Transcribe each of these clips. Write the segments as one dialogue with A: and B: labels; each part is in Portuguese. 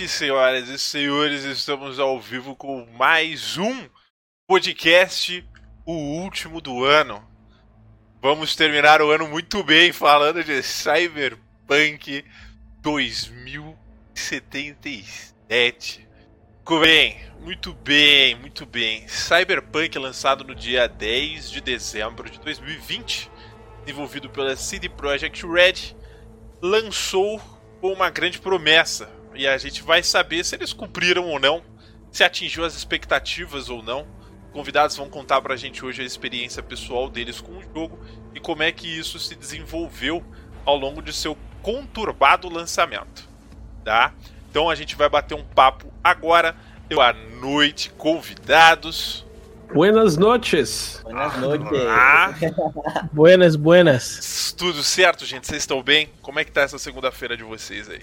A: Muito noite, senhoras e senhores. Estamos ao vivo com mais um podcast, o último do ano. Vamos terminar o ano muito bem falando de Cyberpunk 2077. Ficou bem, muito bem, muito bem. Cyberpunk lançado no dia 10 de dezembro de 2020, desenvolvido pela CD Projekt Red, lançou com uma grande promessa. E a gente vai saber se eles cumpriram ou não, se atingiu as expectativas ou não. Convidados vão contar pra gente hoje a experiência pessoal deles com o jogo e como é que isso se desenvolveu ao longo de seu conturbado lançamento, tá? Então a gente vai bater um papo agora. Boa noite, convidados.
B: Buenas noches.
C: Buenas noches.
A: Ah,
B: Buenas, buenas.
A: tudo certo, gente? Vocês estão bem? Como é que tá essa segunda-feira de vocês aí?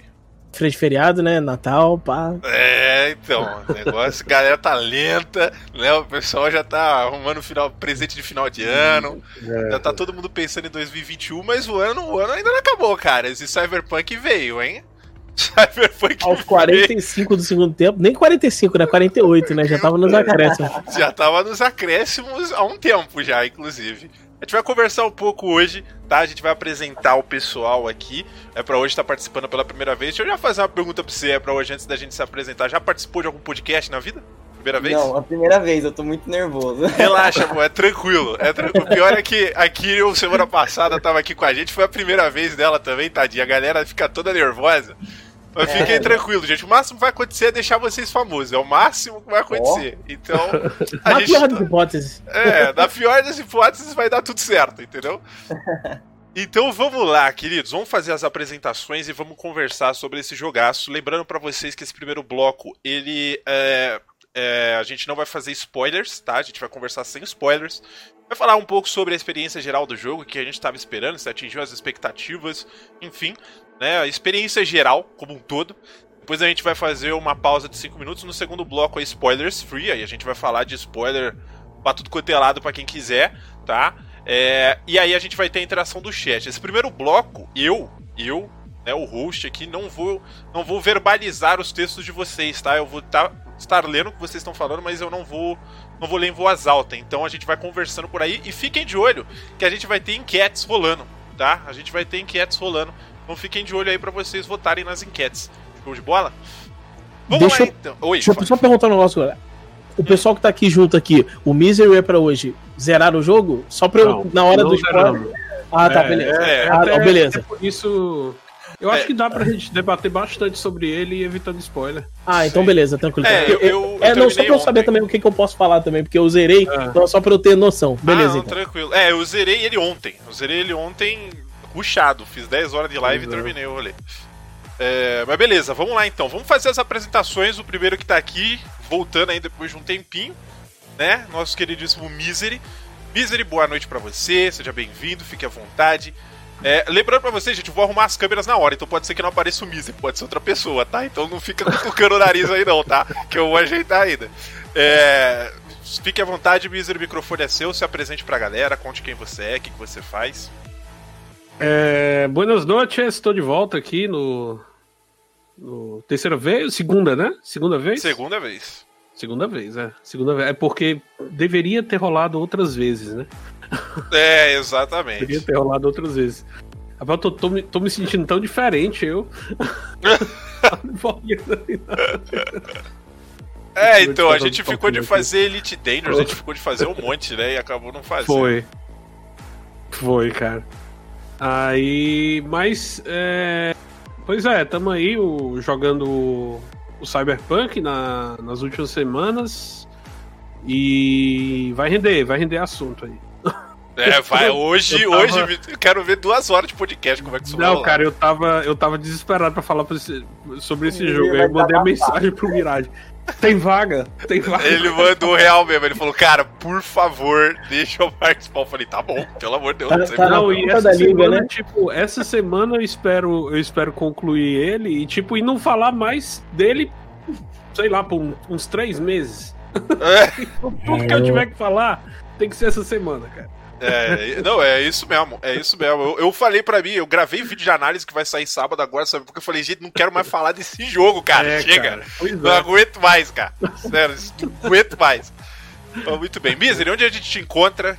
B: Freio de feriado, né? Natal, pá.
A: É, então, o negócio, a galera tá lenta, né? O pessoal já tá arrumando final, presente de final de ano. Já tá todo mundo pensando em 2021, mas o ano, o ano ainda não acabou, cara. Esse Cyberpunk veio, hein? Cyberpunk
B: Aos 45 do segundo tempo, nem 45, né? 48, né? Já tava nos acréscimos.
A: veio. Já tava nos acréscimos há um tempo já, inclusive. A gente vai conversar um pouco hoje, tá? A gente vai apresentar o pessoal aqui. É para hoje estar participando pela primeira vez. Deixa eu já fazer uma pergunta pra você, é pra hoje, antes da gente se apresentar. Já participou de algum podcast na vida? Primeira vez?
C: Não, a primeira vez, eu tô muito nervoso.
A: Relaxa, pô, é tranquilo. É tranquilo. O pior é que a Kirill, semana passada, tava aqui com a gente, foi a primeira vez dela também, tadinha. A galera fica toda nervosa. Mas fiquem
C: É.
A: tranquilos, gente. O máximo que vai acontecer é deixar vocês famosos. É o máximo que vai acontecer. Então, a
B: Na
A: gente.
B: pior das hipóteses.
A: É, na pior das hipóteses vai dar tudo certo, entendeu? Então vamos lá, queridos. Vamos fazer as apresentações e vamos conversar sobre esse jogaço. Lembrando pra vocês que esse primeiro bloco, ele é, é, a gente não vai fazer spoilers, tá? A gente vai conversar sem spoilers. Vai falar um pouco sobre a experiência geral do jogo, que a gente estava esperando, se atingiu as expectativas, enfim, né? A experiência geral como um todo. Depois a gente vai fazer uma pausa de 5 minutos. No segundo bloco é spoilers free, aí a gente vai falar de spoiler pra tudo quanto é lado pra quem quiser, tá? É, e aí a gente vai ter a interação do chat. Esse primeiro bloco, eu, eu, né, o host aqui, não vou, não vou verbalizar os textos de vocês, tá? Eu vou tá, estar lendo o que vocês estão falando, mas eu não vou, não vou ler em voz alta. Então a gente vai conversando por aí e fiquem de olho que a gente vai ter enquetes rolando, tá? A gente vai ter enquetes rolando. Então fiquem de olho aí pra vocês votarem nas enquetes. Show de bola? Vamos
B: Deixa
A: lá
B: eu-
A: então. Oi,
B: Deixa eu só perguntar um negócio agora. O pessoal que tá aqui junto aqui, o Misery é pra hoje, zerar o jogo? Só pra eu,
D: Não,
B: na hora do spoiler. Ah, tá,
D: É,
B: beleza.
A: é,
B: ah,
D: até-
B: beleza.
D: até por isso, eu acho
A: É.
D: que dá pra gente debater bastante sobre ele e evitando spoiler.
B: Ah, então
A: Sim.
B: beleza, tranquilo.
A: É, eu- eu-
B: é
A: eu
B: não, só pra eu saber
A: ontem.
B: também o que, que eu posso falar também, porque eu zerei,
D: É.
B: então só pra eu ter noção. Beleza,
A: ah, não,
B: então.
A: tranquilo. É, eu zerei ele ontem. Eu zerei ele ontem ruxado. Fiz 10 horas de live e
D: Pois é.
A: terminei o rolê. É, mas beleza, vamos lá então. Vamos fazer as apresentações. O primeiro que tá aqui, voltando aí depois de um tempinho, né? Nosso queridíssimo Misery. Misery, boa noite pra você. Seja bem-vindo, fique à vontade. É, lembrando pra vocês, gente, eu vou arrumar as câmeras na hora, então pode ser que não apareça o Misery, pode ser outra pessoa, tá? Então não fica cutucando o nariz aí não, tá? Que eu vou ajeitar ainda. É, fique à vontade, Misery, o microfone é seu, se apresente pra galera, conte quem você é, o que, que você faz.
D: É, buenas noches, estou de volta aqui no, no terceira vez, segunda, né? Segunda vez?
A: Segunda vez.
D: Segunda vez, é. Segunda vez. É porque deveria ter rolado outras vezes, né?
A: É,
D: Deveria
A: exatamente.
D: ter rolado outras vezes. Eu tô, tô, me- tô me sentindo tão diferente, eu.
A: É, então, a
D: te
A: gente ficou de fazer Elite Dangerous, a gente ficou de fazer um monte, né? E acabou não fazendo.
D: Foi. Foi, cara. Aí. Mas. É... Pois é, tamo aí o, jogando o, Cyberpunk na, nas últimas semanas. E vai render, vai render assunto aí.
A: É, vai, hoje,
D: Eu tava-
A: hoje, eu quero ver duas horas de podcast, como é que isso
D: Não, cara, eu tava, eu tava desesperado pra falar pra esse- sobre esse jogo. Aí eu mandei a mensagem pro Mirage. Tem vaga? Tem vaga.
A: Ele mandou real mesmo, ele falou, cara, por favor, deixa eu participar. Eu falei, tá bom, pelo amor de Deus.
B: Tá- tá.
D: Não, e essa semana,
B: né?
D: tipo, essa semana eu espero, eu espero concluir ele e, tipo, e não falar mais dele, sei lá, por uns três meses.
A: É,
D: Tudo que eu tiver que falar tem que ser essa semana, cara.
A: É, não, é isso mesmo, é isso mesmo. Eu, eu falei pra mim, eu gravei vídeo de análise que vai sair sábado agora, sabe? Porque eu falei, gente, não quero mais falar desse jogo, cara.
D: É,
A: Chega.
D: cara. Pois
A: Não
D: é.
A: aguento mais, cara. Sério, não aguento mais. Então, muito bem. Misery, onde a gente te encontra?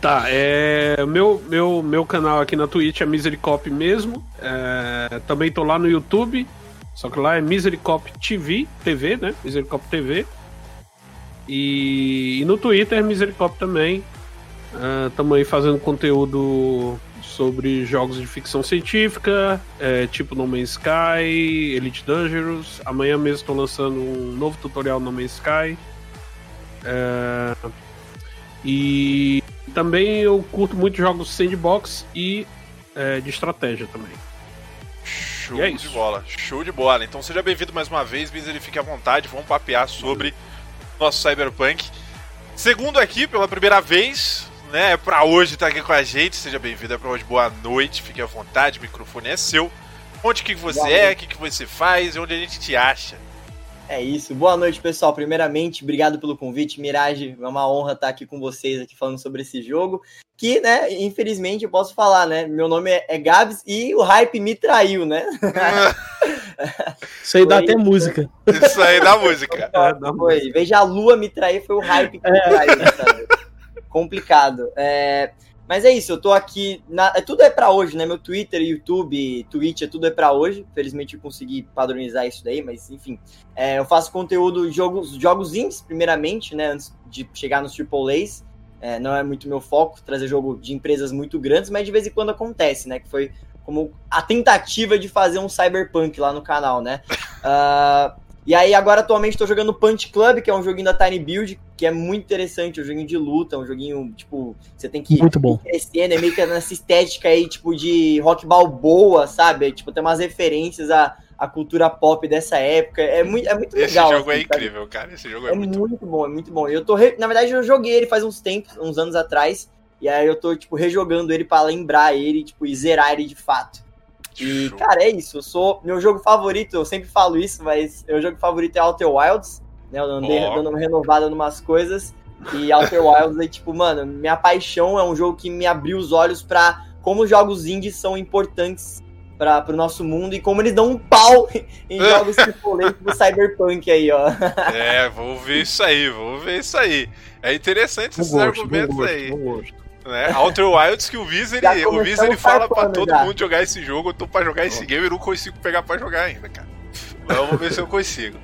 D: Tá, é. Meu, meu, meu canal aqui na Twitch é Misericop mesmo. É, também tô lá no YouTube. Só que lá é Misericop TV, TV, né? Misericop TV. E, e no Twitter Misericop também. Estamos aí fazendo conteúdo sobre jogos de ficção científica, é, tipo No Man's Sky, Elite Dangerous. Amanhã mesmo estou lançando um novo tutorial No Man's Sky. É, e também eu curto muito jogos sandbox e é, de estratégia também.
A: Show
D: é
A: de bola, show de bola. Então seja bem-vindo mais uma vez, Misery, fique à vontade, vamos papear sobre nosso Cyberpunk. Segundo aqui, pela primeira vez, né, é pra hoje tá aqui com a gente, seja bem-vindo, é pra hoje, boa noite, fique à vontade, o microfone é seu. Onde que você
C: Boa
A: é, o que, que você faz e onde a gente te acha.
C: É isso. Boa noite, pessoal. Primeiramente, obrigado pelo convite. Mirage, é uma honra estar aqui com vocês, aqui falando sobre esse jogo. Que, né, infelizmente, eu posso falar, né? Meu nome é, é Gabs e o hype me traiu, né?
B: Isso aí dá
C: Foi-
B: até música.
A: Isso aí da música.
D: É, dá
C: Foi. Vez de a lua me trair, foi o hype que me traiu, né, sabe? Complicado. É, Mas é isso, eu tô aqui. Na... é, Tudo é pra hoje, né? Meu Twitter, YouTube, Twitch, é tudo é pra hoje. Felizmente eu consegui padronizar isso daí, mas enfim. É, eu faço conteúdo de jogos, jogos indies, primeiramente, né? Antes de chegar nos AAAs. É, não é muito meu foco trazer jogo de empresas muito grandes, mas de vez em quando acontece, né? Que foi como a tentativa de fazer um cyberpunk lá no canal, né? Ah, e aí agora atualmente estou jogando Punch Club, que é um joguinho da Tiny Build, que é muito interessante, é um joguinho de luta, um joguinho, tipo, você tem que
B: Muito bom.
C: crescendo, é meio que nessa estética aí, tipo, de rock balboa, sabe? Tipo, tem umas referências à, à cultura pop dessa época. É muito, é muito
A: Esse
C: legal.
A: jogo é
C: assim, sabe?
A: incrível, cara. Esse jogo é,
C: É
A: muito
C: muito bom, é muito bom. Eu tô re- Na verdade, eu joguei ele faz uns tempos, uns anos atrás. E aí eu tô, tipo, rejogando ele pra lembrar ele, tipo, e zerar ele de fato. E,
A: Show.
C: cara, é isso. Eu sou. Meu jogo favorito, eu sempre falo isso, mas meu jogo favorito é Outer Wilds. Né? Eu andei
A: Ó.
C: dando uma renovada em umas coisas. E Outer Wilds é, tipo, mano, minha paixão é um jogo que me abriu os olhos pra como jogos indies são importantes para pro nosso mundo e como eles dão um pau em jogos tipo do Cyberpunk aí, ó.
A: É, vou ver isso aí, vou ver isso aí. É interessante esses
D: gosto,
A: argumentos
D: gosto,
A: aí.
D: Bom.
A: Né? Outer Wilds que o Vizer,
C: Já
A: o
C: começamos
A: Vizer fala pra todo
C: já.
A: mundo jogar esse jogo. Eu tô pra jogar esse game e não consigo pegar pra jogar ainda, cara. Mas vamos ver se eu consigo.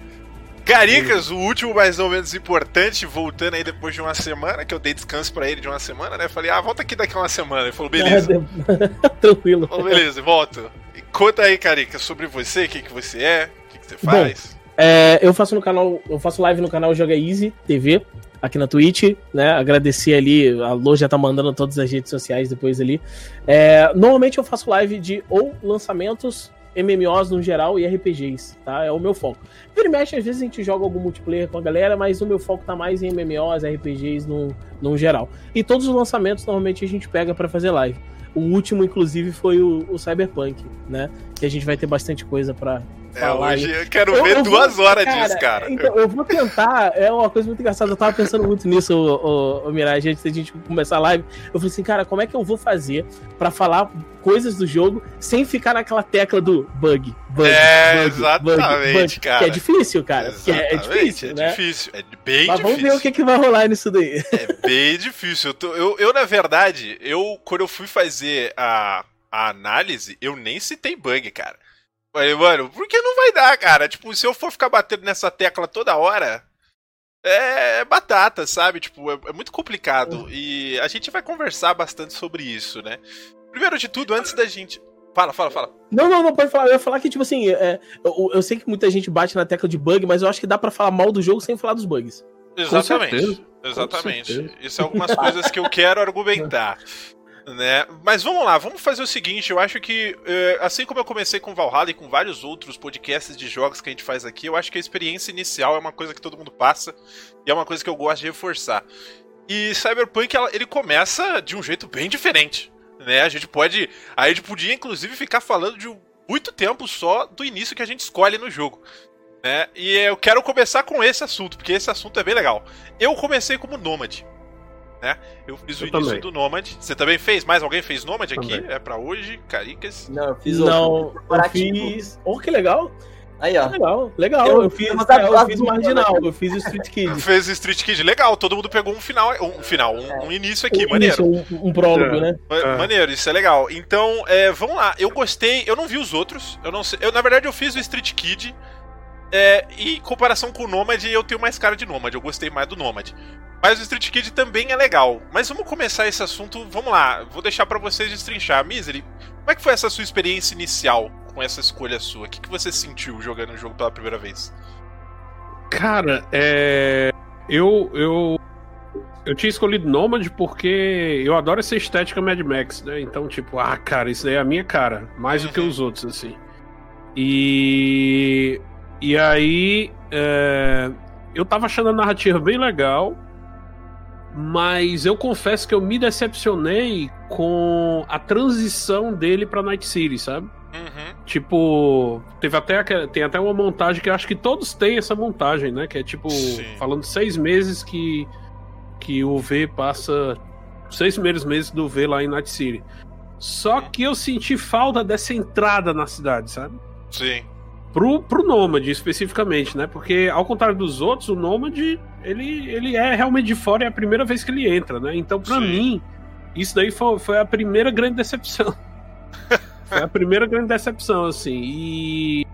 A: Caricas, o último mais ou menos importante, voltando aí depois de uma semana, que eu dei descanso pra ele de uma semana, né? Falei, ah, volta aqui daqui a uma semana. Ele falou, beleza.
B: Tranquilo.
A: Falou, beleza, volto. E conta aí, Carica, sobre você, o que, que você é, o que, que você faz.
B: É, eu faço no canal, eu faço live no canal Joga Easy TV, aqui na Twitch, né? Agradecer ali, a Lô já tá mandando todas as redes sociais depois ali. É, normalmente eu faço live de ou lançamentos, MMOs no geral e RPGs, tá? É o meu foco. Vira mexe, às vezes a gente joga algum multiplayer com a galera, mas o meu foco tá mais em MMOs, RPGs no, no geral. E todos os lançamentos normalmente a gente pega pra fazer live. O último, inclusive, foi o, o Cyberpunk, né? Que a gente vai ter bastante coisa pra
A: É, hoje eu quero
B: Eu-
A: ver
B: eu
A: duas
B: vou-
A: horas disso, cara.
B: Então, eu vou tentar. É uma coisa muito engraçada. Eu tava pensando muito nisso, o, Mirage, antes da gente começar a live. Eu falei assim, cara, como é que eu vou fazer pra falar coisas do jogo sem ficar naquela tecla do bug, bug,
A: É,
B: bug,
A: exatamente,
B: bug,
A: cara.
B: Que é difícil, cara. É, é difícil,
A: é
B: né?
A: difícil. É bem
B: Mas vamos
A: difícil.
B: ver o que, que vai rolar nisso daí.
A: É bem difícil. Eu, tô- eu, eu, na verdade, eu, quando eu fui fazer a, a análise, eu nem citei bug, cara. Falei, mano, porque não vai dar, cara? Tipo, se eu for ficar batendo nessa tecla toda hora, é batata, sabe? Tipo, é, é muito complicado. E a gente vai conversar bastante sobre isso, né? Primeiro de tudo, antes da gente. Fala, fala, fala.
B: Não, não, não pode falar. Eu ia falar que, tipo assim, é, eu, eu sei que muita gente bate na tecla de bug, mas eu acho que dá pra falar mal do jogo sem falar dos bugs.
A: Exatamente. Exatamente. Isso é algumas coisas que eu quero argumentar. Né? Mas vamos lá, vamos fazer o seguinte: eu acho que, eh, assim como eu comecei com Valhalla e com vários outros podcasts de jogos que a gente faz aqui, eu acho que a experiência inicial é uma coisa que todo mundo passa e é uma coisa que eu gosto de reforçar. E Cyberpunk ele começa de um jeito bem diferente. Né? A gente pode. A gente podia, inclusive, ficar falando de muito tempo só do início que a gente escolhe no jogo. Né? E eu quero começar com esse assunto, porque esse assunto é bem legal. Eu comecei como nômade. Né? Eu fiz
D: Eu
A: o início
D: também.
A: do Nomad. Você também fez? Mais alguém fez Nomad aqui?
D: Também.
A: É pra hoje, Caricas?
C: Não, eu fiz
B: Não,
C: outro.
B: eu fiz. Oh, que legal!
C: Aí, ó.
B: Legal, legal.
C: Eu-
B: Eu, fiz, é, eu fiz marginal, eu fiz o Street Kid.
A: Fez Street Kid legal, todo mundo pegou um final, um final, um, um início aqui,
B: Um-
A: maneiro.
B: isso, Um, um prólogo,
D: É.
B: né?
A: Ma-
D: É.
A: Maneiro, isso é legal. Então, é, vamos lá. Eu gostei, eu não vi os outros. Eu não sei. Eu, na verdade, eu fiz o Street Kid. É, e em comparação com o Nomad, eu tenho mais cara de Nomad. Eu gostei mais do Nomad. Mas o Street Kid também é legal. Mas vamos começar esse assunto. Vamos lá. Vou deixar pra vocês destrinchar. Misery, como é que foi essa sua experiência inicial com essa escolha sua? O que, que você sentiu jogando o jogo pela primeira vez?
D: Cara, é. Eu, eu. Eu tinha escolhido Nomad porque eu adoro essa estética Mad Max, né? Então, tipo, ah, cara, isso daí é a minha cara. Mais do que
A: Uhum.
D: os outros, assim. E. E aí. é, Eu tava achando a narrativa bem legal. Mas eu confesso que eu me decepcionei com a transição dele pra Night City, sabe?
A: Uhum.
D: Tipo, teve até tem até uma montagem que eu acho que todos têm essa montagem, né? Que é tipo,
A: Sim.
D: falando seis meses que, que o V passa. Seis primeiros meses do V lá em Night City. Só
A: Uhum.
D: que eu senti falta dessa entrada na cidade, sabe?
A: Sim.
D: Pro, pro Nômade, especificamente, né? Porque, ao contrário dos outros, o Nômade, ele, ele é realmente de fora, é a primeira vez que ele entra, né? Então, pra
A: Sim.
D: mim, isso daí foi, foi a primeira grande decepção. foi a primeira grande decepção, assim. E,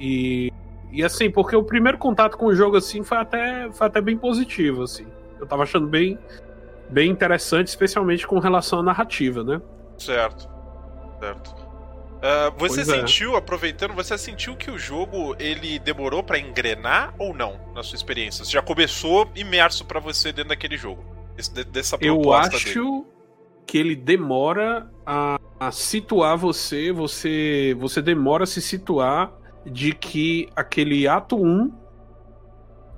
D: e. E assim, porque o primeiro contato com o jogo, assim, foi até, foi até bem positivo, assim. Eu tava achando bem, bem interessante, especialmente com relação à narrativa, né?
A: Certo. Certo. Ah, você
D: Pois é.
A: sentiu, aproveitando, você sentiu que o jogo ele demorou pra engrenar ou não na sua experiência? Você já começou imerso pra você dentro daquele jogo? Esse- dessa
D: Eu acho
A: dele.
D: que ele demora a, a situar você, você você demora a se situar de que aquele ato 1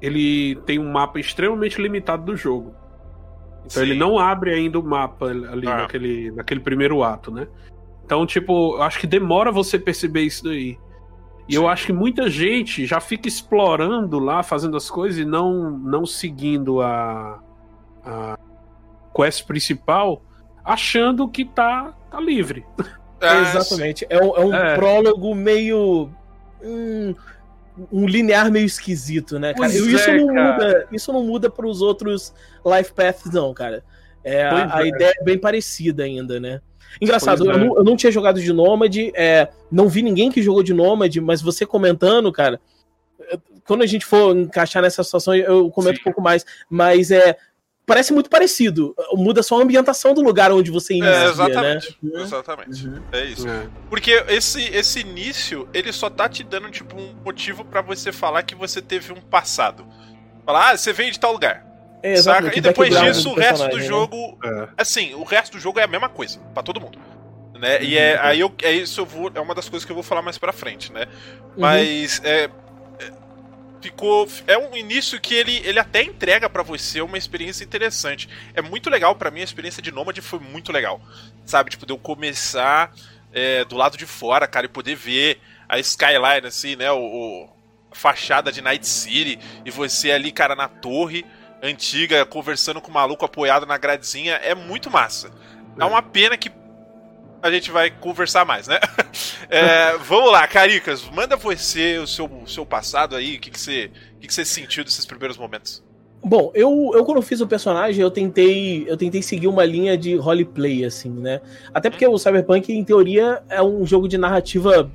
D: ele tem um mapa extremamente limitado do jogo. Então
A: Sim.
D: ele não abre ainda o mapa ali
A: Ah.
D: naquele, naquele primeiro ato, né? Então, tipo, eu acho que demora você perceber isso daí. E eu acho que muita gente já fica explorando lá, fazendo as coisas e não, não seguindo a, a quest principal, achando que tá, tá livre.
A: Ah,
B: Exatamente. É um, é um
D: É.
B: prólogo meio. hum, um linear meio esquisito, né, cara?
D: Pois
B: isso,
D: é,
B: não
D: cara.
B: muda, isso não muda pros outros life paths, não, cara. É, a, a
D: é.
B: ideia é bem parecida ainda, né? Engraçado,
D: Pois
B: eu,
D: é.
B: não, eu não tinha jogado de Nômade, é, não vi ninguém que jogou de Nômade, mas você comentando, cara, quando a gente for encaixar nessa situação, eu comento
A: Sim.
B: um pouco mais, mas é. Parece muito parecido. Muda só a ambientação do lugar onde você inicia,
A: É,
B: né?
A: exatamente.
C: Uhum.
A: Exatamente.
C: Uhum.
A: É isso.
D: É.
A: Porque esse, esse início, ele só tá te dando, tipo, um motivo pra você falar que você teve um passado. Falar, ah, você veio de tal lugar.
B: É,
A: saca?
B: exatamente,
A: E depois disso,
B: do
A: o resto do
B: né?
A: jogo.
D: É.
A: Assim, o resto do jogo é a mesma coisa, pra todo mundo. Né? E é, aí eu, é isso eu vou. É uma das coisas que eu vou falar mais pra frente, né?
B: Uhum.
A: Mas é, é, ficou. É um início que ele, ele até entrega pra você uma experiência interessante. É muito legal, pra mim, a experiência de Nomad foi muito legal. Sabe, tipo, de eu começar é, do lado de fora, cara, e poder ver a skyline, assim, né? O, o- a fachada de Night City, e você ali, cara, na torre antiga, conversando com o maluco apoiado na gradezinha, é muito massa. É uma pena que a gente vai conversar mais, né? É, vamos lá, Caricas, manda você o seu, o seu passado aí, o que, que, você, o que, que você sentiu desses primeiros momentos?
B: Bom, eu, eu quando fiz o personagem, eu tentei eu tentei seguir uma linha de roleplay, assim, né? Até porque o Cyberpunk, em teoria, é um jogo de narrativa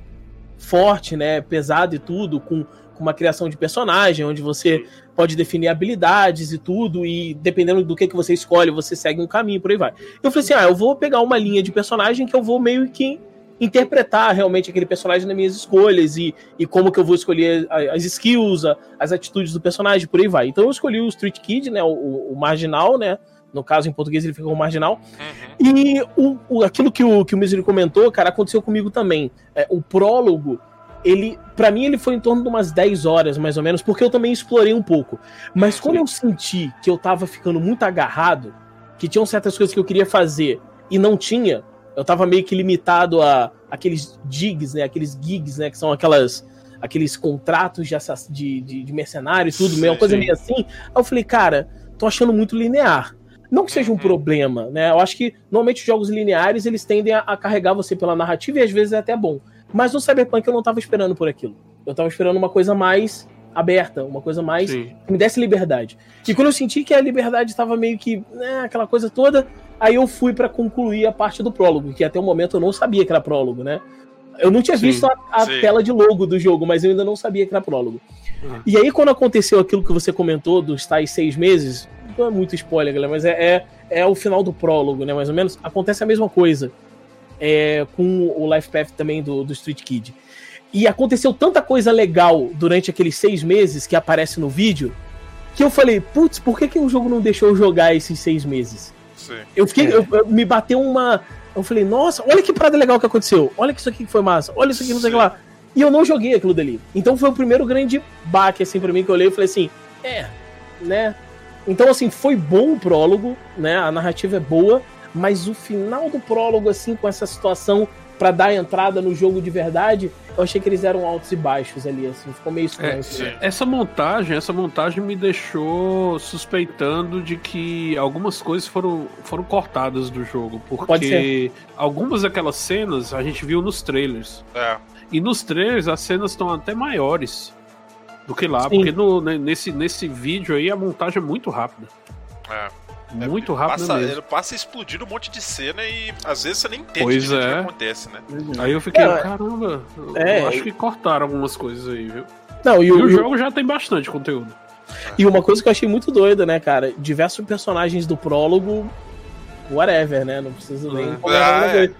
B: forte, né? Pesado e tudo, com, com uma criação de personagem, onde você pode definir habilidades e tudo, e dependendo do que, que você escolhe, você segue um caminho, por aí vai. Eu falei assim, ah, eu vou pegar uma linha de personagem que eu vou meio que interpretar realmente aquele personagem nas minhas escolhas e, e como que eu vou escolher as skills, as atitudes do personagem, por aí vai. Então eu escolhi o Street Kid, né, o, o- marginal, né, no caso em português ele ficou marginal,
A: Uhum.
B: e o, o- aquilo que o, que o Misery comentou, cara, aconteceu comigo também. É, o prólogo, ele, para mim, ele foi em torno de umas 10 horas, mais ou menos, porque eu também explorei um pouco. Mas quando eu senti que eu tava ficando muito agarrado, que tinham certas coisas que eu queria fazer e não tinha, eu tava meio que limitado a aqueles digs, né? Aqueles gigs, né? Que são aquelas. Aqueles contratos de, assass- de, de, de mercenário e tudo, meio, uma coisa meio assim. Aí eu falei, cara, tô achando muito linear. Não que seja um
A: Uhum.
B: problema, né? Eu acho que normalmente os jogos lineares eles tendem a, a carregar você pela narrativa e às vezes é até bom. Mas no Cyberpunk eu não tava esperando por aquilo. Eu tava esperando uma coisa mais aberta, uma coisa mais
D: Sim.
B: que me desse liberdade. E quando eu senti que a liberdade estava meio que, né, aquela coisa toda, aí eu fui pra concluir a parte do prólogo, que até o momento eu não sabia que era prólogo, né? Eu não tinha
D: Sim,
B: visto a, a tela de logo do jogo, mas eu ainda não sabia que era prólogo.
D: Ah.
B: E aí, quando aconteceu aquilo que você comentou dos tais seis meses, não é muito spoiler, galera, mas é, é, é o final do prólogo, né? Mais ou menos. Acontece a mesma coisa é, com o Life Path também do, do Street Kid. E aconteceu tanta coisa legal durante aqueles seis meses que aparece no vídeo, que eu falei, putz, por que, que o jogo não deixou eu jogar esses seis meses?
A: Sim.
B: Eu fiquei.
C: É.
B: eu- eu- me bateu uma. Eu falei, nossa, olha que parada legal que aconteceu. Olha que isso aqui que foi massa. Olha isso aqui, não sei o que lá. E eu não joguei aquilo dali. Então foi o primeiro grande baque, assim, pra mim, que eu olhei e falei assim, é, né? Então, assim, foi bom o prólogo, né? A narrativa é boa, mas o final do prólogo, assim, com essa situação pra dar entrada no jogo de verdade, eu achei que eles eram altos e baixos ali, assim, ficou meio estranho.
D: É. Essa montagem, essa montagem me deixou suspeitando de que algumas coisas foram, foram cortadas do jogo, porque algumas daquelas cenas a gente viu nos trailers.
A: É.
D: E nos trailers as cenas estão até maiores do que lá,
B: Sim.
D: porque no, nesse, nesse vídeo aí a montagem é muito rápida.
A: É.
D: Muito
A: Ele
D: rápida
A: passa,
D: mesmo.
A: Ele passa explodindo um monte de cena e às vezes você nem entende
D: Pois
A: direito o que
D: é.
A: acontece, né?
D: Aí eu fiquei,
B: É.
D: caramba, eu
B: É.
D: acho que cortaram algumas coisas aí, viu?
B: Não, e
D: E
B: o,
D: o jogo já tem bastante conteúdo.
B: E uma coisa que eu achei muito doida, né, cara? Diversos personagens do prólogo, whatever, né? Não preciso nem
D: É.
B: falar
A: Ah, é.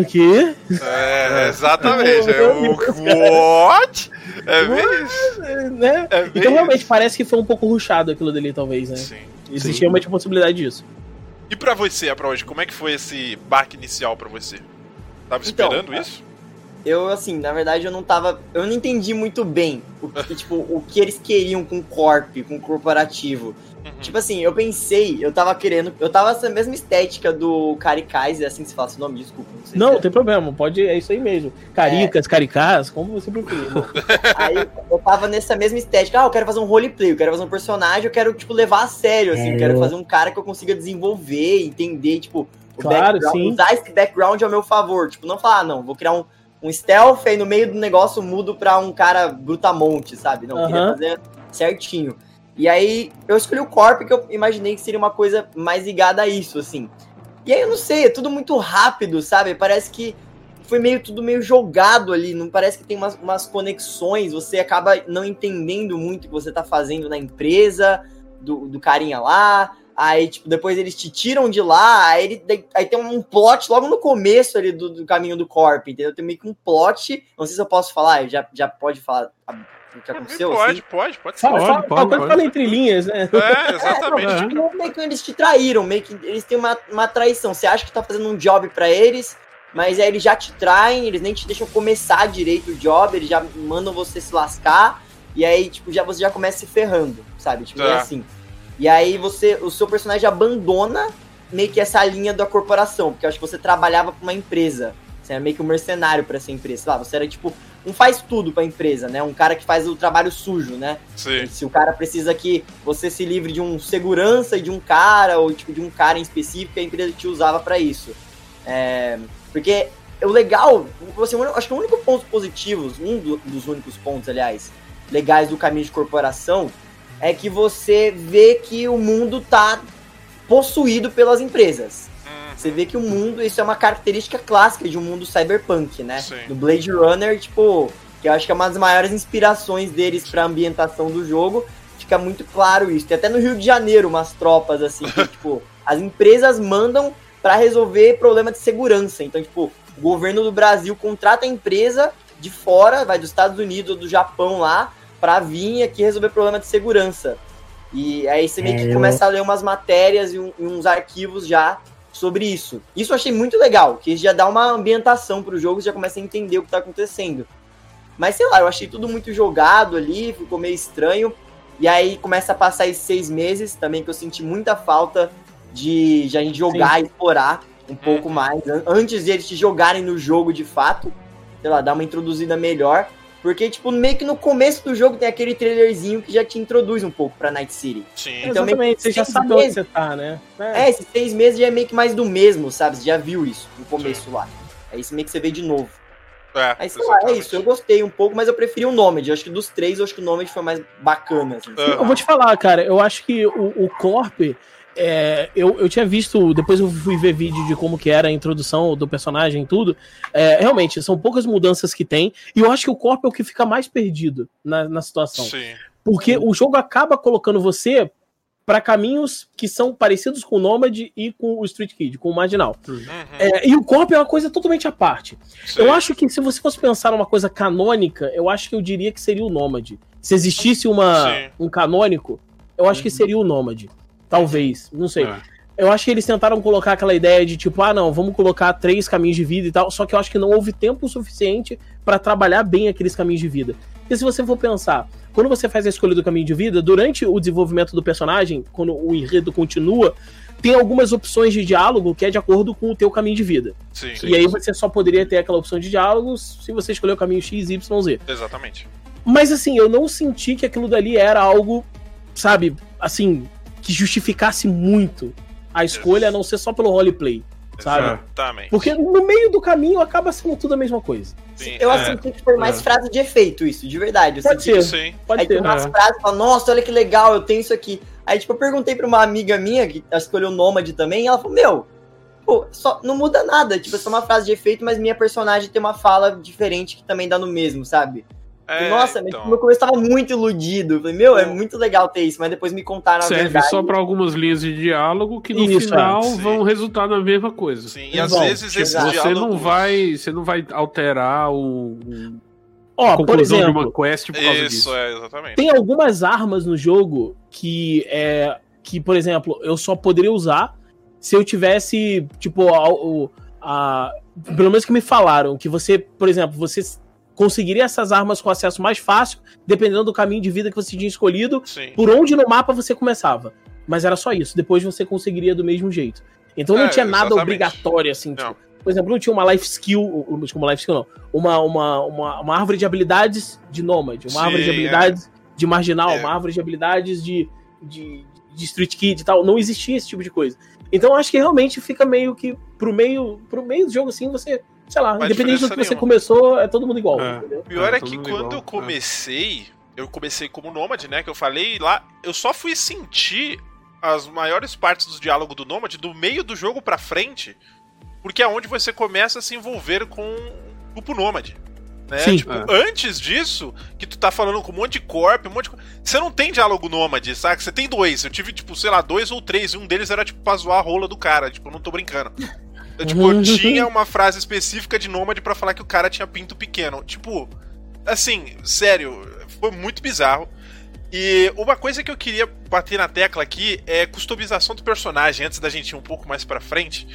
B: Aqui?
A: É, exatamente. É o what? É mesmo?
B: Né?
A: É
B: Então realmente parece que foi um pouco ruchado aquilo dali, talvez, né?
A: Sim.
B: Existia
D: Sim.
B: uma possibilidade disso.
A: E pra você, hoje, como é que foi esse baque inicial pra você? Tava
C: Então,
A: esperando isso?
C: Eu, assim, na verdade, eu não tava. Eu não entendi muito bem o que, tipo, o que eles queriam com o corp, com o corporativo.
A: Uhum.
C: Tipo assim, eu pensei, eu tava querendo. Eu tava essa mesma estética do Kari Kaiser, assim que se fala esse nome, desculpa. Não,
B: Não, não tem problema, pode, é isso aí mesmo. Caricas, caricás, como você preferir.
C: Aí eu tava nessa mesma estética. Ah, eu quero fazer um roleplay, eu quero fazer um personagem, eu quero, tipo, levar a sério, assim.
B: É.
C: Eu quero fazer um cara que eu consiga desenvolver, entender, tipo, o
B: Claro,
C: background,
B: sim.
C: usar esse background ao meu favor. Tipo, não falar, ah, não, vou criar um, um stealth aí no meio do negócio mudo pra um cara brutamonte, sabe? Não, eu queria fazer certinho. E aí eu escolhi o Corp, que eu imaginei que seria uma coisa mais ligada a isso, assim. E aí eu não sei, é tudo muito rápido, sabe? Parece que foi meio tudo meio jogado ali, não parece que tem umas, umas conexões, você acaba não entendendo muito o que você tá fazendo na empresa, do, do carinha lá, aí, tipo, depois eles te tiram de lá, aí, ele, aí tem um plot logo no começo ali do, do caminho do Corp, entendeu? Tem meio que um plot, não sei se eu posso falar, já, já pode falar que aconteceu,
A: pode,
C: assim?
A: pode, pode ser.
B: Fala,
D: Pode, pode,
B: fala,
D: pode.
B: fala entre linhas, né?
A: É, exatamente.
C: É, tipo, meio que eles te traíram, meio que eles têm uma, uma traição. Você acha que tá fazendo um job pra eles, mas aí eles já te traem, eles nem te deixam começar direito o job, eles já mandam você se lascar, e aí, tipo, já, você já começa se ferrando, sabe? Tipo, é
A: Tá.
C: assim. E aí você, o seu personagem abandona meio que essa linha da corporação, porque eu acho que você trabalhava pra uma empresa. Você era meio que um mercenário pra essa empresa. Sei lá, você era tipo um faz tudo pra empresa, né? Um cara que faz o trabalho sujo, né?
A: Sim.
C: Se o cara precisa que você se livre de um segurança e de um cara, ou tipo de um cara em específico, a empresa te usava pra isso. É, porque o legal, assim, acho que o único ponto positivo, um do- dos únicos pontos, aliás, legais do caminho de corporação, é que você vê que o mundo tá possuído pelas empresas. Você vê que o mundo, isso é uma característica clássica de um mundo cyberpunk, né?
A: Sim.
C: Do Blade Runner, tipo, que eu acho que é uma das maiores inspirações deles pra ambientação do jogo. Fica muito claro isso. Tem até no Rio de Janeiro umas tropas assim, que, tipo, as empresas mandam pra resolver problema de segurança. Então, tipo, o governo do Brasil contrata a empresa de fora, vai dos Estados Unidos ou do Japão lá, pra vir aqui resolver problema de segurança. E aí você meio
B: É,
C: que
B: eu-
C: começa a ler umas matérias e, um- e uns arquivos já sobre isso. Isso eu achei muito legal, que já dá uma ambientação pro jogo, você já começa a entender o que tá acontecendo. Mas sei lá, eu achei tudo muito jogado ali, ficou meio estranho. E aí começa a passar esses seis meses também, que eu senti muita falta de, gente jogar e explorar um pouco mais. an- Antes de eles te jogarem no jogo de fato, sei lá, dar uma introduzida melhor. Porque, tipo, meio que no começo do jogo tem aquele trailerzinho que já te introduz um pouco pra Night City.
A: Sim.
C: Então, meio
B: Exatamente,
C: que
B: você já sabe onde você tá, né?
C: É, esses seis meses já é meio que mais do mesmo, sabe? Você já viu isso no começo lá. Aí isso meio que você vê de novo.
A: É,
C: Aí, sei lá, é
A: exatamente.
C: isso. Eu gostei um pouco, mas eu preferi o Nomad. Eu acho que dos três, eu acho que o Nomad foi mais bacana. Assim.
A: Ah.
B: Eu vou te falar, cara, eu acho que o, o Corp. é, eu, eu tinha visto, depois eu fui ver vídeo de como que era a introdução do personagem e tudo. É, realmente, são poucas mudanças que tem. E eu acho que o Corp é o que fica mais perdido na, na situação.
A: Sim.
B: Porque o jogo acaba colocando você para caminhos que são parecidos com o Nomad e com o Street Kid, com o Marginal.
A: Uhum.
B: É, e o Corp é uma coisa totalmente à parte.
A: Sim.
B: Eu acho que se você fosse pensar numa coisa canônica, eu acho que eu diria que seria o Nômade. Se existisse uma,
A: Sim.
B: um canônico, eu acho que seria o Nômade. Talvez, não sei.
D: É.
B: Eu acho que eles tentaram colocar aquela ideia de tipo, ah, não, vamos colocar três caminhos de vida e tal, só que eu acho que não houve tempo suficiente pra trabalhar bem aqueles caminhos de vida. Porque se você for pensar, quando você faz a escolha do caminho de vida, durante o desenvolvimento do personagem, quando o enredo continua, tem algumas opções de diálogo que é de acordo com o teu caminho de vida.
A: Sim.
B: E aí você só poderia ter aquela opção de diálogos se você escolher o caminho X, Y, Z.
A: Exatamente.
B: Mas assim, eu não senti que aquilo dali era algo, sabe, assim, que justificasse muito a escolha, a não ser só pelo roleplay. Sabe?
A: Exatamente.
B: Porque no meio do caminho acaba sendo tudo a mesma coisa.
A: Sim.
C: Eu
D: É.
C: senti que foi mais
D: É.
C: frase de efeito isso, de verdade. Eu
B: Pode
C: senti
B: ser.
A: Sim.
B: Pode
C: Aí tem
B: ter.
C: umas
D: É.
C: frases que falam, nossa, olha que legal, eu tenho isso aqui. Aí, tipo, eu perguntei pra uma amiga minha, que escolheu Nômade também, e ela falou, meu, pô, só, não muda nada. Tipo, é só uma frase de efeito, mas minha personagem tem uma fala diferente que também dá no mesmo, sabe?
A: É,
C: nossa, mas
A: então.
C: no começo tava muito iludido. Eu Falei, meu, é muito legal ter isso, mas depois me contaram a
D: Serve
C: verdade.
D: só pra algumas linhas de diálogo que no
B: Isso,
D: final
A: é. Sim.
D: vão resultar na mesma coisa.
A: Sim, e às
B: Bom,
A: vezes.
D: Você não vai, você não vai alterar o, o- a
B: Ó, por
D: conclusão de
B: exemplo,
D: uma quest por causa
A: Isso,
D: disso.
A: é, exatamente.
B: tem algumas armas no jogo que é que, por exemplo, eu só poderia usar se eu tivesse, tipo, a, o- a- pelo menos que me falaram, que você, por exemplo, você conseguiria essas armas com acesso mais fácil, dependendo do caminho de vida que você tinha escolhido,
A: Sim.
B: por onde no mapa você começava. Mas era só isso, depois você conseguiria do mesmo jeito. Então não
A: É,
B: tinha nada
A: exatamente.
B: obrigatório, assim, tipo, por exemplo, não tinha uma life skill, uma life skill não, uma, uma, uma, uma árvore de habilidades de Nomad, uma
A: Sim,
B: árvore de
A: é.
B: habilidades de Marginal,
A: É.
B: uma árvore de habilidades de, de, de Street Kid e tal, não existia esse tipo de coisa. Então acho que realmente fica meio que pro meio, pro meio do jogo assim, você, sei lá, independente do que
A: diferença
B: você
A: nenhuma.
B: começou, é todo mundo igual,
D: É.
B: entendeu?
A: O pior
D: É,
A: é que quando
D: igual,
A: eu
D: é.
A: comecei, eu comecei como Nômade, né? Que eu falei lá, eu só fui sentir as maiores partes do diálogo do Nômade do meio do jogo pra frente, porque é onde você começa a se envolver com o grupo Nômade. Né?
B: Sim.
A: Tipo,
D: É.
A: antes disso, que tu tá falando com um monte de corp, um monte de. Você não tem diálogo nômade, saca? Você tem dois. Eu tive, tipo, sei lá, dois ou três, e um deles era, tipo, pra zoar a rola do cara. Tipo, eu não tô brincando. Eu, tipo, eu tinha uma frase específica de nômade pra falar que o cara tinha pinto pequeno. Tipo, assim, sério, foi muito bizarro. E uma coisa que eu queria bater na tecla aqui é customização do personagem, antes da gente ir um pouco mais pra frente.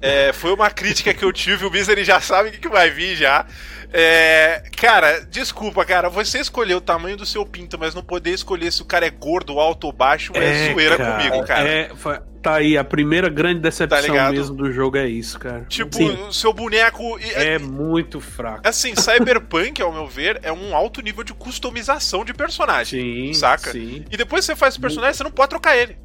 A: É, foi uma crítica que eu tive, o Miz ele já sabe o que, que vai vir já. É, cara, desculpa, cara, você escolheu o tamanho do seu pinto, mas não poder escolher se o cara é gordo, alto ou baixo é, zoeira comigo, cara.
D: É, tá aí, a primeira grande
A: Tá
D: decepção
A: ligado?
D: mesmo do jogo é isso, cara.
A: Tipo,
B: Sim.
A: o seu boneco. e-
D: É muito fraco.
A: Assim, Cyberpunk, ao meu ver, é um alto nível de customização de personagem.
D: Sim,
A: saca?
D: sim.
A: E depois você faz o personagem, você não pode trocar ele.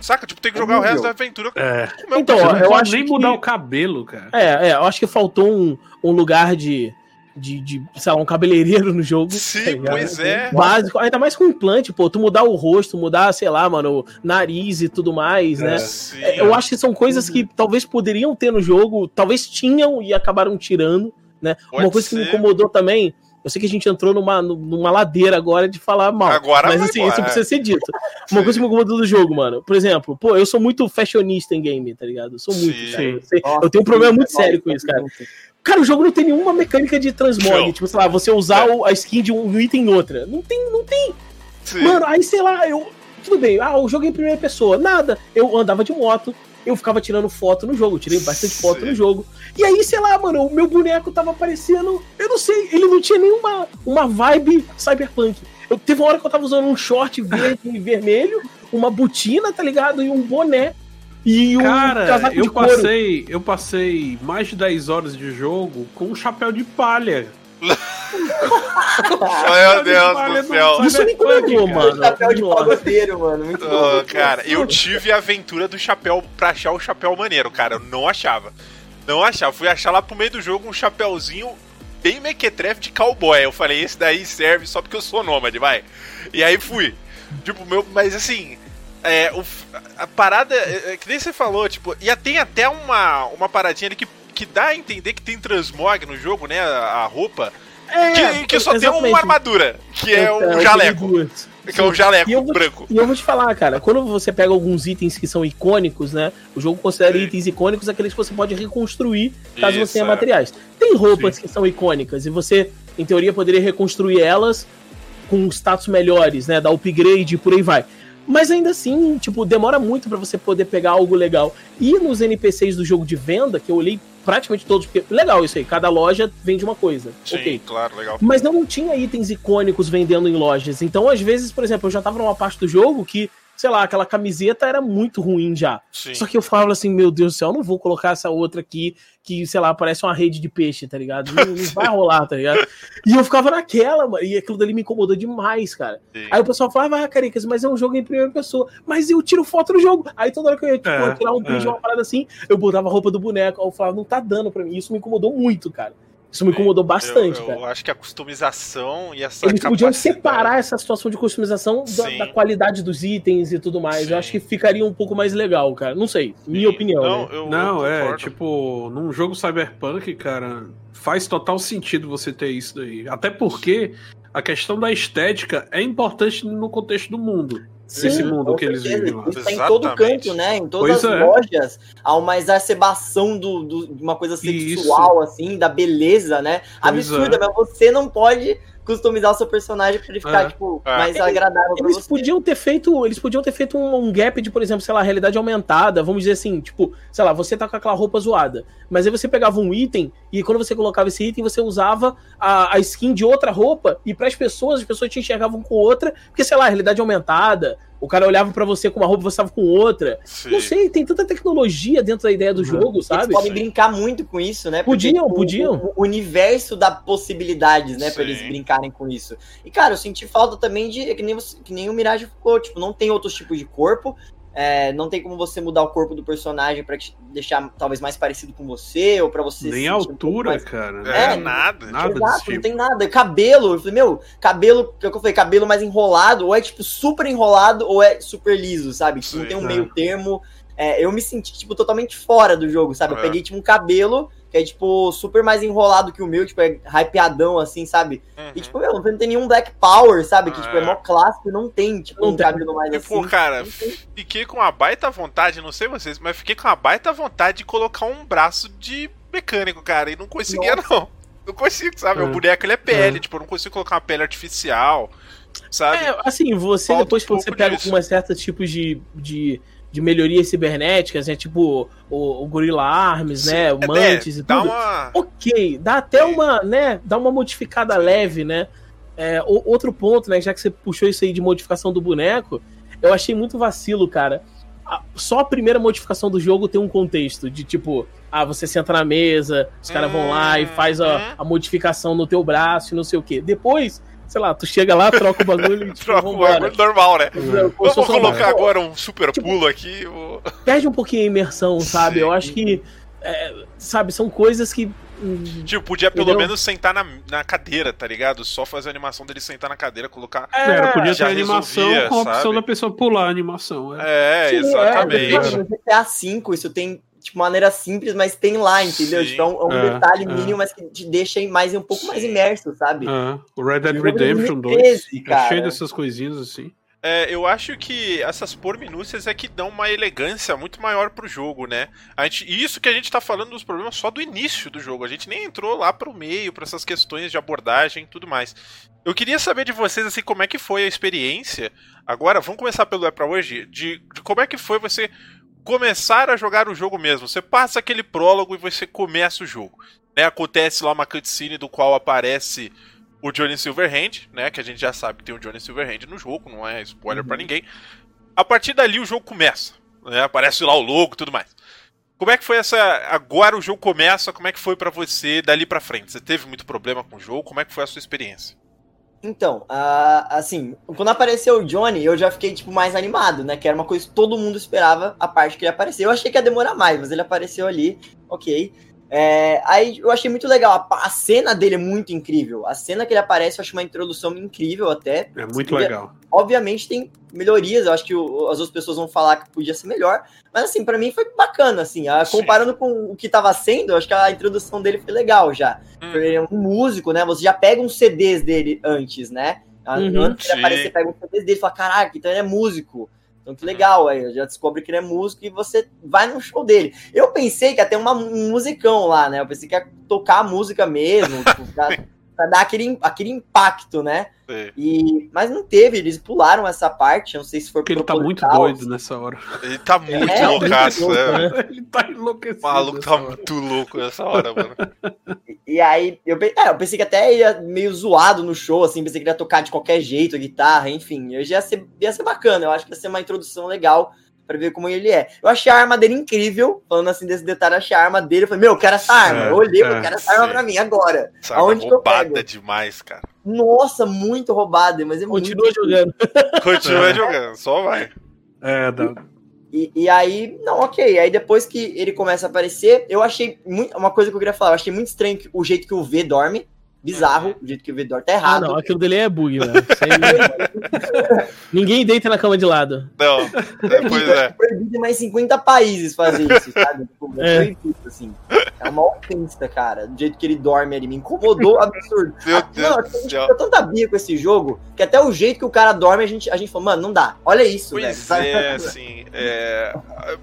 A: Saca? Tipo, tem que jogar o resto da aventura com
D: É.
A: o meu
B: Então, ó,
D: não
B: eu acho
D: nem
B: que-
D: mudar o cabelo, cara.
B: É, é, eu acho que faltou um, um lugar de, de, de, sei lá, um cabeleireiro no jogo.
A: Sim,
B: tá
A: pois é.
B: Básico, ainda mais com implante, pô, tu mudar o rosto, mudar, sei lá, mano, o nariz e tudo mais, né?
A: Sim.
B: É, Eu acho que são coisas que talvez poderiam ter no jogo, talvez tinham e acabaram tirando, né?
A: Pode
B: Uma coisa que me
A: ser.
B: incomodou também, eu sei que a gente entrou numa, numa ladeira agora de falar mal.
A: Agora
B: mas assim,
A: embora,
B: isso
A: é.
B: precisa ser dito. Uma coisa que me incomodou do jogo, mano. Por exemplo, pô, eu sou muito fashionista em game, tá ligado? Eu sou muito,
A: Sim.
B: cara. Eu, sei- eu tenho um problema muito sério com isso, cara. Cara, o jogo não tem nenhuma mecânica de transmog.
A: Não.
B: Tipo, sei lá, você usar
A: É.
B: a skin de um item em outra. Não tem, não tem.
A: Sim.
B: Mano, aí sei lá, eu. Tudo bem, ah, o jogo é em primeira pessoa. Nada. Eu andava de moto, eu ficava tirando foto no jogo, eu tirei bastante foto no jogo. E aí, sei lá, mano, o meu boneco tava parecendo. Eu não sei, ele não tinha nenhuma uma vibe cyberpunk. Eu, teve uma hora que eu tava usando um short verde e vermelho, uma botina, tá ligado? E um boné. E um
D: Cara,
B: casaco de
D: eu
B: couro.
D: passei, eu passei mais de 10 horas de jogo com um chapéu de palha.
A: Meu Deus do céu.
B: Isso me incomodou, mano.
C: Chapéu de pagodeiro, mano. Muito
A: Ô,
C: bom.
A: cara, eu tive a aventura do chapéu pra achar o chapéu maneiro, cara. Eu não achava. Não achava. Fui achar lá pro meio do jogo um chapéuzinho bem mequetrefe de cowboy. Eu falei, esse daí serve só porque eu sou nômade, vai. E aí fui. Tipo, meu. Mas assim. É, o, a parada. É, é que nem você falou, tipo. E tem até uma, uma paradinha ali que, que dá a entender que tem transmog no jogo, né? A, a roupa. que, que só tem
B: exatamente.
A: uma armadura, que é um
B: eu
A: jaleco.
B: peguei duas.
A: Que é um jaleco
B: E eu vou
A: branco.
B: E eu vou te falar, cara, quando você pega alguns itens que são icônicos, né? O jogo considera
A: Sim.
B: itens icônicos aqueles que você pode reconstruir caso
A: Isso,
B: você tenha
A: é.
B: materiais. Tem roupas que são icônicas e você, em teoria, poderia reconstruir elas com status melhores, né? Dar upgrade e por aí vai. Mas ainda assim, tipo, demora muito pra você poder pegar algo legal. E nos NPCs do jogo de venda, que eu olhei praticamente todos, porque legal isso aí, cada loja vende uma coisa.
A: Sim,
B: ok.
A: claro, legal.
B: Mas não tinha itens icônicos vendendo em lojas. Então, às vezes, por exemplo, eu já tava numa parte do jogo que, sei lá, aquela camiseta era muito ruim já.
A: Sim.
B: Só que eu falava assim, meu Deus do céu, eu não vou colocar essa outra aqui que, sei lá, parece uma rede de peixe, tá ligado? Não, não vai rolar, tá ligado? E eu ficava naquela, mano, e aquilo dali me incomodou demais, cara.
A: Sim.
B: Aí o pessoal falava, ah, Caricas, mas é um jogo em primeira pessoa. Mas eu tiro foto no jogo. Aí toda hora que eu ia tipo,
D: É,
B: tirar um
D: é.
B: uma parada assim, eu botava a roupa do boneco. Aí eu falava, não tá dando pra mim. Isso me incomodou muito, cara. Isso me incomodou bastante,
A: eu,
B: cara.
A: eu acho que a customização e essa
B: Eles podiam separar essa situação de customização da, da qualidade dos itens e tudo mais.
A: Sim.
B: Eu acho que ficaria um pouco mais legal, cara. Não sei, minha opinião.
A: Não,
B: né?
A: eu,
D: Não,
A: eu
D: é, tipo, num jogo cyberpunk, cara, faz total sentido você ter isso daí. Até porque a questão da estética é importante no contexto do mundo.
B: Sim,
D: Esse mundo que eles vivem lá.
C: Isso tá em todo
A: Exatamente.
C: canto, né? Em todas
D: Pois
C: as
D: é.
C: lojas há uma exacerbação do, do- de uma coisa
D: Isso.
C: sexual, assim, da beleza, né? Absurda,
D: é.
C: mas você não pode customizar o seu personagem pra ele ficar,
D: É.
C: tipo,
A: É.
C: mais agradável pra
B: Eles
C: você.
B: podiam ter feito, eles podiam ter feito um, um gap de, por exemplo, sei lá, realidade aumentada, vamos dizer assim, tipo, sei lá, você tá com aquela roupa zoada, mas aí você pegava um item e quando você colocava esse item, você usava a, a skin de outra roupa e para as pessoas, as pessoas te enxergavam com outra, porque sei lá, realidade aumentada, o cara olhava pra você com uma roupa, você tava com outra.
A: Sim.
B: Não sei, tem tanta tecnologia dentro da ideia do
D: Uhum.
B: jogo,
C: Eles
B: sabe?
C: podem brincar muito com isso, né?
B: Podiam,
C: tipo,
B: podiam.
C: O, o universo dá possibilidades, né, pra
A: Sim.
C: eles brincarem com isso. E, cara, eu senti falta também de. Que nem, que nem o Mirage falou, tipo, não tem outros tipos de corpo. É, não tem como você mudar o corpo do personagem pra te deixar talvez mais parecido com você, ou pra você.
D: Nem
C: se
D: a
C: sentir um
D: altura,
C: mais-
D: cara.
A: É,
C: É,
A: nada.
D: nada desse
C: Exato, não
D: tipo.
C: tem nada. Cabelo, eu falei, meu, cabelo, que o que eu falei, cabelo mais enrolado, ou é tipo super enrolado, ou é super liso, sabe? Que não
A: Sim.
C: tem um
D: É.
C: meio termo. É, eu me senti, tipo, totalmente fora do jogo, sabe? Eu
A: É.
C: peguei, tipo, um cabelo que é, tipo, super mais enrolado que o meu, tipo, é hypeadão, assim, sabe?
A: Uhum.
C: E, tipo, meu, não tem nenhum Black Power, sabe? Que, tipo, é
A: É.
C: mó clássico e não tem, tipo,
B: Não
C: um
B: tem.
C: cabelo mais
A: E,
C: assim.
A: cara, fiquei com uma baita vontade, não sei vocês, mas fiquei com uma baita vontade de colocar um braço de mecânico, cara, e não conseguia, não. Não consigo, sabe?
D: É.
A: O boneco ele é pele,
D: É.
A: tipo, eu não consigo colocar uma pele artificial, sabe?
B: É, assim, você
A: Falta
B: depois
A: um
B: que você pega
A: disso.
B: com certos tipos de, de, de melhorias cibernéticas, né? Tipo o, o Gorilla Arms, né? O
A: É,
B: Mantis e
A: dá
B: tudo.
A: uma.
B: Ok, dá até uma, né? Dá uma modificada leve, né? É, o- outro ponto, né? Já que você puxou isso aí de modificação do boneco, eu achei muito vacilo, cara. Só a primeira modificação do jogo tem um contexto de tipo, ah, você senta na mesa, os caras vão lá e faz
A: Uhum.
B: a, a modificação no teu braço e não sei o que. Depois, sei lá, tu chega lá, troca o bagulho e tipo,
A: Troca um
B: vambora.
A: bagulho normal, né?
B: Se
A: Vamos colocar agora um super
B: Tipo-
A: pulo aqui. o-
B: Perde um pouquinho a imersão, sabe?
A: Sim.
B: Eu acho que, é, sabe, são coisas que. hum,
A: Tipo, podia pelo
B: Entendeu?
A: menos sentar na, na cadeira, tá ligado? Só fazer a animação dele sentar na cadeira, colocar.
B: É,
D: Era, podia ter animação
A: resolvia,
D: com a opção
A: sabe?
D: da pessoa pular a animação. É.
A: É,
B: Sim,
A: exatamente.
B: é,
C: No GTA V, isso tem, tipo, maneira simples, mas tem lá, entendeu?
A: Sim.
C: Tipo, é um, é
D: É,
C: detalhe
D: é.
C: mínimo, mas que te deixa mais, um pouco mais
A: Sim.
C: imerso, sabe?
D: É, O Red Dead
C: de
D: Redemption 2
C: 2013,
D: é
C: cara.
D: cheio dessas coisinhas assim.
A: É, eu acho que essas porminúcias é que dão uma elegância muito maior pro jogo, né? A gente, e isso que a gente tá falando dos problemas só do início do jogo. A gente nem entrou lá pro meio, pra essas questões de abordagem e tudo mais. Eu queria saber de vocês, assim, como é que foi a experiência. Agora, vamos começar pelo É Pra Hoje, de, de como é que foi você começar a jogar o jogo mesmo. Você passa aquele prólogo e você começa o jogo. Né? Acontece lá uma cutscene do qual aparece o Johnny Silverhand, né? Que a gente já sabe que tem o Johnny Silverhand no jogo, não é spoiler pra ninguém. A partir dali o jogo começa, né? Aparece lá o logo e tudo mais. Como é que foi essa. Agora o jogo começa, como é que foi para você dali para frente? Você teve muito problema com o jogo? Como é que foi a sua experiência?
C: Então, uh, assim, quando apareceu o Johnny, eu já fiquei, tipo, mais animado, né? Que era uma coisa que todo mundo esperava a parte que ele apareceu. Eu achei que ia demorar mais, mas ele apareceu ali, ok. É, aí eu achei muito legal. A, a, cena dele é muito incrível. A cena que ele aparece, eu acho uma introdução incrível até.
D: É muito legal.
C: Obviamente tem melhorias, eu acho que o, as outras pessoas vão falar que podia ser melhor. Mas assim, para mim foi bacana, assim. A, comparando com o que tava sendo, eu acho que a introdução dele foi legal já. Hum. Ele é um músico, né? Você já pega uns CDs dele antes, né? Uhum, antes de ele aparecer, pega uns CDs dele e fala: caraca, então ele é músico. Então que legal, aí já descobre que ele é músico e você vai no show dele. Eu pensei que ia ter uma, um musicão lá, né? Eu pensei que ia tocar a música mesmo, tipo, pra, dar aquele, aquele impacto, né? E, mas não teve, eles pularam essa parte, não sei se foi
D: porque ele tá muito doido nessa hora.
A: Ele tá muito é, loucaço, né?
D: né? Ele tá enlouquecido.
A: O maluco tá hora. muito louco nessa hora, mano.
C: E, e aí, eu, é, eu pensei que até ia meio zoado no show, assim, pensei que ele ia tocar de qualquer jeito a guitarra, enfim. Eu já ia ser, ia ser bacana, eu acho que ia ser uma introdução legal para ver como ele é. Eu achei a arma dele incrível, falando assim desse detalhe, achei a arma dele, eu falei, meu, eu quero essa arma. É, eu olhei, é, eu quero essa sim. arma pra mim agora.
A: Essa Aonde arma que eu pego?
C: demais,
A: cara.
C: Nossa, muito roubada, mas é
B: Continua
C: muito...
B: jogando.
A: Continua é. jogando, só vai.
D: É, dá.
C: E, e, aí, não, ok. Aí depois que ele começa a aparecer, eu achei muito. Uma coisa que eu queria falar, eu achei muito estranho o jeito que o V dorme bizarro, o jeito que o Vidor tá errado. Ah,
B: não, aquilo dele é bug, velho. Ninguém deita na cama de lado.
A: Não, é, pois é.
C: Proibido em mais 50 países fazer isso, sabe? Tipo, é. Proibido, assim. É uma ofensa, cara. Do jeito que ele dorme ali. Me incomodou absurdo. Meu ah, Deus não, a gente ficou tanta bia com esse jogo que até o jeito que o cara dorme, a gente, a gente falou, mano, não dá. Olha isso,
A: pois velho. É, assim. É...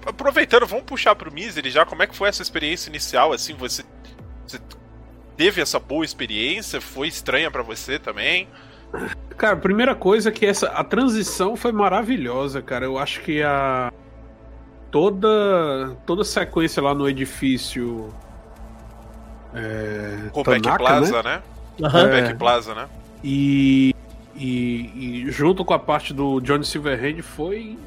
A: Aproveitando, vamos puxar pro Misery já. Como é que foi essa experiência inicial? Assim, você, você teve essa boa experiência? Foi estranha para você também?
D: Cara, primeira coisa é que essa a transição foi maravilhosa, cara. Eu acho que a toda toda a sequência lá no edifício
A: é, Tanaka, Plaza, né?
D: né? Uhum. É, Plaza, né? E, e, e, junto com a parte do Johnny Silverhand foi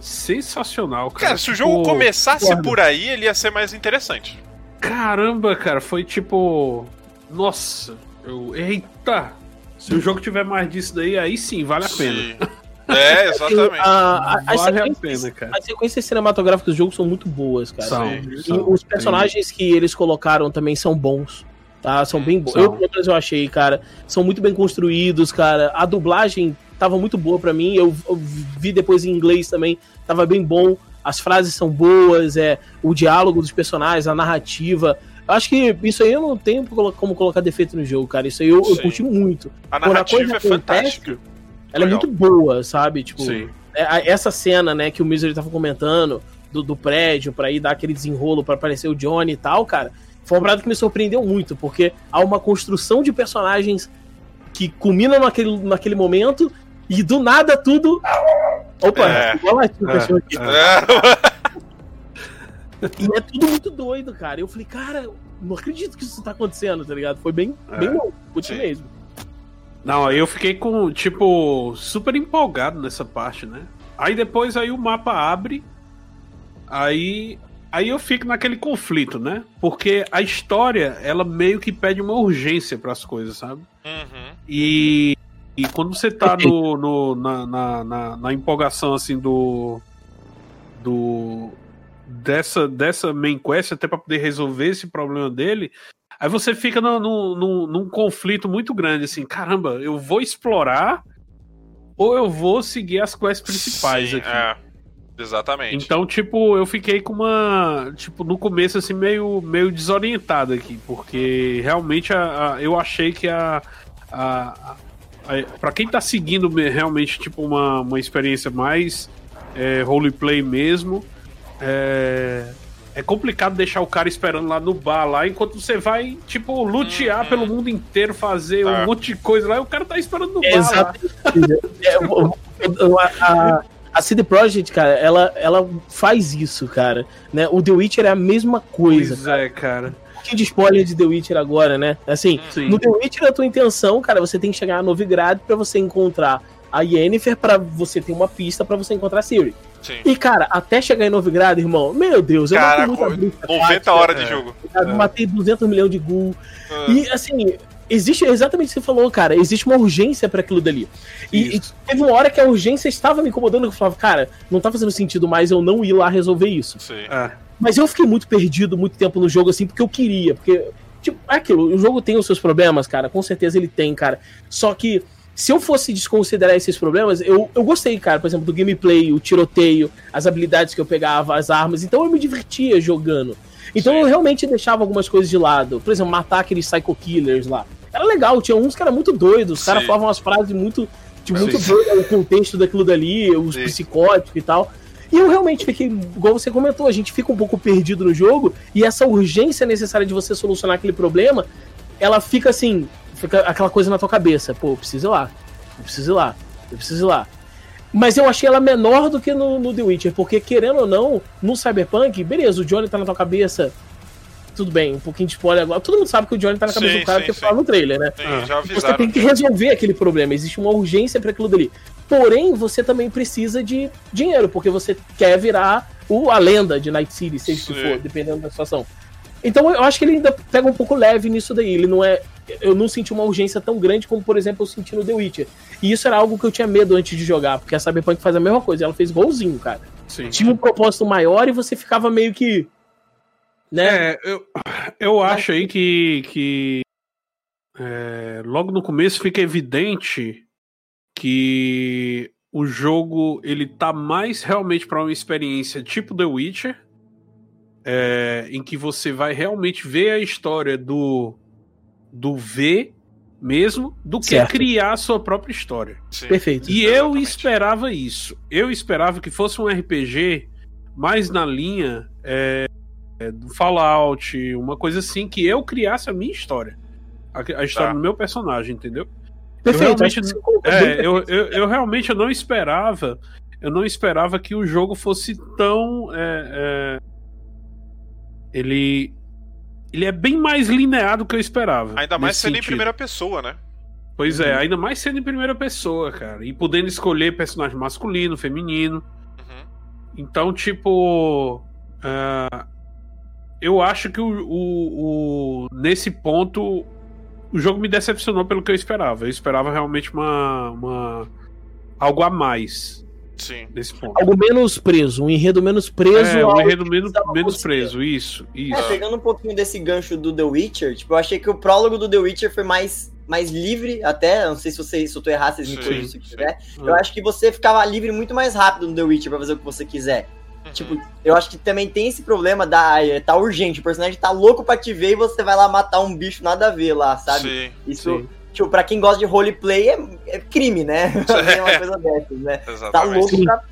D: sensacional, cara.
A: Cara, se o jogo tipo, começasse por aí, ele ia ser mais interessante.
D: Caramba, cara, foi tipo. Nossa, eu. Eita! Se o jogo tiver mais disso daí, aí sim, vale a pena.
A: É, exatamente.
B: a, a, vale a pena, cara. As sequências cinematográficas do jogo são muito boas, cara.
D: São,
B: e
D: são,
B: os personagens sim. que eles colocaram também são bons. Tá? São bem bons. Eu, pelo menos, eu achei, cara. São muito bem construídos, cara. A dublagem tava muito boa para mim. Eu, eu, vi depois em inglês também. Tava bem bom as frases são boas, é o diálogo dos personagens, a narrativa. Eu acho que isso aí eu não tenho como colocar defeito no jogo, cara. Isso aí eu, eu curti muito.
A: A narrativa a é fantástica.
B: Ela Legal. é muito boa, sabe? Tipo, é, essa cena, né, que o Misery tava comentando, do, do prédio, para ir dar aquele desenrolo para aparecer o Johnny e tal, cara, foi uma parada que me surpreendeu muito, porque há uma construção de personagens que culminam naquele, naquele momento e do nada tudo Opa, é. igual latinho o cachorro aqui. É. E é tudo muito doido, cara. Eu falei, cara, não acredito que isso tá acontecendo, tá ligado? Foi bem, é. bem bom, curti mesmo.
D: Não, aí eu fiquei com, tipo, super empolgado nessa parte, né? Aí depois aí o mapa abre, aí aí eu fico naquele conflito, né? Porque a história, ela meio que pede uma urgência para as coisas, sabe? Uhum. E e quando você tá no, no na, na, na, na, empolgação assim do. do dessa, dessa main quest, até para poder resolver esse problema dele, aí você fica no, no, no, num conflito muito grande, assim, caramba, eu vou explorar ou eu vou seguir as quests principais Sim, aqui. É.
A: Exatamente.
D: Então, tipo, eu fiquei com uma. Tipo, no começo, assim, meio, meio desorientado aqui. Porque realmente a, a eu achei que a, a, para quem tá seguindo realmente tipo uma, uma experiência mais é, roleplay mesmo, é, é complicado deixar o cara esperando lá no bar lá, enquanto você vai, tipo, lutear uhum. pelo mundo inteiro, fazer um tá. monte de coisa lá, e o cara tá esperando no bar. Exatamente.
B: É, a, a CD Projekt, cara, ela, ela faz isso, cara. Né? O The Witcher é a mesma coisa.
D: Pois cara. é, cara
B: pouquinho de spoiler de The Witcher agora, né? Assim, Sim. no The Witcher a tua intenção, cara, você tem que chegar a Novigrad para você encontrar a Yennefer para você ter uma pista para você encontrar a Ciri. Sim. E, cara, até chegar em Novigrado, irmão, meu Deus, eu
A: matei muita 90 horas de jogo.
B: Eu é. matei 200 milhões de gul. É. E, assim, existe exatamente o que você falou, cara. Existe uma urgência para aquilo dali. E, e, teve uma hora que a urgência estava me incomodando. Eu falava, cara, não tá fazendo sentido mais eu não ir lá resolver isso. Sim. É. Mas eu fiquei muito perdido muito tempo no jogo, assim, porque eu queria. Porque, tipo, é aquilo, o jogo tem os seus problemas, cara. Com certeza ele tem, cara. Só que. Se eu fosse desconsiderar esses problemas, eu, eu gostei, cara, por exemplo, do gameplay, o tiroteio, as habilidades que eu pegava, as armas, então eu me divertia jogando. Então Sim. eu realmente deixava algumas coisas de lado. Por exemplo, matar aqueles psycho killers lá. Era legal, tinha uns que eram muito doidos, os caras falavam umas frases muito. De muito doido, o contexto daquilo dali, os Sim. psicóticos e tal. E eu realmente fiquei, igual você comentou, a gente fica um pouco perdido no jogo, e essa urgência necessária de você solucionar aquele problema, ela fica assim, fica aquela coisa na tua cabeça. Pô, eu preciso ir lá, eu preciso ir lá, eu preciso ir lá. Mas eu achei ela menor do que no, no The Witcher, porque querendo ou não, no Cyberpunk, beleza, o Johnny tá na tua cabeça, tudo bem, um pouquinho de spoiler agora. Todo mundo sabe que o Johnny tá na cabeça sim, do cara sim, que fala no trailer, né? Sim, ah. você tem que resolver aquele problema, existe uma urgência para aquilo dali. Porém, você também precisa de dinheiro, porque você quer virar o, a lenda de Night City, seja o que for, dependendo da situação. Então eu acho que ele ainda pega um pouco leve nisso daí. Ele não é. Eu não senti uma urgência tão grande como, por exemplo, eu senti no The Witcher. E isso era algo que eu tinha medo antes de jogar, porque a Cyberpunk faz a mesma coisa. Ela fez golzinho, cara. Sim. Tinha um propósito maior e você ficava meio que.
D: Né? É, eu, eu acho aí que, que é, logo no começo fica evidente que o jogo ele tá mais realmente para uma experiência tipo The Witcher, é, em que você vai realmente ver a história do do V mesmo do que certo. criar a sua própria história.
B: Sim, Perfeito.
D: E eu esperava isso. Eu esperava que fosse um RPG mais na linha é, é, do Fallout, uma coisa assim, que eu criasse a minha história. A, a história tá. do meu personagem, entendeu? Perfeito. Eu realmente, é, eu, eu, eu, realmente eu não esperava. Eu não esperava que o jogo fosse tão. É, é, ele. Ele é bem mais linear do que eu esperava.
A: Ainda mais sendo sentido. em primeira pessoa, né?
D: Pois é, uhum. ainda mais sendo em primeira pessoa, cara. E podendo escolher personagem masculino, feminino. Uhum. Então, tipo. Uh, eu acho que o, o, o, nesse ponto o jogo me decepcionou pelo que eu esperava. Eu esperava realmente uma, uma algo a mais.
A: Sim.
B: Desse ponto. Algo menos preso, um enredo menos preso.
D: É, um enredo menos, menos preso, isso, isso. É,
C: pegando um pouquinho desse gancho do The Witcher, tipo, eu achei que o prólogo do The Witcher foi mais, mais livre, até, não sei se, você, se eu tô errado, vocês me corrigem se quiser. Eu acho que você ficava livre muito mais rápido no The Witcher pra fazer o que você quiser. Uhum. Tipo, eu acho que também tem esse problema da. É, tá urgente, o personagem tá louco pra te ver e você vai lá matar um bicho nada a ver lá, sabe? Sim, Isso. Sim. Tipo, pra quem gosta de roleplay é, é crime, né? É uma coisa dessas, né? Tá Exatamente. Tá louco pra,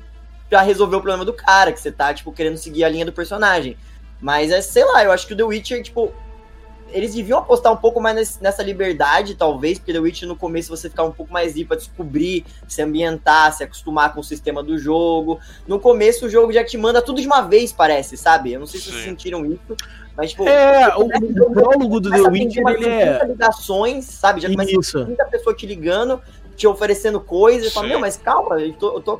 C: pra resolver o problema do cara, que você tá, tipo, querendo seguir a linha do personagem. Mas é, sei lá, eu acho que o The Witcher, tipo, eles deviam apostar um pouco mais nessa liberdade, talvez, porque The Witch no começo você ficar um pouco mais livre pra descobrir, se ambientar, se acostumar com o sistema do jogo. No começo o jogo já te manda tudo de uma vez, parece, sabe? Eu não sei se Sim. vocês sentiram isso. Mas, tipo,
B: é, o, o prólogo do The Witch, ele é...
C: ligações, sabe? Já começa Isso. muita pessoa te ligando, te oferecendo coisas. Fala, meu, mas calma, eu tô, eu tô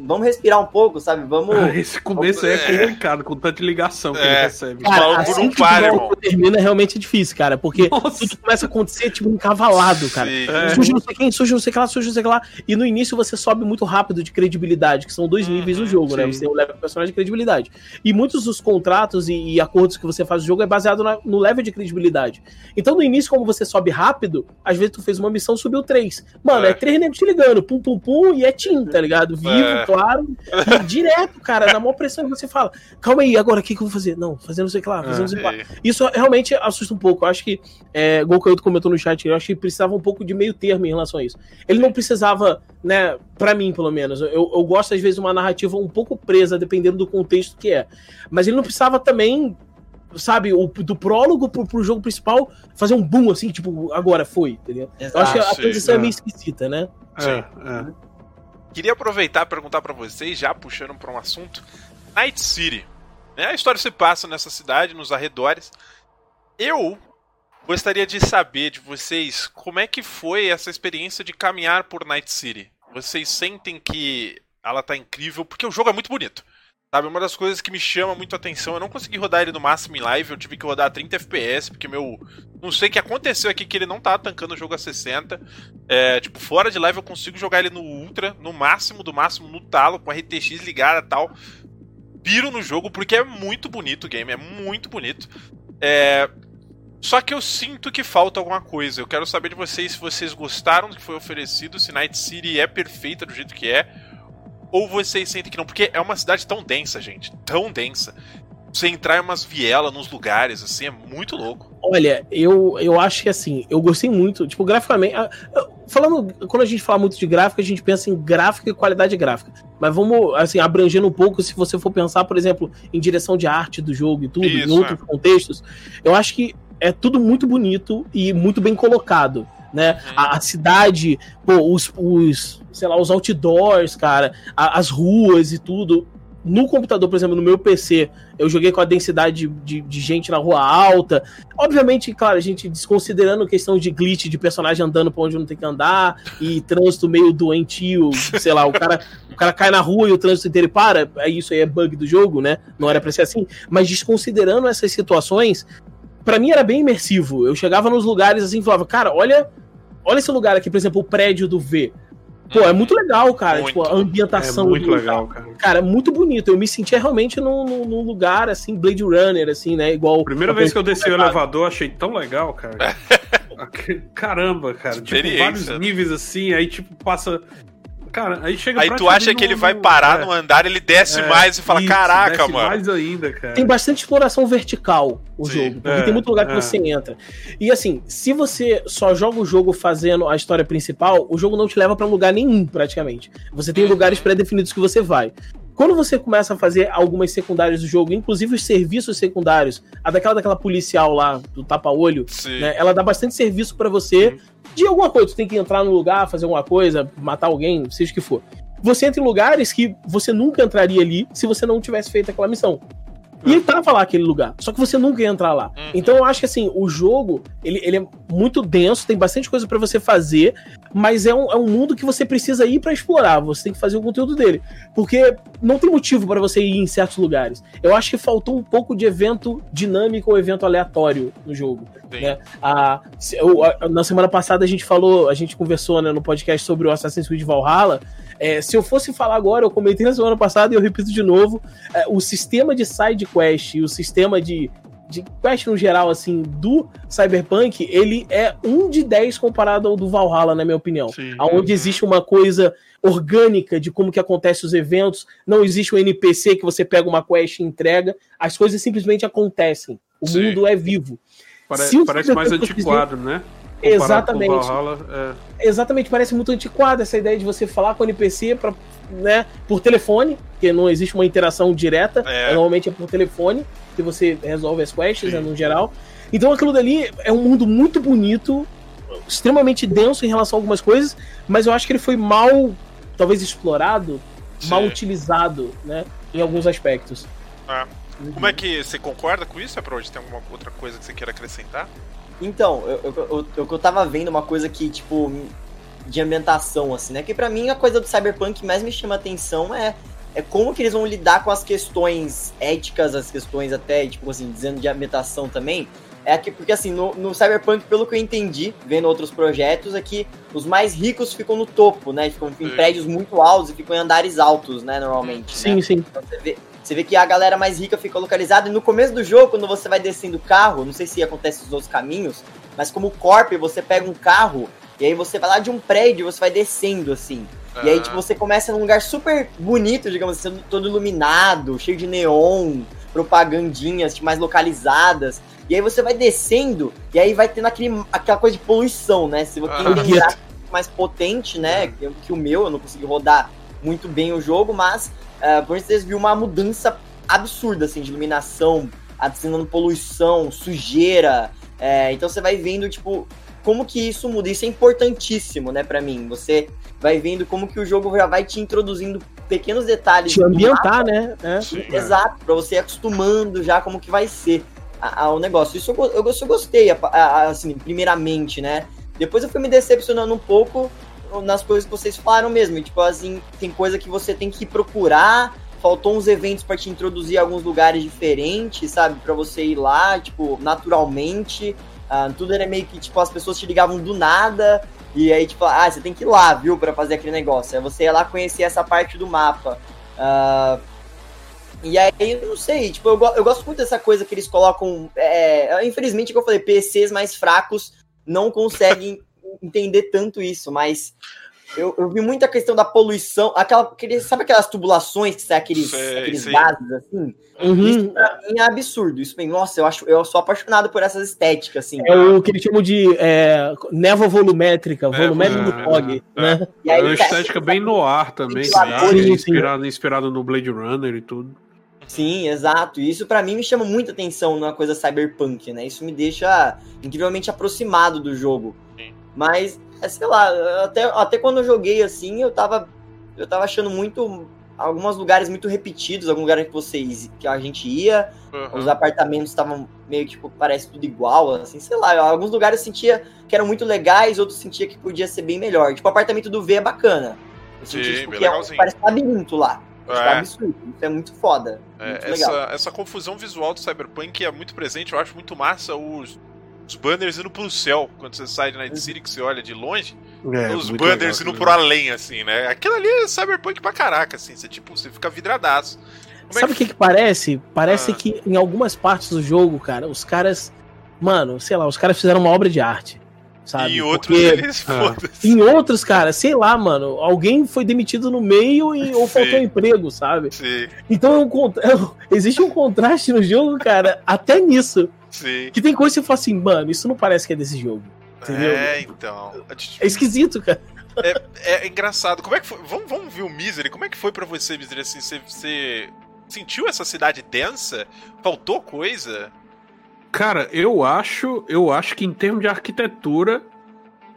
C: vamos respirar um pouco, sabe? Vamos.
D: Esse começo vamos... é complicado, com tanta ligação que é. ele recebe.
B: Cara, assim que o termina realmente é difícil, cara. Porque Nossa. tudo começa a acontecer, tipo, encavalado, cara. É. Surge não sei quem, surge não sei que lá, surge não sei que lá. E no início você sobe muito rápido de credibilidade, que são dois uhum, níveis no jogo, né? sim. né? Você tem o level personagem de credibilidade. E muitos dos contratos e, e, acordos que você faz no jogo é baseado na, no level de credibilidade. Então, no início, como você sobe rápido, às vezes tu fez uma missão, subiu três. Mano, Mano, é, é três negros te ligando, pum, pum, pum, e é Tim, tá ligado? Vivo, é. claro. E direto, cara, na maior pressão você fala, calma aí, agora o que, que eu vou fazer? Não, fazendo não sei o que lá, fazendo não sei o que lá. Isso realmente assusta um pouco. Eu acho que, é, Gokuito comentou no chat, eu acho que precisava um pouco de meio termo em relação a isso. Ele não precisava, né, pra mim, pelo menos, eu, eu gosto às vezes de uma narrativa um pouco presa, dependendo do contexto que é. Mas ele não precisava também sabe, o, do prólogo pro, pro jogo principal fazer um boom assim, tipo, agora foi, entendeu? Exato, eu acho que a transição é meio esquisita, né?
A: Sim. É, é. Queria aproveitar e perguntar para vocês, já puxando para um assunto, Night City. Né? A história se passa nessa cidade, nos arredores. Eu gostaria de saber de vocês como é que foi essa experiência de caminhar por Night City. Vocês sentem que ela tá incrível, porque o jogo é muito bonito. Sabe, uma das coisas que me chama muito a atenção, eu não consegui rodar ele no máximo em live, eu tive que rodar a 30 FPS, porque meu. Não sei o que aconteceu aqui, que ele não tá tancando o jogo a 60. É, tipo, fora de live eu consigo jogar ele no Ultra, no máximo do máximo, no talo, com a RTX ligada e tal. Piro no jogo, porque é muito bonito o game, é muito bonito. É, só que eu sinto que falta alguma coisa. Eu quero saber de vocês se vocês gostaram do que foi oferecido, se Night City é perfeita do jeito que é, ou vocês sentem que não, porque é uma cidade tão densa, gente, tão densa. Você entrar em umas vielas nos lugares, assim, é muito louco.
B: Olha, eu, eu acho que assim, eu gostei muito, tipo, graficamente. Falando, quando a gente fala muito de gráfico, a gente pensa em gráfico e qualidade gráfica. Mas vamos, assim, abrangendo um pouco, se você for pensar, por exemplo, em direção de arte do jogo e tudo, Isso, em outros é. contextos, eu acho que é tudo muito bonito e muito bem colocado, né? Uhum. A, a, cidade, pô, os, os, sei lá, os outdoors, cara, a, as ruas e tudo. No computador, por exemplo, no meu PC, eu joguei com a densidade de, de, de, gente na rua alta. Obviamente, claro, a gente desconsiderando a questão de glitch de personagem andando pra onde não tem que andar e trânsito meio doentio, sei lá, o cara, o cara cai na rua e o trânsito inteiro para. É isso aí é bug do jogo, né? Não era pra ser assim. Mas desconsiderando essas situações, para mim era bem imersivo. Eu chegava nos lugares assim e falava, cara, olha, olha esse lugar aqui, por exemplo, o prédio do V. Pô, é muito legal, cara. Muito. Tipo, a ambientação.
D: É muito legal, cara.
B: Cara, muito bonito. Eu me sentia realmente num, num, lugar, assim, Blade Runner, assim, né? Igual.
D: Primeira vez que eu desci o elevador, achei tão legal, cara. Caramba, cara. Tipo, vários níveis assim, aí, tipo, passa Cara, aí chega
A: Aí tu acha que ele vai parar é. no andar, ele desce é, mais e fala: isso, Caraca, desce mano.
D: mais ainda, cara.
B: Tem bastante exploração vertical o Sim, jogo, porque é, tem muito lugar que é. você entra. E assim, se você só joga o jogo fazendo a história principal, o jogo não te leva para lugar nenhum, praticamente. Você tem uhum. lugares pré-definidos que você vai. Quando você começa a fazer algumas secundárias do jogo, inclusive os serviços secundários, a daquela daquela policial lá do tapa-olho, né, ela dá bastante serviço para você uhum. de alguma coisa. Tu tem que entrar no lugar, fazer alguma coisa, matar alguém, seja o que for. Você entra em lugares que você nunca entraria ali se você não tivesse feito aquela missão. E ele tava lá aquele lugar. Só que você nunca ia entrar lá. Uhum. Então eu acho que assim, o jogo, ele, ele é muito denso, tem bastante coisa para você fazer, mas é um, é um mundo que você precisa ir para explorar. Você tem que fazer o conteúdo dele. Porque não tem motivo para você ir em certos lugares. Eu acho que faltou um pouco de evento dinâmico ou evento aleatório no jogo. Né? A, a, na semana passada a gente falou, a gente conversou né, no podcast sobre o Assassin's Creed Valhalla. É, se eu fosse falar agora, eu comentei na semana passada e eu repito de novo: é, o sistema de side quest e o sistema de, de quest no geral, assim, do Cyberpunk, ele é um de 10 comparado ao do Valhalla, na minha opinião. Sim. Onde existe uma coisa orgânica de como que acontece os eventos, não existe um NPC que você pega uma quest e entrega, as coisas simplesmente acontecem. O Sim. mundo é vivo.
D: Pare parece mais antiquado, né?
B: Exatamente. Valhalla, é... Exatamente, parece muito antiquado essa ideia de você falar com o NPC pra, né, por telefone, porque não existe uma interação direta, é. normalmente é por telefone que você resolve as quests, né, no geral. Então aquilo dali é um mundo muito bonito, extremamente denso em relação a algumas coisas, mas eu acho que ele foi mal, talvez explorado, Sim. mal utilizado, né, em alguns aspectos.
A: É. Como é que você concorda com isso, Aprode? Tem alguma outra coisa que você queira acrescentar?
C: Então, eu, eu, eu, eu tava vendo uma coisa que, tipo, de ambientação, assim, né? Que para mim a coisa do Cyberpunk que mais me chama atenção é, é como que eles vão lidar com as questões éticas, as questões até, tipo assim, dizendo de ambientação também. É que, porque assim, no, no Cyberpunk, pelo que eu entendi, vendo outros projetos, é que os mais ricos ficam no topo, né? Ficam em prédios muito altos e ficam em andares altos, né, normalmente.
B: Sim,
C: né?
B: sim.
C: Então, você vê, você vê que a galera mais rica fica localizada. E no começo do jogo, quando você vai descendo o carro, não sei se acontece nos outros caminhos, mas como Corp, você pega um carro e aí você vai lá de um prédio você vai descendo, assim. E aí, tipo, você começa num lugar super bonito, digamos assim, todo iluminado, cheio de neon, propagandinhas tipo, mais localizadas. E aí você vai descendo, e aí vai tendo aquele, aquela coisa de poluição, né? Se você tem um mais potente, né? Que, que o meu, eu não consegui rodar muito bem o jogo, mas uh, por vocês viu uma mudança absurda, assim, de iluminação, adicionando poluição, sujeira. É, então você vai vendo, tipo, como que isso muda. Isso é importantíssimo, né, para mim. Você vai vendo como que o jogo já vai te introduzindo pequenos detalhes.
B: Te ambientar, né?
C: É. Exato, pra você ir acostumando já como que vai ser ao negócio. Isso eu, eu, eu gostei, assim, primeiramente, né? Depois eu fui me decepcionando um pouco nas coisas que vocês falaram mesmo. Tipo, assim, tem coisa que você tem que procurar. Faltou uns eventos para te introduzir a alguns lugares diferentes, sabe? para você ir lá, tipo, naturalmente. Uh, tudo era meio que, tipo, as pessoas te ligavam do nada. E aí, tipo, ah, você tem que ir lá, viu, para fazer aquele negócio. Aí você ia lá conhecer essa parte do mapa. Uh, e aí, eu não sei, tipo, eu, eu gosto muito dessa coisa que eles colocam. É, infelizmente, como eu falei, PCs mais fracos não conseguem entender tanto isso, mas eu, eu, vi muita questão da poluição, aquela, aquele, sabe aquelas tubulações que saem aqueles, sei, aqueles gases assim? Uhum. Isso pra mim é absurdo. Isso bem, nossa, eu acho, eu sou apaixonado por essas estéticas, assim.
B: É o que eles chamam de é, névoa volumétrica, volumétrico do fog,
D: é, né? É. é uma estética bem no ar também, né? inspirado, inspirado no Blade Runner e tudo.
C: Sim, exato. E isso para mim me chama muita atenção numa coisa cyberpunk, né? Isso me deixa incrivelmente aproximado do jogo. Mas, é, sei lá, até, até quando eu joguei assim, eu tava, eu tava achando muito. Alguns lugares muito repetidos, alguns lugares que vocês que a gente ia, uhum. os apartamentos estavam meio tipo, parece tudo igual, assim, sei lá. Alguns lugares eu sentia que eram muito legais, outros sentia que podia ser bem melhor. Tipo, o apartamento do V é bacana. Eu
A: Sim, senti, tipo,
C: que é um, parece um labirinto lá. É. é. absurdo. Isso é muito foda.
A: É,
C: muito
A: essa, essa confusão visual do Cyberpunk é muito presente. Eu acho muito massa os, os banners indo pro céu. Quando você sai de Night. City, que você olha de longe. É, os banners legal, indo pro além, assim, né? Aquilo ali é Cyberpunk pra caraca, assim. Você, tipo, você fica vidradaço.
B: Como Sabe o é que... que, que parece? Parece ah. que em algumas partes do jogo, cara, os caras. Mano, sei lá, os caras fizeram uma obra de arte sabe?
A: E em outros Porque, eles
B: ah, Em outros, cara, sei lá, mano, alguém foi demitido no meio e, ou faltou emprego, sabe? Sim. Então é um, existe um contraste no jogo, cara, até nisso. Sim. Que tem coisa que você fala assim, mano, isso não parece que é desse jogo. Entendeu?
A: É, então.
B: É esquisito, cara.
A: É, é, engraçado. Como é que foi? Vamos, vamos ver o Misery. Como é que foi para você, Misery? Assim, você, você sentiu essa cidade densa? Faltou coisa?
D: Cara, eu acho, eu acho que em termos de arquitetura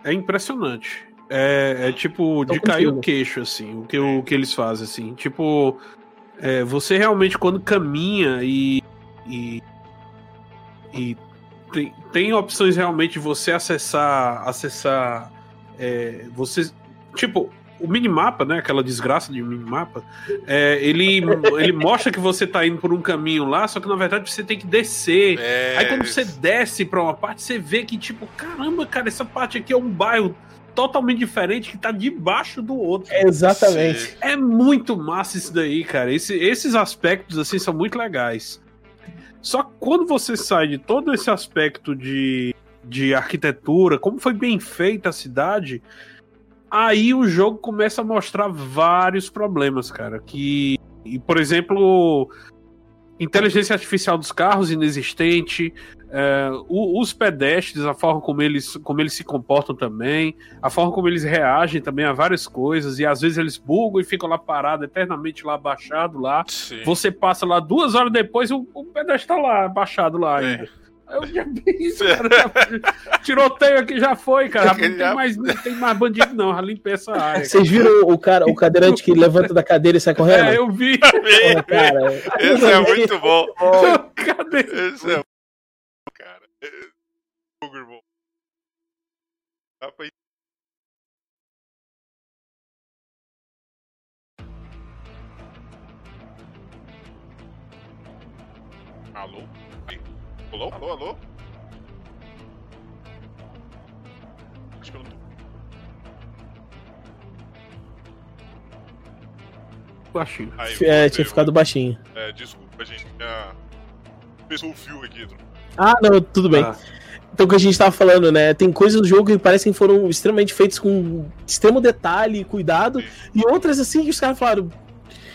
D: é impressionante. É, é tipo de cair o queixo, assim, o que, o que eles fazem, assim. Tipo, é, você realmente quando caminha e. e, e tem, tem opções realmente de você acessar. acessar. É, você. Tipo, o minimapa, né? Aquela desgraça de minimapa, é, ele, ele mostra que você tá indo por um caminho lá, só que na verdade você tem que descer. É... Aí quando você desce pra uma parte, você vê que, tipo, caramba, cara, essa parte aqui é um bairro totalmente diferente que tá debaixo do outro.
B: Exatamente.
D: É muito massa isso daí, cara. Esse, esses aspectos, assim, são muito legais. Só que quando você sai de todo esse aspecto de, de arquitetura, como foi bem feita a cidade, Aí o jogo começa a mostrar vários problemas, cara. Que, e, por exemplo, inteligência artificial dos carros inexistente, é, os pedestres, a forma como eles, como eles se comportam também, a forma como eles reagem também a várias coisas, e às vezes eles bugam e ficam lá parados, eternamente lá abaixado lá. Sim. Você passa lá duas horas depois, o, o pedestre tá lá, abaixado lá é. Eu já vi isso, cara. Tiroteio aqui já foi, cara. Não tem, mais, não tem mais bandido, não. Já limpei essa área.
B: Vocês viram o cara, o cadeirante que levanta da cadeira e sai correndo?
D: É, eu vi.
A: Pô, cara. Esse é muito bom. Cadê? Esse é cara. Irmão. Alô? Alô? Alô, alô? Acho que eu não tô.
B: Baixinho. Aí, é, tinha ficado baixinho.
A: É, desculpa, a gente tinha. Pessoal o fio aqui.
B: Ah, não, tudo bem. Ah. Então, o que a gente tava falando, né? Tem coisas do jogo que parecem que foram extremamente feitas com extremo detalhe e cuidado, Sim. e outras assim que os caras falaram,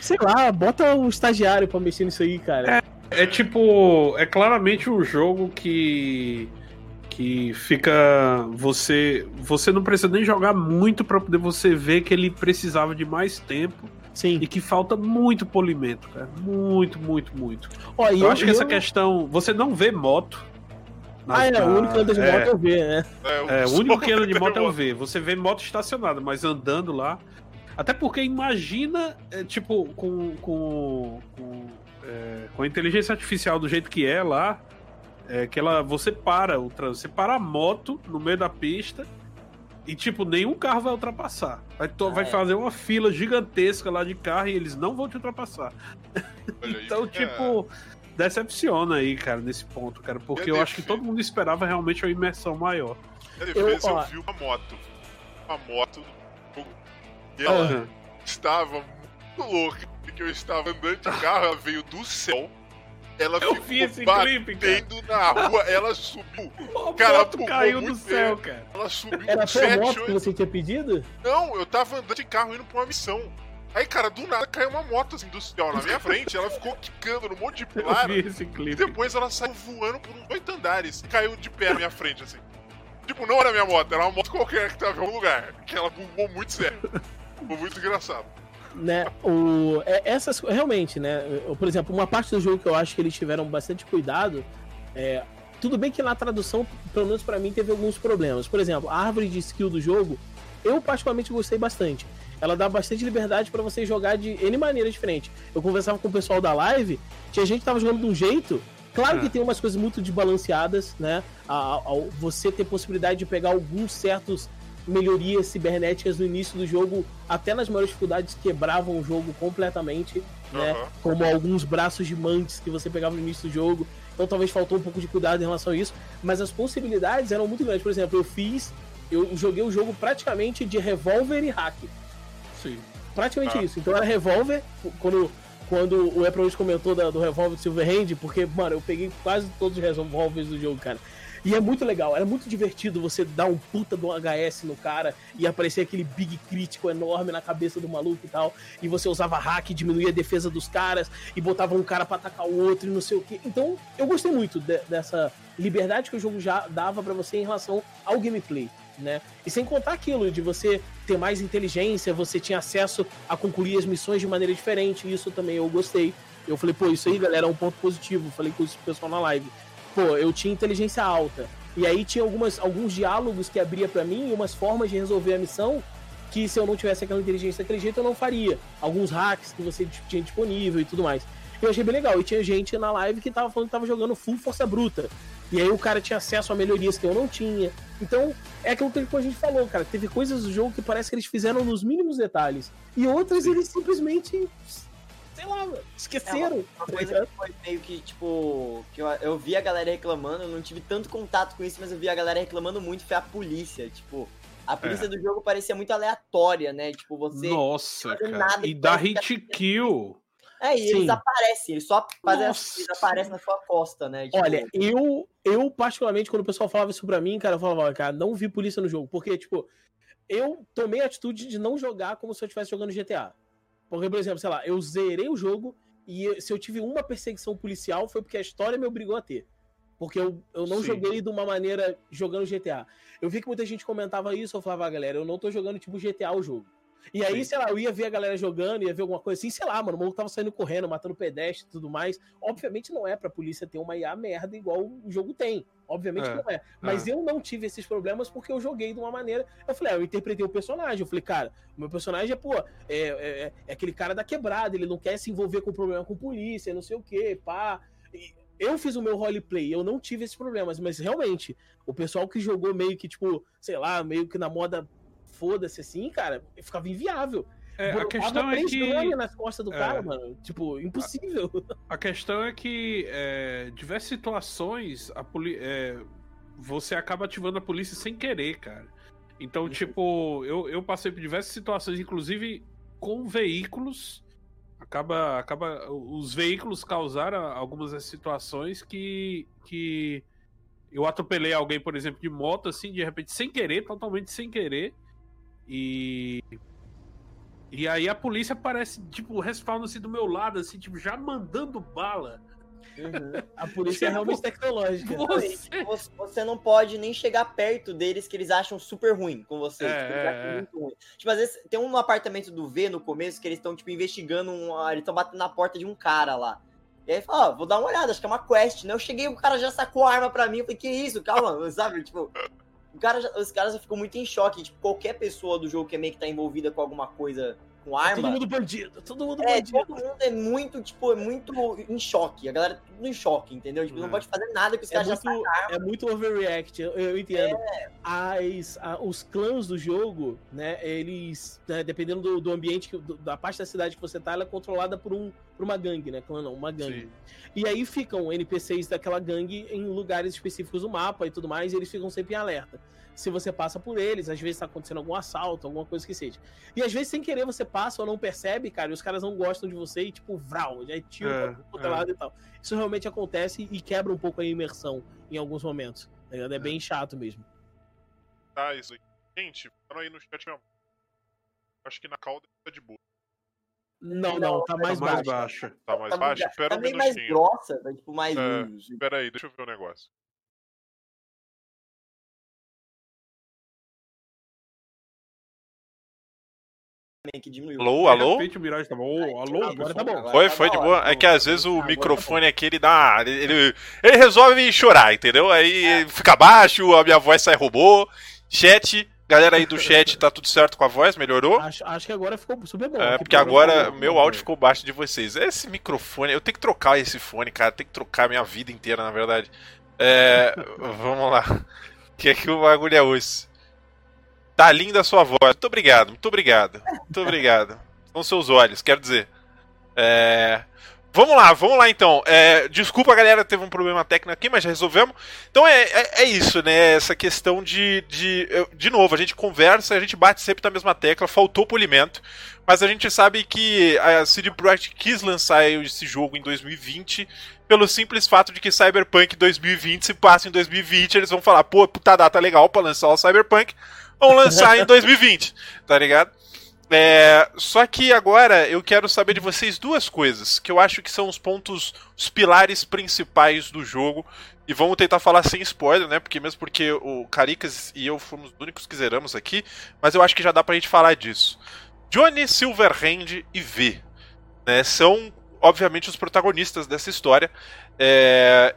B: sei lá, bota o estagiário pra mexer nisso aí, cara.
D: É. É tipo. É claramente um jogo que. Que fica. Você. Você não precisa nem jogar muito para poder você ver que ele precisava de mais tempo.
B: Sim.
D: E que falta muito polimento, cara. Muito, muito, muito. Ó, eu, eu acho que eu... essa questão. Você não vê moto.
B: Ah, é, o único que anda de é, moto é o V, né?
D: É, é o único que anda de moto é o V. Você vê moto estacionada, mas andando lá. Até porque imagina, é, tipo, com, com, com é, com a inteligência artificial do jeito que é lá, é que ela você para o você para a moto no meio da pista E, tipo, nenhum carro vai ultrapassar. Vai, to-
C: Ah,
D: vai
C: é.
D: fazer uma fila gigantesca lá de carro e eles não vão te ultrapassar. Então, tipo, decepciona aí, cara, nesse ponto, cara. Porque
A: É. Eu
D: eu acho que todo mundo esperava realmente uma imersão maior.
A: Na defesa, eu,
B: ó-
A: vi uma moto. Uma moto. E ela
D: Aham.
A: estava muito louca. Porque eu estava andando de carro, ela veio do céu. Ela
D: Eu
A: ficou
D: esse clipe,
A: batendo na rua, ela subiu.
D: A
A: Cara,
D: caiu do céu,
A: bem.
D: cara.
A: Ela subiu
B: Era
A: 7,
B: moto que
A: 8.
B: você tinha pedido?
A: Não, eu tava andando de carro indo pra uma missão. Aí, cara, do nada caiu uma moto assim do céu na minha frente. Ela ficou quicando no monte de
D: Eu
A: pilar.
D: vi esse
A: E
D: clipe.
A: depois ela saiu voando por uns oito andares e caiu de pé na minha frente, assim. Tipo, não era minha moto, era uma moto qualquer que tava em algum lugar. Que ela bugou muito sério. Ficou muito engraçado.
B: Né, o, é- essas realmente, né, eu, por exemplo, uma parte do jogo que eu acho que eles tiveram bastante cuidado, é, tudo bem que na tradução, pelo menos pra mim, teve alguns problemas. Por exemplo, a árvore de skill do jogo, eu particularmente gostei bastante. Ela dá bastante liberdade pra você jogar de N maneiras diferentes. Eu conversava com o pessoal da live, tinha gente que tava jogando de um jeito. Claro que
D: É.
B: tem umas coisas muito desbalanceadas, né? A, a- a- você ter possibilidade de pegar alguns certos melhorias cibernéticas no início do jogo, até nas maiores dificuldades, quebravam o jogo completamente, né?
A: Aham.
B: Como alguns braços de mantis que você pegava no início do jogo. Então talvez faltou um pouco de cuidado em relação a isso. Mas as possibilidades eram muito grandes. Por exemplo, eu fiz. Eu joguei o jogo praticamente de revólver e hack.
D: Sim.
B: Praticamente
A: Ah.
B: isso. Então era revólver, quando, quando o Apple comentou da- do revólver do Silverhand, porque, mano, eu peguei quase todos os revólveres do jogo, cara. E é muito legal, era muito divertido você dar um puta do HS no cara e aparecer aquele big crítico enorme na cabeça do maluco e tal. E você usava hack, diminuía a defesa dos caras e botava um cara pra atacar o outro e não sei o que. Então, eu gostei muito de- dessa liberdade que o jogo já dava pra você em relação ao gameplay. Né? E sem contar aquilo de você ter mais inteligência, você tinha acesso a concluir as missões de maneira diferente, isso também eu gostei. Eu falei, pô, isso aí, galera, é um ponto positivo. Falei com isso pro pessoal na live. Pô, eu tinha inteligência alta. E aí tinha algumas, alguns diálogos que abria pra mim, umas formas de resolver a missão que se eu não tivesse aquela inteligência daquele jeito eu não faria. Alguns hacks que você tinha disponível e tudo mais. Eu achei bem legal. E tinha gente na live que tava falando que tava jogando full força bruta. E aí o cara tinha acesso a melhorias que eu não tinha. Então, é aquilo que a gente falou, cara. Teve coisas do jogo que parece que eles fizeram nos mínimos detalhes. E outras eles simplesmente. Sei lá, mano, esqueceram.
C: Uma
B: tá
C: coisa que foi meio que, tipo, que eu, eu vi a galera reclamando, eu não tive tanto contato com isso, mas eu vi a galera reclamando muito, foi a polícia. Tipo, a polícia do jogo parecia muito aleatória, né? Tipo, você.
D: Nossa, cara.
C: nada
D: e
C: que
D: dá hit kill.
C: É, e
B: Sim.
C: eles aparecem, eles só fazem
D: Nossa.
C: eles aparecem na sua costa, né? Tipo,
B: Olha, eu, eu particularmente, quando o pessoal falava isso pra mim, cara, eu falava, cara, não vi polícia no jogo. Porque, tipo, eu tomei a atitude de não jogar como se eu estivesse jogando GTA. Porque, por exemplo, sei lá, eu zerei o jogo e se eu tive uma perseguição policial foi porque a história me obrigou a ter. Porque eu, eu não
D: Sim.
B: joguei de uma maneira jogando GTA. Eu vi que muita gente comentava isso, eu falava, ah, galera, eu não tô jogando tipo GTA o jogo. E aí,
D: Sim.
B: sei lá, eu ia ver a galera jogando, ia ver alguma coisa assim, sei lá, mano, o maluco tava saindo correndo, matando pedestre e tudo mais. Obviamente não é pra polícia ter uma IA merda igual o jogo tem. Obviamente
D: É,
B: não é. Mas eu não tive esses problemas porque eu joguei de uma maneira. Eu falei, ah, eu interpretei o personagem. Eu falei, cara, o meu personagem é, pô, é, é- é aquele cara da quebrada, ele não quer se envolver com problema com polícia, não sei o quê, pá. E eu fiz o meu roleplay, eu não tive esses problemas, mas realmente, o pessoal que jogou meio que, tipo, sei lá, meio que na moda foda-se assim, cara, ficava inviável.
D: É, a questão é que.
B: nas costas do
D: é.
B: cara, mano. Tipo, impossível.
D: A questão é que é, diversas situações a poli é, você acaba ativando a polícia sem querer, cara. Então, tipo, eu, eu passei por diversas situações, inclusive com veículos. Acaba, acaba, os veículos causaram algumas das situações que, que eu atropelei alguém, por exemplo, de moto, assim, de repente, sem querer, totalmente sem querer. E e aí a polícia aparece, tipo, respawn-se do meu lado, assim, tipo, já mandando bala.
C: uhum.
B: A polícia é
D: Tipo,
B: realmente tecnológica.
D: Você...
C: Você- não pode nem chegar perto deles que eles acham super ruim com você.
D: É,
C: tipo,
D: é, é.
C: muito ruim. Tipo, às vezes tem um apartamento do V no começo que eles estão, tipo, investigando um. Eles estão batendo na porta de um cara lá. E aí fala, ó, vou dar uma olhada, acho que é uma quest, né? Eu cheguei, o cara já sacou a arma pra mim. Eu falei, que isso? Calma, sabe? Tipo. Cara os caras já ficam muito em choque. Tipo, qualquer pessoa do jogo que é meio que tá envolvida com alguma coisa com arma.
B: Todo mundo bandido, todo mundo
C: É,
B: bandido.
C: todo mundo é muito, tipo, é muito em choque. A galera é tudo em choque, entendeu? Tipo, não
D: É.
C: pode fazer nada que os
B: É
C: caras já
B: muito,
C: a arma.
B: é muito overreact, eu, eu entendo.
C: É.
B: As, a- os clãs do jogo, né, eles, né, dependendo do, do ambiente, que- do- da parte da cidade que você tá, ela é controlada por, um, por uma gangue, né? Clã não, uma gangue.
A: Sim.
B: E aí ficam NPCs daquela gangue em lugares específicos do mapa e tudo mais, e eles ficam sempre em alerta. Se você passa por eles, às vezes tá acontecendo algum assalto, alguma coisa que seja. E às vezes, sem querer, você passa ou não percebe, cara, e os caras não gostam de você e, tipo, vral, já tira
D: É,
B: pra outro
D: é.
B: lado e tal. Isso realmente acontece e quebra um pouco a imersão em alguns momentos. tá ligado? É bem chato mesmo.
A: Tá, isso aí. Gente, falaram aí no chat mesmo. Acho que na cauda tá de boa.
B: Não,
C: Não,
B: tá
C: tá
B: mais
D: mais
B: baixo.
D: baixa.
A: Tá mais
C: Tá,
A: baixo?
C: tá
A: Espera um
C: meio mais
A: minutinho.
C: grossa, tá, tipo, mais.
A: É. Espera aí, deixa eu ver o negócio.
C: Meio que diminuiu.
A: Alô, alô?
D: repente o Mirage tá bom. Alô,
B: Agora tá bom.
A: Foi,
C: tá
A: foi de boa.
C: tá
A: É que
C: bom.
A: às vezes o
B: Agora
A: microfone aqui, ele dá. Ele, ele, resolve chorar, entendeu? Aí fica baixo, a minha voz sai robô. Chat, galera aí do chat, tá tudo certo com a voz? Melhorou?
B: Acho, acho que agora ficou super bom.
A: É, porque agora
B: pra-
A: meu áudio ficou baixo de vocês. Esse microfone, eu tenho que trocar esse fone, cara. Tem que trocar a minha vida inteira, na verdade. É, vamos lá. O que é que o bagulho é hoje? Tá linda a sua voz. Muito obrigado, muito obrigado. Muito obrigado. São seus olhos, quero dizer. É, Vamos lá, vamos lá então. É, desculpa, galera, teve um problema técnico aqui, mas já resolvemos. Então é, é, é isso, né? Essa questão de, de. De novo, a gente conversa, a gente bate sempre na mesma tecla, faltou polimento. Mas a gente sabe que a CD Projekt quis lançar esse jogo em 2020 pelo simples fato de que Cyberpunk 2020 se passa em 2020, eles vão falar, pô, puta data legal pra lançar o Cyberpunk, vão lançar em 2020, tá ligado? É, só que agora eu quero saber de vocês duas coisas que eu acho que são os pontos, os pilares principais do jogo. E vamos tentar falar sem spoiler, né? Porque mesmo porque o Caricas e eu fomos os únicos que zeramos aqui, mas eu acho que já dá pra gente falar disso. Johnny Silverhand e V, né? São obviamente os protagonistas dessa história. É,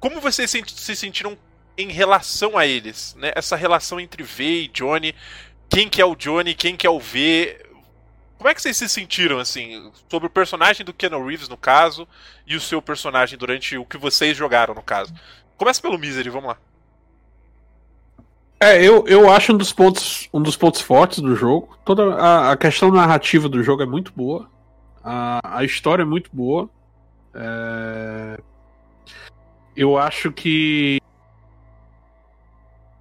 A: Como vocês se se sentiram em relação a eles, né? Essa relação entre V e Johnny quem que é o Johnny, quem que é o V. Como é que vocês se sentiram, assim, sobre o personagem do Keanu Reeves, no caso, e o seu personagem durante o que vocês jogaram, no caso? Começa pelo Misery, vamos lá.
D: É, eu, eu acho um dos pontos um dos pontos fortes do jogo. Toda a, a questão narrativa do jogo é muito boa. A, a história é muito boa. É, Eu acho que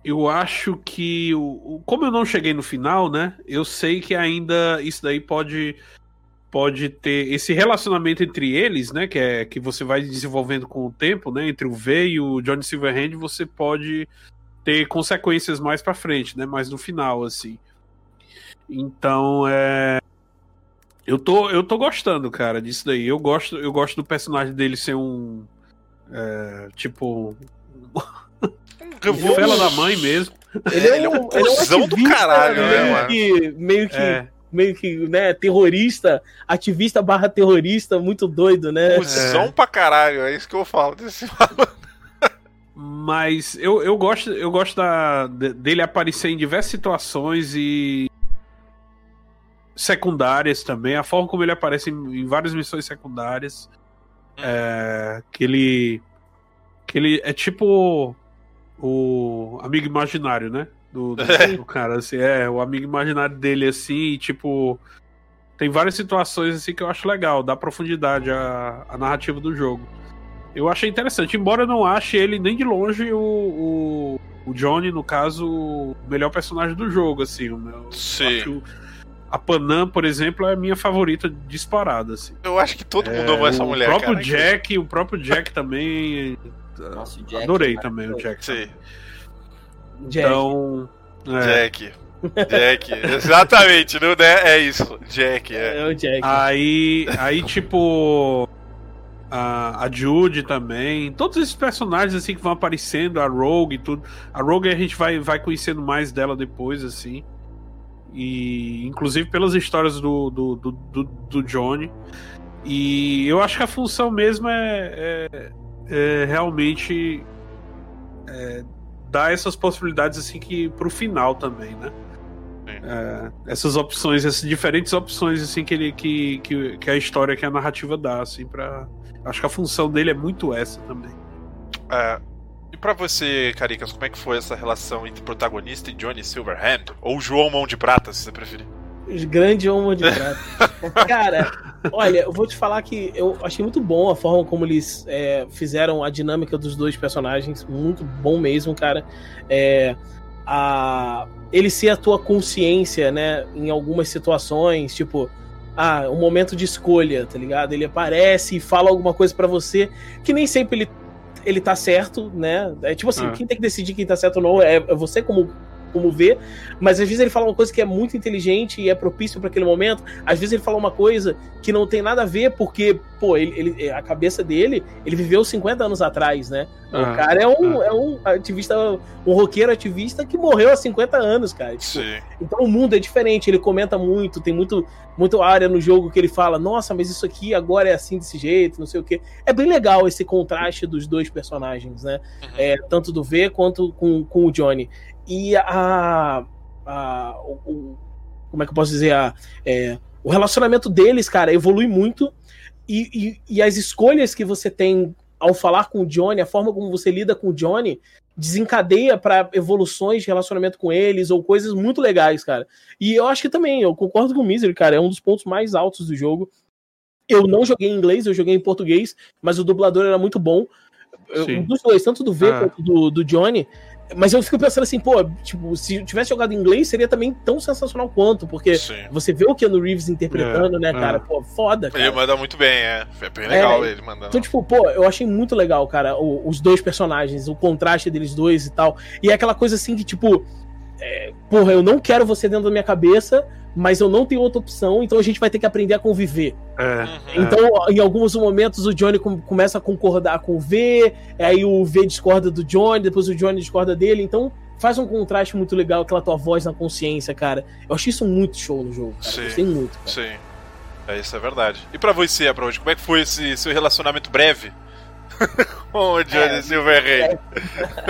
D: eu acho que o, como eu não cheguei no final, né? Eu sei que ainda isso daí pode pode ter esse relacionamento entre eles, né? Que é que você vai desenvolvendo com o tempo, né? Entre o V e o Johnny Silverhand, você pode ter consequências mais pra frente, né? Mais no final, assim. Então, é. Eu tô, eu tô gostando, cara, disso daí. Eu gosto, eu gosto do personagem dele ser um. é, tipo. Um fela da mãe mesmo.
B: Ele é
A: Ele é
B: um,
A: um
B: é um
A: cuzão do
B: ativista,
A: caralho, né,
B: que, meio que,
D: É.
B: meio que, né, terrorista, ativista barra terrorista, muito doido, né?
A: Cusão pra caralho, é isso que eu falo desse
D: Mas eu, eu gosto, eu gosto da, de- dele aparecer em diversas situações e secundárias também. A forma como ele aparece em, em várias missões secundárias. É, que ele. Que ele é tipo o amigo imaginário, né? Do, do, do cara, assim, é, o amigo imaginário dele, assim, e, tipo. Tem várias situações assim que eu acho legal, dá profundidade à, à narrativa do jogo. Eu achei interessante, embora eu não ache ele nem de longe o, o, o Johnny, no caso, o melhor personagem do jogo, assim. O meu,
A: Sim.
D: acho a Panam, por exemplo, é a minha favorita disparada, assim.
A: Eu acho que todo mundo
D: É,
A: ama essa
D: o
A: mulher,
D: próprio
A: cara.
D: Jack, o próprio Jack também.
C: Nossa, Jack
D: Adorei
C: é
D: também o Jack.
A: Sim.
B: Jack.
D: Então. é.
A: Jack. Jack, exatamente, não é, é isso. Jack, é.
B: É o Jack.
D: Aí, aí tipo. A, a Jude também. Todos esses personagens assim que vão aparecendo, a Rogue e tudo. A Rogue a gente vai, vai conhecendo mais dela depois, assim. E inclusive pelas histórias do, do, do, do, do Johnny. E eu acho que a função mesmo é, é, é realmente é, dar essas possibilidades assim que pro final também, né?
A: Sim.
D: É, essas opções, essas diferentes opções assim que ele que, que, que a história, que a narrativa dá, assim, para acho que a função dele é muito essa também.
A: É, e para você, Caricas, como é que foi essa relação entre protagonista e Johnny Silverhand? Ou João Mão de Prata, se você preferir?
B: Grande Mão de Prata. Cara, olha, eu vou te falar que eu achei muito bom a forma como eles é, fizeram a dinâmica dos dois personagens. Muito bom mesmo, cara. É, a, ele ser a tua consciência, né, em algumas situações, tipo, ah, um momento de escolha, tá ligado? Ele aparece e fala alguma coisa para você que nem sempre ele ele tá certo, né? É tipo assim, ah. quem tem que decidir quem tá certo ou não é, é você como como ver, mas às vezes ele fala uma coisa que é muito inteligente e é propício para aquele momento, às vezes ele fala uma coisa que não tem nada a ver, porque, pô, ele, ele a cabeça dele, ele viveu 50 anos atrás, né? Ah, o cara é um, ah. é um ativista, um roqueiro ativista que morreu há 50 anos, cara. Tipo, então o mundo é diferente, ele comenta muito, tem muito, muito área no jogo que ele fala, nossa, mas isso aqui agora é assim desse jeito, não sei o que. É bem legal esse contraste dos dois personagens, né? Uhum. É, tanto do V quanto com, com o Johnny. E a. a o, como é que eu posso dizer? A, é, o relacionamento deles, cara, evolui muito. E, e, e, as escolhas que você tem ao falar com o Johnny, a forma como você lida com o Johnny, desencadeia para evoluções de relacionamento com eles ou coisas muito legais, cara. E eu acho que também, eu concordo com o Misery, cara, é um dos pontos mais altos do jogo. Eu não joguei em inglês, eu joguei em português, mas o dublador era muito bom. Eu, dos dois, tanto do V ah. quanto do, do Johnny, mas eu fico pensando assim, pô, tipo, se tivesse jogado em inglês, seria também tão sensacional quanto, porque Sim. você vê o Keanu Reeves interpretando, é, né, é. cara? Pô, foda, cara.
A: Ele manda muito bem, é. É bem legal é, ele mandando.
B: Então, tipo, pô, eu achei muito legal, cara, o, os dois personagens, o contraste deles dois e tal. E é aquela coisa assim que, tipo, é, porra, eu não quero você dentro da minha cabeça, mas eu não tenho outra opção, então a gente vai ter que aprender a conviver. É, uhum. então, em alguns momentos, o Johnny com, começa a concordar com o V, aí o V discorda do Johnny, depois o Johnny discorda dele, então faz um contraste muito legal, aquela tua voz na consciência, cara. Eu achei isso muito show no jogo, cara. Sim, Gostei muito. Cara.
A: Sim. É, isso é verdade. E pra você, Aproach, como é que foi esse seu relacionamento breve com o Johnny é, Silverhand?
C: É.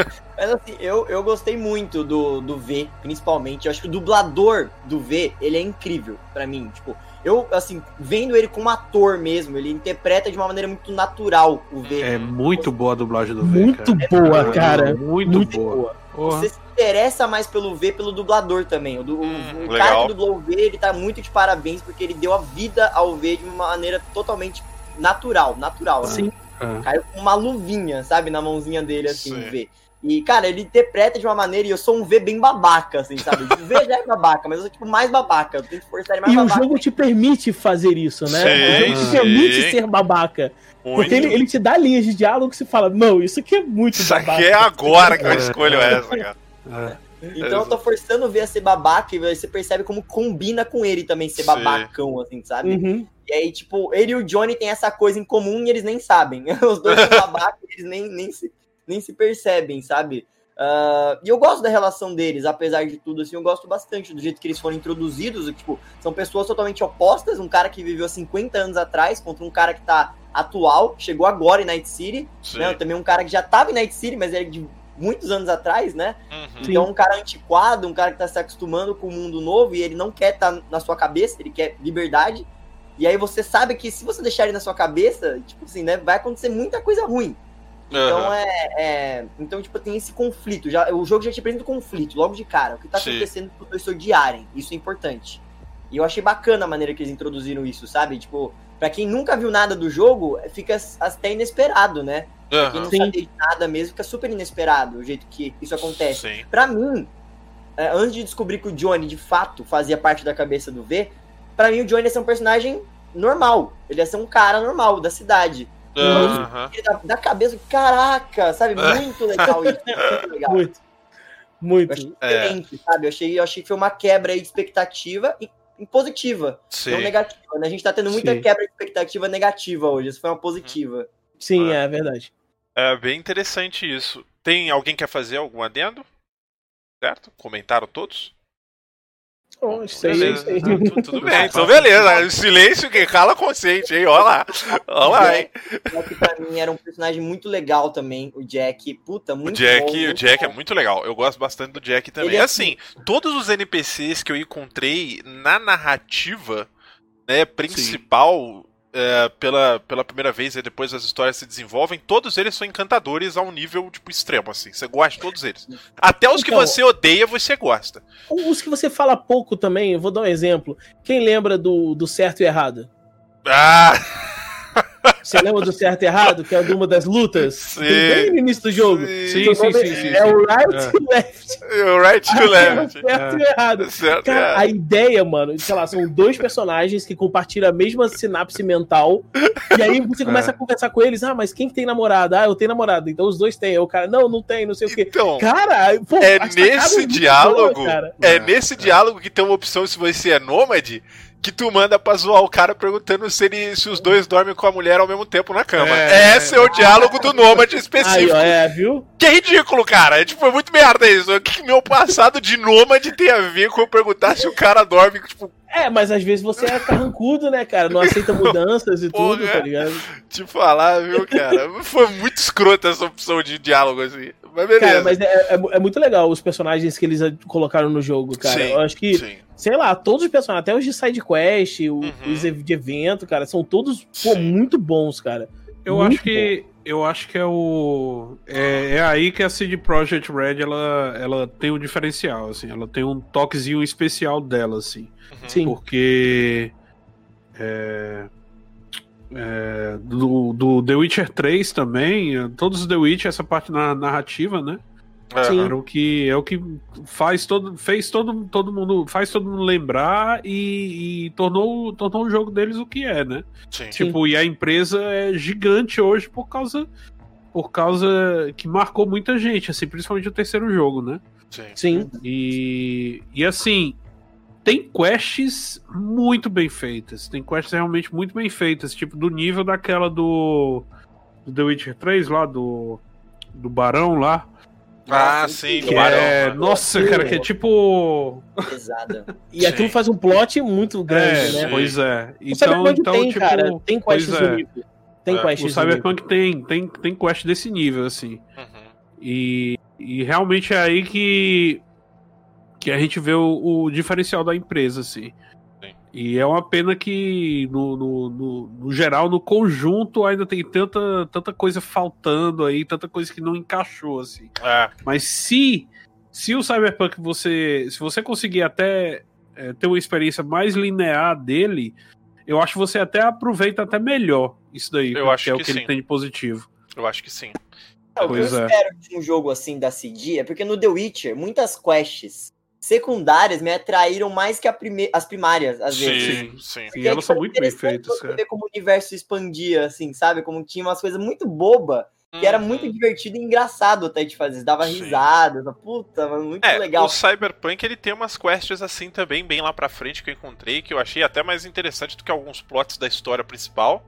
C: Mas assim, eu, eu gostei muito do, do V, principalmente. Eu acho que o dublador do V, ele é incrível para mim. Tipo, eu, assim, vendo ele como ator mesmo, ele interpreta de uma maneira muito natural o V.
D: É muito boa a dublagem do V.
B: Muito
D: cara.
B: boa, é cara.
D: Muito, muito boa.
C: boa. Você se interessa mais pelo V, pelo dublador também. O, do, hum, o cara que dublou o V, ele tá muito de parabéns, porque ele deu a vida ao V de uma maneira totalmente natural, natural. Sim. Assim. Caiu com uma luvinha, sabe, na mãozinha dele, assim, Sim. o V. E, cara, ele interpreta de uma maneira, e eu sou um V bem babaca, assim, sabe? O V já é babaca, mas eu sou, tipo, mais babaca. Eu tenho que forçar ele mais
B: e
C: babaca.
B: E o jogo te permite fazer isso, né? Sim, o jogo te permite ser babaca. Muito. Porque ele, ele te dá linhas de diálogo que você fala, não, isso aqui é muito
A: isso babaca. Isso aqui é agora que eu escolho essa, cara.
C: É. Então eu tô forçando o V a ser babaca e você percebe como combina com ele também ser Sim. babacão, assim, sabe? Uhum. E aí, tipo, ele e o Johnny têm essa coisa em comum e eles nem sabem. Os dois são babacas e eles nem, nem, se, nem se percebem, sabe? Uh, e eu gosto da relação deles, apesar de tudo, assim, eu gosto bastante do jeito que eles foram introduzidos, tipo, são pessoas totalmente opostas, um cara que viveu 50 anos atrás contra um cara que tá atual, chegou agora em Night City, né, também um cara que já tava em Night City, mas é de muitos anos atrás, né, uhum. então um cara antiquado, um cara que tá se acostumando com o mundo novo e ele não quer estar tá na sua cabeça, ele quer liberdade, e aí você sabe que se você deixar ele na sua cabeça, tipo assim, né, vai acontecer muita coisa ruim, então uhum. é, é, Então, tipo, tem esse conflito. Já, o jogo já te apresenta o conflito, logo de cara. O que tá Sim. acontecendo pro professor odiarem. Isso é importante. E eu achei bacana a maneira que eles introduziram isso, sabe? Tipo, pra quem nunca viu nada do jogo, fica até inesperado, né? Uhum. Pra quem não Sim. sabe de nada mesmo, fica super inesperado o jeito que isso acontece. Sim. Pra mim, é, antes de descobrir que o Johnny de fato fazia parte da cabeça do V, pra mim o Johnny ia ser um personagem normal. Ele ia ser um cara normal da cidade. Uhum. Da, da, cabeça, caraca, sabe? Muito legal isso. Muito legal.
B: Muito. Muito. Eu
C: achei é. sabe? Eu achei, eu achei que foi uma quebra de expectativa e, positiva, Sim. não negativa. Né? A gente tá tendo muita Sim. quebra de expectativa negativa hoje. Isso foi uma positiva.
B: Sim, é, é verdade.
A: É bem interessante isso. Tem alguém que quer fazer algum adendo? Certo? Comentaram todos?
B: Bom, isso aí, isso aí.
A: Tudo, tudo bem, então beleza. O silêncio que cala consciente, hein? Olha lá. Olha lá, hein?
C: Jack pra mim era um personagem muito legal também, o Jack. Puta, muito
A: O Jack,
C: bom,
A: o Jack é muito legal. Eu gosto bastante do Jack também.
C: Ele é
A: assim, todos os NPCs que eu encontrei na narrativa, né, principal, é, pela, pela primeira vez e depois as histórias se desenvolvem, todos eles são encantadores a um nível, tipo, extremo, assim. Você gosta de todos eles. Até os que
B: Então-
A: você odeia, você gosta.
B: Os que você fala pouco também, eu vou dar um exemplo. Quem lembra do, do certo e errado?
A: Ah!
B: Você lembra do certo e errado, que é de uma das lutas?
A: Sim.
B: Bem no início do jogo.
D: Sim,
B: Seu
D: sim,
B: nome
D: sim, sim,
B: É
D: sim.
B: o right
D: É.
B: e left.
A: O right to
B: É
A: left.
B: certo e errado. Cara,
A: é.
B: a ideia, mano, sei lá, são dois personagens que compartilham a mesma sinapse mental. E aí você começa
D: É.
B: a conversar com eles. Ah, mas quem que tem namorada? Ah, eu tenho namorada. Então os dois têm. Aí O cara, não, não tem, não sei o quê.
A: Então,
B: Cara, pô,
A: é nesse diálogo,
B: boa,
A: é
D: É,
A: nesse
D: é.
A: diálogo que tem uma opção se você é nômade, que tu manda pra zoar o cara perguntando se, ele, se os dois dormem com a mulher ao mesmo tempo na cama.
D: É.
A: Esse é o diálogo do nômade
B: Aí,
A: específico.
B: ó, é, viu?
A: Que é ridículo, cara. É tipo, é muito merda isso. O que que meu passado de nômade tem a ver com eu perguntar se o cara dorme, tipo,
B: É, mas às vezes você é carrancudo, né, cara? Não aceita mudanças e
A: Porra.
B: tudo, tá ligado?
A: te falar, viu, cara? Foi muito escrota essa opção de diálogo, assim. Mas beleza.
B: Cara, mas é, é, é muito legal os personagens que eles colocaram no jogo, cara.
A: Sim,
B: Eu acho que,
A: Sim.
B: Sei lá, todos os personagens, até os de side quest, o-
A: Uhum.
B: os de evento, cara, são todos pô, muito bons, cara.
D: Eu
B: Muito
D: acho que eu acho que é o é, é aí que a CD Projekt Red ela, ela tem um diferencial assim, ela tem um toquezinho especial dela assim,
A: Uhum.
B: Sim.
D: porque é, é, do, do The Witcher 3 também, todos os The Witcher essa parte na, narrativa, né?
A: É.
B: Sim.
D: Era o que é o que faz todo fez todo, todo mundo faz todo mundo lembrar e, e tornou tornou o jogo deles o que é, né?
A: Sim.
D: Tipo, e a empresa é gigante hoje por causa por causa que marcou muita gente, assim, principalmente o terceiro jogo, né?
A: Sim.
B: Sim.
D: E e assim, tem quests muito bem feitas, tem quests realmente muito bem feitas, tipo do nível daquela do, do The Witcher 3 lá do do Barão lá.
A: Ah,
C: Nossa,
A: sim,
D: Que
A: Barão.
D: é, nossa, cara, que é tipo
C: Pesada.
B: E aquilo
A: Sim.
B: faz um plot muito grande,
D: é,
B: né?
D: pois é. Então, então
B: tem,
D: tipo,
B: cara, tem quests
D: é.
B: nível. Tem
A: É,
D: O. Cyberpunk tem, tem, tem quest desse nível, assim.
A: Uhum.
D: E, e realmente é aí que, que a gente vê o, o diferencial da empresa, assim.
A: Sim.
D: E é uma pena que, no, no, no, no geral, no conjunto, ainda tem tanta, tanta coisa faltando aí, tanta coisa que não encaixou, assim.
A: É,
D: Mas se, se o Cyberpunk você. Se você conseguir até é, ter uma experiência mais linear dele, eu acho que você até aproveita até melhor isso daí.
A: Eu acho
D: é o
A: que
D: que ele
A: sim.
D: tem de positivo.
A: eu acho que sim.
C: É, o que eu
D: é.
C: espero de um jogo assim da CD é porque no The Witcher, muitas quests secundárias me atraíram mais que a prime- as primárias, às vezes.
A: Sim, sim.
D: Sim,
C: Porque
D: elas são muito bem feitas,
C: ver como o universo expandia, assim, sabe? Como tinha umas coisas muito boba que era muito
A: Uhum.
C: divertido e engraçado até de fazer. Dava
A: Sim.
C: risada, puta, mano, muito
A: É,
C: legal.
A: o Cyberpunk ele tem umas quests assim também, bem lá pra frente, que eu encontrei, que eu achei até mais interessante do que alguns plots da história principal.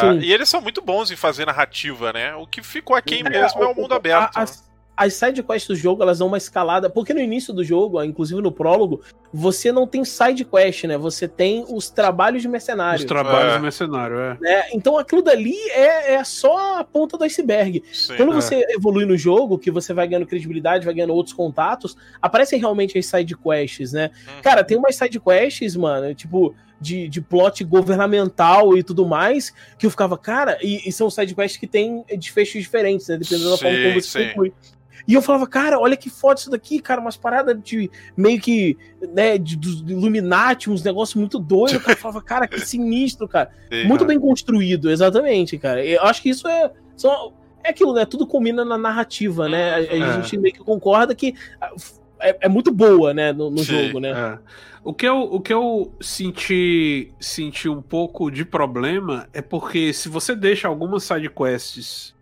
B: Sim.
A: e eles são muito bons em fazer narrativa, né? O que ficou aqui
B: É,
A: mesmo é o
B: o-
A: mundo
B: a-
A: aberto. né?
B: As, as side quests do jogo, elas dão uma escalada. Porque no início do jogo, inclusive no prólogo, você não tem side quest, né? Você tem os trabalhos de mercenário.
D: Os trabalhos
A: É.
D: do mercenário, é.
B: né? Então aquilo dali é, é só a ponta do iceberg.
A: Sim.
B: Quando
D: é.
B: você evolui no jogo, que você vai ganhando credibilidade, vai ganhando outros contatos, aparecem realmente as side quests, né?
A: Uhum.
B: Cara, tem umas side quests, mano, tipo, de, de plot governamental e tudo mais, que eu ficava, cara, e, e são side quests que tem desfechos diferentes, né? Dependendo da forma
A: Sim,
B: como você
A: sim.
B: conclui. E eu falava, cara, olha que foda isso daqui, cara, umas paradas de meio que, né, de, dos Illuminati, uns negócios muito doidos. Cara, eu falava, cara, que sinistro, cara.
A: Sim.
B: Muito bem construído, exatamente, cara. Eu acho que isso é. Só, é aquilo, né? Tudo combina na narrativa, né? A, a
D: É.
B: gente meio que concorda que ah, é, é muito boa, né, no, no
A: Sim,
B: jogo, né?
D: É. O que eu, o que eu senti, senti um pouco de problema é porque se você deixa algumas sidequests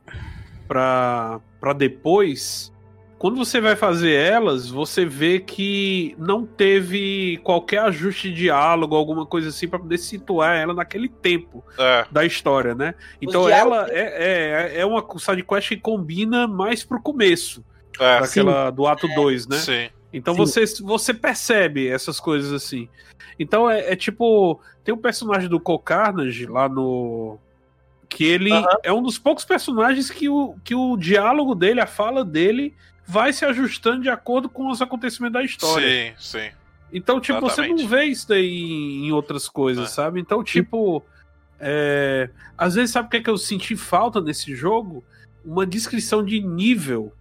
D: pra, pra depois, quando você vai fazer elas, você vê que não teve qualquer ajuste de diálogo, alguma coisa assim, pra poder situar ela naquele tempo
A: É,
D: da história, né? Então ela é, é, é uma sidequest que combina mais pro começo,
A: é,
D: daquela do ato 2, né?
A: sim.
D: Então você, você percebe essas coisas assim. Então é, é tipo. Tem um personagem do Cole Carnage lá no. Que ele uh -huh. é um dos poucos personagens que o, que o diálogo dele, a fala dele, vai se ajustando de acordo com os acontecimentos da história.
A: Sim, sim.
D: Então, tipo, Exatamente. você não vê isso daí em outras coisas, é. sabe? Então, tipo. É... Às vezes, sabe o que, é que eu senti falta nesse jogo? Uma descrição de nível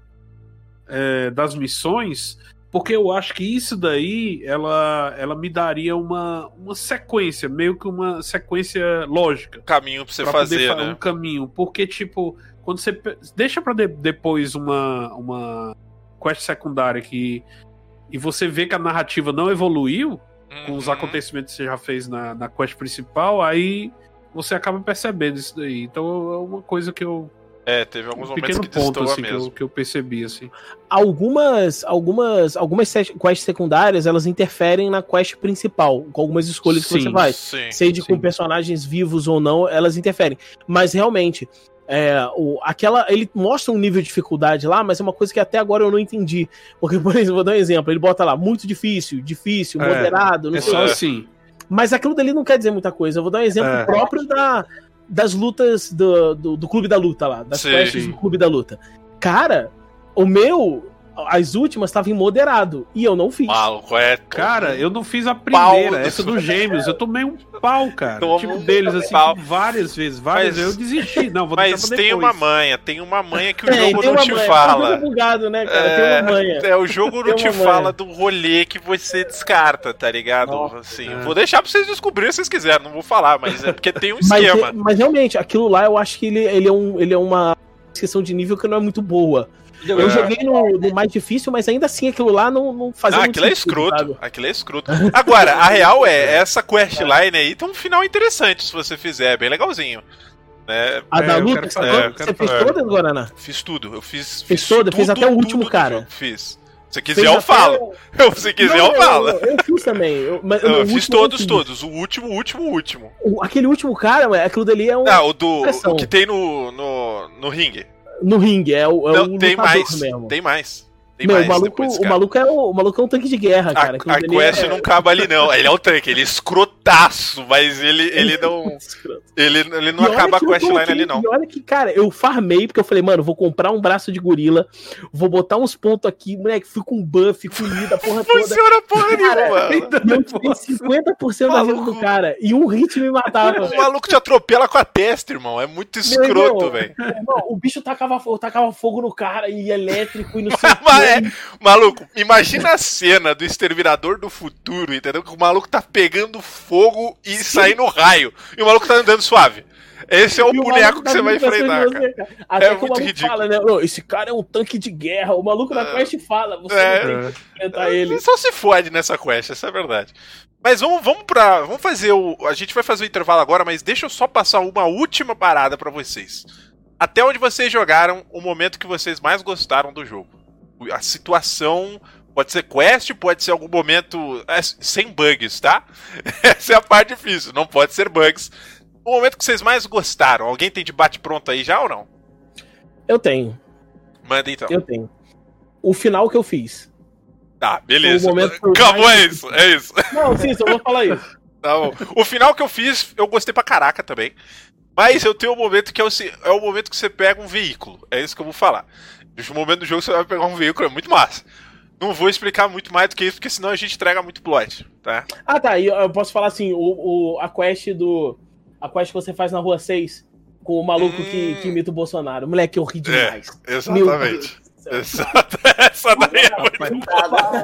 D: é, das missões porque eu acho que isso daí ela, ela me daria uma, uma sequência, meio que uma sequência lógica.
A: Caminho pra você pra fazer, né?
D: Um caminho. Porque, tipo, quando você. Deixa pra de, depois uma, uma quest secundária que. E você vê que a narrativa não evoluiu uhum. com os uhum. acontecimentos que você já fez na, na quest principal, aí você acaba percebendo isso daí. Então é uma coisa que eu
A: é, teve alguns um momentos que ponto,
D: assim,
A: mesmo.
D: Que eu, que eu, percebi, assim.
B: Algumas, algumas, algumas quests secundárias, elas interferem na quest principal, com algumas escolhas sim, que você faz. Sim, Seja sim. com personagens vivos ou não, elas interferem. Mas realmente, é, o, aquela, ele mostra um nível de dificuldade lá, mas é uma coisa que até agora eu não entendi. Porque, por exemplo, vou dar um exemplo, ele bota lá, muito difícil, difícil, é, moderado, não
D: é sei só assim.
B: Mas aquilo dali não quer dizer muita coisa. Eu vou dar um exemplo é. próprio da, das lutas do, do, do, Clube da Luta lá, das sim, quests do Clube da Luta. Cara, o meu, as últimas estavam em moderado. E eu não fiz.
A: Maluco, é.
D: Cara, eu não fiz a primeira, essa dos gêmeos. Eu tomei um pau, cara. Tomo tipo deles, assim, pau. várias vezes. Várias vezes eu desisti. Não, vou
A: Mas tem uma manha, tem uma manha que o é, jogo não te manha. fala.
B: bugado, né, cara? É, tem uma manha.
A: É, o jogo não te fala do rolê que você descarta, tá ligado? Nossa, assim, é. Vou deixar pra vocês descobrirem se vocês quiserem, não vou falar, mas é porque tem um esquema.
B: Mas, mas realmente, aquilo lá eu acho que ele, ele, é, um, ele é uma questão de nível que não é muito boa. Eu é. joguei no, no, mais difícil, mas ainda assim aquilo lá não, não fazia
A: ah, aquilo é escroto. Sabe? Aquilo é escroto. Agora, a real é, essa questline aí tem um final interessante se você fizer, é bem legalzinho. Né?
B: A da é, luta, é, você fez todas, Guaraná?
A: Fiz tudo, eu fiz.
B: Fiz, fiz toda, fez até o último cara.
A: Fiz. Se quiser, eu falo. Eu... Se quiser, não, eu falo.
B: Eu, eu, fiz também. Eu,
A: mas, não, eu fiz todos, fiz. todos. O último, o último, o último.
B: O, aquele último cara, aquilo dali é um.
A: Ah, o do. O que tem no, no, no ringue
B: no ringue, é o, é
A: Não, o tem mais, mesmo. Tem mais.
B: Meu, o, maluco, o, maluco é o, o maluco é um tanque de guerra, cara.
A: A, a quest é... não cabe ali, não. Ele é o tanque, ele é escrotaço, mas ele, ele não. ele, ele não acaba a questline ali, não.
B: E olha que, cara, eu farmei, porque eu falei, mano, vou comprar um braço de gorila, vou botar uns pontos aqui, moleque, fui com buff, comida, porra toda.
A: Funciona porra nenhuma, mano.
B: Eu tirei 50% da vida do cara, e um hit me matava.
A: O maluco te atropela com a testa, irmão. É muito escroto, velho.
B: O bicho tacava fogo, tacava fogo no cara, e elétrico, e não sei
A: o é, maluco, imagina a cena do Exterminador do Futuro, entendeu? Que o maluco tá pegando fogo e Sim. saindo raio. E o maluco tá andando suave. Esse é o, o boneco que você vai enfrentar, cara. cara.
B: Até é que o maluco ridículo. fala, né? esse cara é um tanque de guerra. O maluco na quest fala, você é, não tem que enfrentar é, ele.
A: Só se fode nessa quest, essa é a verdade. Mas vamos, vamos pra. Vamos fazer o. A gente vai fazer o intervalo agora, mas deixa eu só passar uma última parada para vocês. Até onde vocês jogaram o momento que vocês mais gostaram do jogo a situação Pode ser quest, pode ser algum momento é, sem bugs, tá? Essa é a parte difícil, não pode ser bugs. O momento que vocês mais gostaram, alguém tem de bate pronto aí já ou não?
B: Eu tenho.
A: Manda então.
B: Eu tenho. O final que eu fiz.
A: Tá, beleza. Acabou, é isso, é isso.
B: Não, sim, só vou falar isso.
A: Tá bom. O final que eu fiz, eu gostei pra caraca também. Mas eu tenho um momento que é o, é o momento que você pega um veículo. É isso que eu vou falar. No momento do jogo você vai pegar um veículo, é muito massa. Não vou explicar muito mais do que isso, porque senão a gente entrega muito plot, tá?
B: Ah, tá. E eu posso falar assim, o, o, a quest do. A quest que você faz na rua 6, com o maluco hum... que, que imita o Bolsonaro. Moleque, eu ri é, demais.
A: É, exatamente. Exato. Essa daí é muito boa.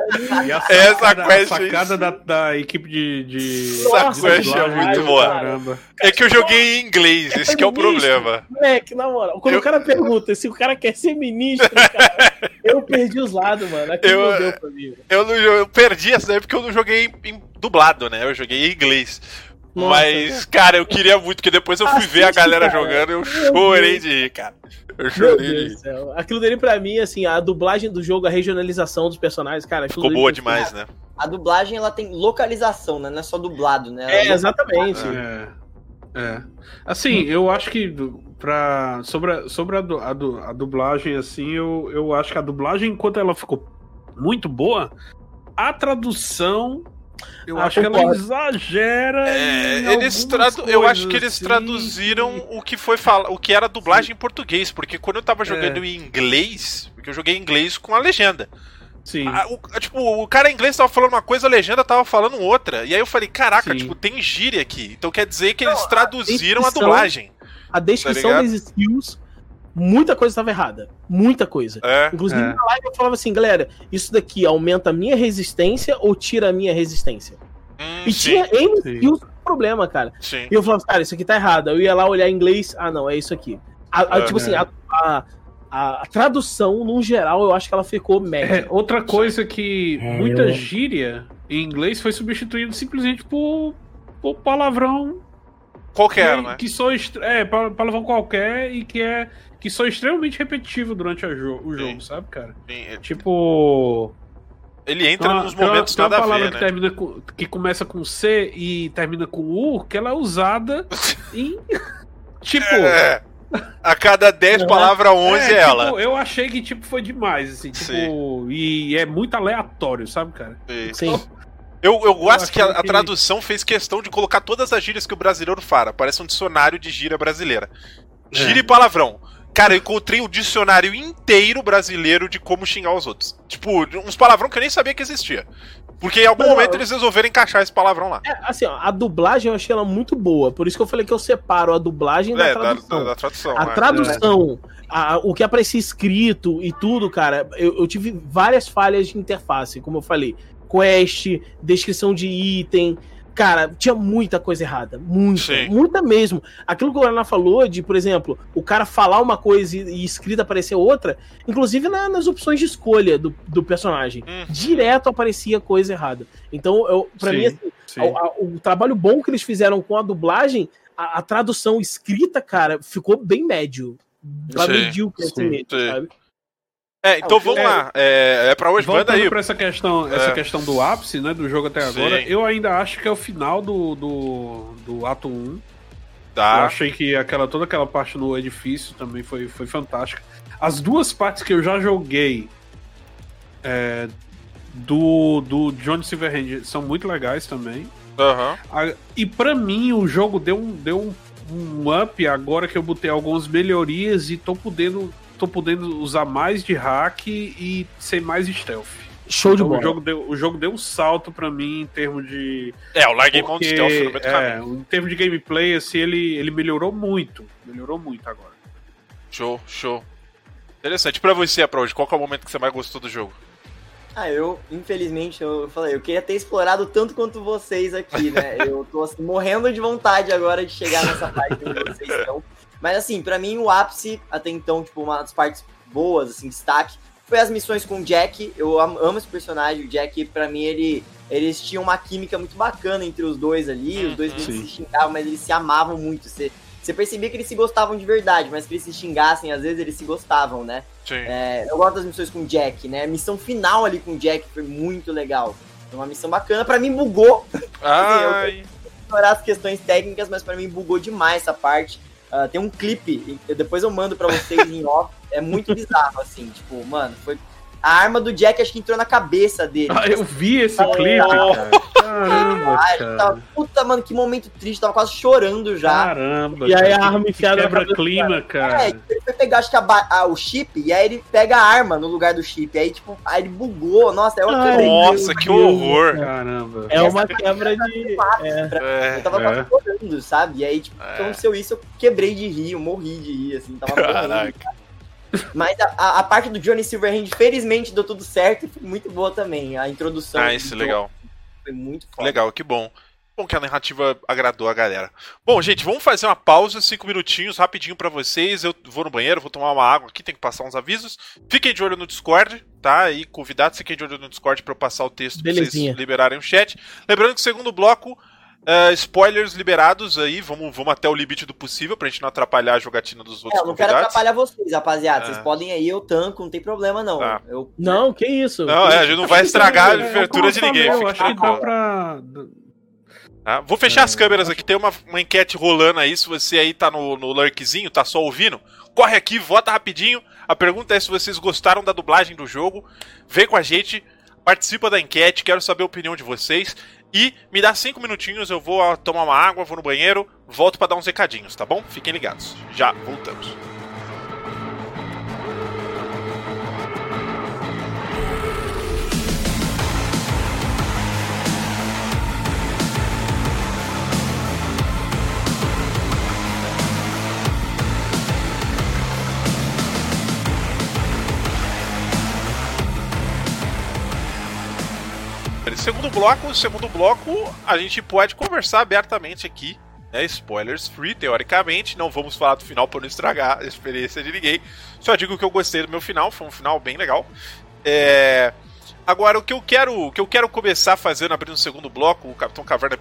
A: Essa quest.
D: A sacada da, da equipe de. de...
A: Essa quest é muito boa. Caramba. É que eu joguei em inglês, esse que é o problema.
B: Moleque, na moral, quando eu... o cara pergunta se o cara quer ser ministro, cara, eu perdi os lados, mano. Eu, não deu pra mim.
A: Eu, não, eu perdi essa daí porque eu não joguei em dublado, né? Eu joguei em inglês. Nossa, Mas, cara, eu queria muito, porque depois eu fui ver a galera cara. jogando e eu chorei de rir, cara. Eu chorei.
B: Aquilo dele pra mim, assim, a dublagem do jogo, a regionalização dos personagens, cara.
A: Ficou boa demais, né?
C: A dublagem, ela tem localização, né? Não é só dublado, né? Ela
B: é, exatamente.
D: É. é. Assim, eu acho que pra, sobre, a, sobre a, a, a dublagem, assim, eu, eu acho que a dublagem, enquanto ela ficou muito boa, a tradução eu ah, acho que ela exagera.
A: É, eles tradu eu acho que eles assim. traduziram o que foi fala, o que era dublagem Sim. em português, porque quando eu tava jogando é. em inglês, porque eu joguei em inglês com a legenda.
D: Sim.
A: A, o, tipo, o cara em inglês tava falando uma coisa, a legenda tava falando outra. E aí eu falei, caraca, Sim. tipo, tem gíria aqui. Então quer dizer que eles Não, traduziram a, a dublagem.
B: A descrição tá das skills muita coisa estava errada. Muita coisa. É, Inclusive, é. na live eu falava assim, galera, isso daqui aumenta a minha resistência ou tira a minha resistência? Hum, e sim, tinha N skills problema, cara. Sim. E eu falava, cara, isso aqui tá errado. Eu ia lá olhar em inglês, ah, não, é isso aqui. A, a, é, tipo assim, a, a, a, tradução, no geral, eu acho que ela ficou média.
D: É, outra coisa que é, muita gíria em inglês foi substituído simplesmente por, por palavrão
A: qualquer,
D: que,
A: né?
D: Que só é, palavrão qualquer e que é que são extremamente repetitivos durante jo o jogo, Sim. sabe, cara? Sim. É tipo.
A: Ele entra uma, nos momentos tem uma, tem uma palavra
D: ver, que, né? termina com, que começa com C e termina com U, que ela é usada em. tipo. É.
A: A cada 10 palavras, 11 é, é ela.
D: Tipo, eu achei que tipo, foi demais, assim, tipo, Sim. e é muito aleatório, sabe, cara?
A: Sim. Eu, eu gosto eu que a, a, tradução fez questão de colocar todas as gírias que o brasileiro fala. Parece um dicionário de gíria brasileira. Gíria é. e palavrão. Cara, eu encontrei o dicionário inteiro brasileiro de como xingar os outros. Tipo, uns palavrão que eu nem sabia que existia. Porque em algum não, momento eles resolveram encaixar esse palavrão lá.
B: É, assim, ó, a dublagem eu achei ela muito boa. Por isso que eu falei que eu separo a dublagem é, da tradução. Da, da, da tradução a né? tradução, a, o que aparecia escrito e tudo, cara, eu, eu tive várias falhas de interface, como eu falei. Quest, descrição de item, Cara, tinha muita coisa errada. Muita. Sim. Muita mesmo. Aquilo que o Guaraná falou de, por exemplo, o cara falar uma coisa e, e escrita aparecer outra, inclusive na, nas opções de escolha do, do personagem. Uhum. Direto aparecia coisa errada. Então, eu, pra sim, mim, assim, o, a, o, trabalho bom que eles fizeram com a dublagem, a, a tradução escrita, cara, ficou bem médio. Pra medíocre, assim mesmo, sabe?
A: É, então ah, vamos é, lá. É, é pra hoje, manda aí.
D: pra essa questão, é. essa questão do ápice, né, do jogo até agora, Sim. eu ainda acho que é o final do, do, do ato 1. Tá. Eu achei que aquela, toda aquela parte no edifício também foi, foi fantástica. As duas partes que eu já joguei é, do, do Johnny Silverhand são muito legais também.
A: Uhum.
D: e para mim o jogo deu um, deu um, um up agora que eu botei algumas melhorias e tô podendo tô podendo usar mais de hack e ser mais stealth.
B: Show de então, bola.
D: O jogo, deu, o jogo deu um salto para mim em termos de.
A: É, o larguei mão de stealth no meio do
D: é, Em termos de gameplay, assim, ele, ele melhorou muito. Melhorou muito agora.
A: Show, show. Interessante. Pra você, hoje qual é o momento que você mais gostou do jogo?
C: Ah, eu, infelizmente, eu falei, eu queria ter explorado tanto quanto vocês aqui, né? eu tô assim, morrendo de vontade agora de chegar nessa parte onde vocês estão. Mas assim, para mim o ápice até então, tipo, uma das partes boas, assim, destaque, foi as missões com o Jack. Eu amo esse personagem, o Jack, para mim ele eles tinham uma química muito bacana entre os dois ali, os dois se xingavam, mas eles se amavam muito. Você, você percebia que eles se gostavam de verdade, mas que eles se xingassem, às vezes eles se gostavam, né?
A: Sim.
C: É, eu gosto das missões com o Jack, né? A missão final ali com o Jack foi muito legal. Foi uma missão bacana. para mim bugou.
A: Ai.
C: eu ignorar as questões técnicas, mas para mim bugou demais essa parte. Uh, tem um clipe, depois eu mando para vocês em off. É muito bizarro, assim, tipo, mano, foi a arma do Jack acho que entrou na cabeça dele.
D: Ah, eu vi esse ah, clipe, cara. Caramba,
C: ah, cara. Tava, puta, mano, que momento triste. Tava quase chorando já.
D: Caramba.
B: E aí a arma enfiada
D: quebra clima, cara. É,
C: ele foi pegar, acho que a, a, o chip, e aí ele pega a arma no lugar do chip. Aí, tipo, aí ele bugou. Nossa, é uma
A: Ai, Nossa, que horror.
B: Caramba. É uma quebra de...
C: É. Eu tava quase é. chorando, sabe? E aí, tipo, é. aconteceu isso, eu quebrei de rir, eu morri de rir, assim. Tava Caraca. Morrendo, mas a, a, a, parte do Johnny Silverhand, felizmente, deu tudo certo e foi muito boa também. A introdução.
A: Ah, isso, legal.
C: Foi muito foda.
A: Legal, que bom. Bom que a narrativa agradou a galera. Bom, gente, vamos fazer uma pausa, cinco minutinhos, rapidinho para vocês. Eu vou no banheiro, vou tomar uma água aqui, tem que passar uns avisos. Fiquem de olho no Discord, tá? E convidados, fiquem de olho no Discord para eu passar o texto pra vocês liberarem o chat. Lembrando que o segundo bloco Uh, spoilers liberados aí, vamos, vamos até o limite do possível pra gente não atrapalhar a jogatina dos outros. É,
C: eu não quero atrapalhar vocês, rapaziada. É. Vocês podem aí, eu tanco, não tem problema não.
B: Tá.
C: Eu...
B: Não, que isso.
A: Não, é, a gente não vai estragar a abertura de ninguém.
D: Eu acho que dá pra.
A: Tá? Vou fechar é, as câmeras aqui, tem uma, uma enquete rolando aí. Se você aí tá no, no lurkzinho, tá só ouvindo, corre aqui, vota rapidinho. A pergunta é se vocês gostaram da dublagem do jogo. Vem com a gente participa da enquete, quero saber a opinião de vocês. E me dá cinco minutinhos, eu vou tomar uma água, vou no banheiro, volto para dar uns recadinhos, tá bom? Fiquem ligados. Já voltamos. Segundo bloco, segundo bloco, a gente pode conversar abertamente aqui, né? Spoilers free, teoricamente. Não vamos falar do final para não estragar a experiência de ninguém. Só digo que eu gostei do meu final, foi um final bem legal. É... Agora, o que eu quero, o que eu quero começar fazendo, abrindo o segundo bloco, o Capitão Caverna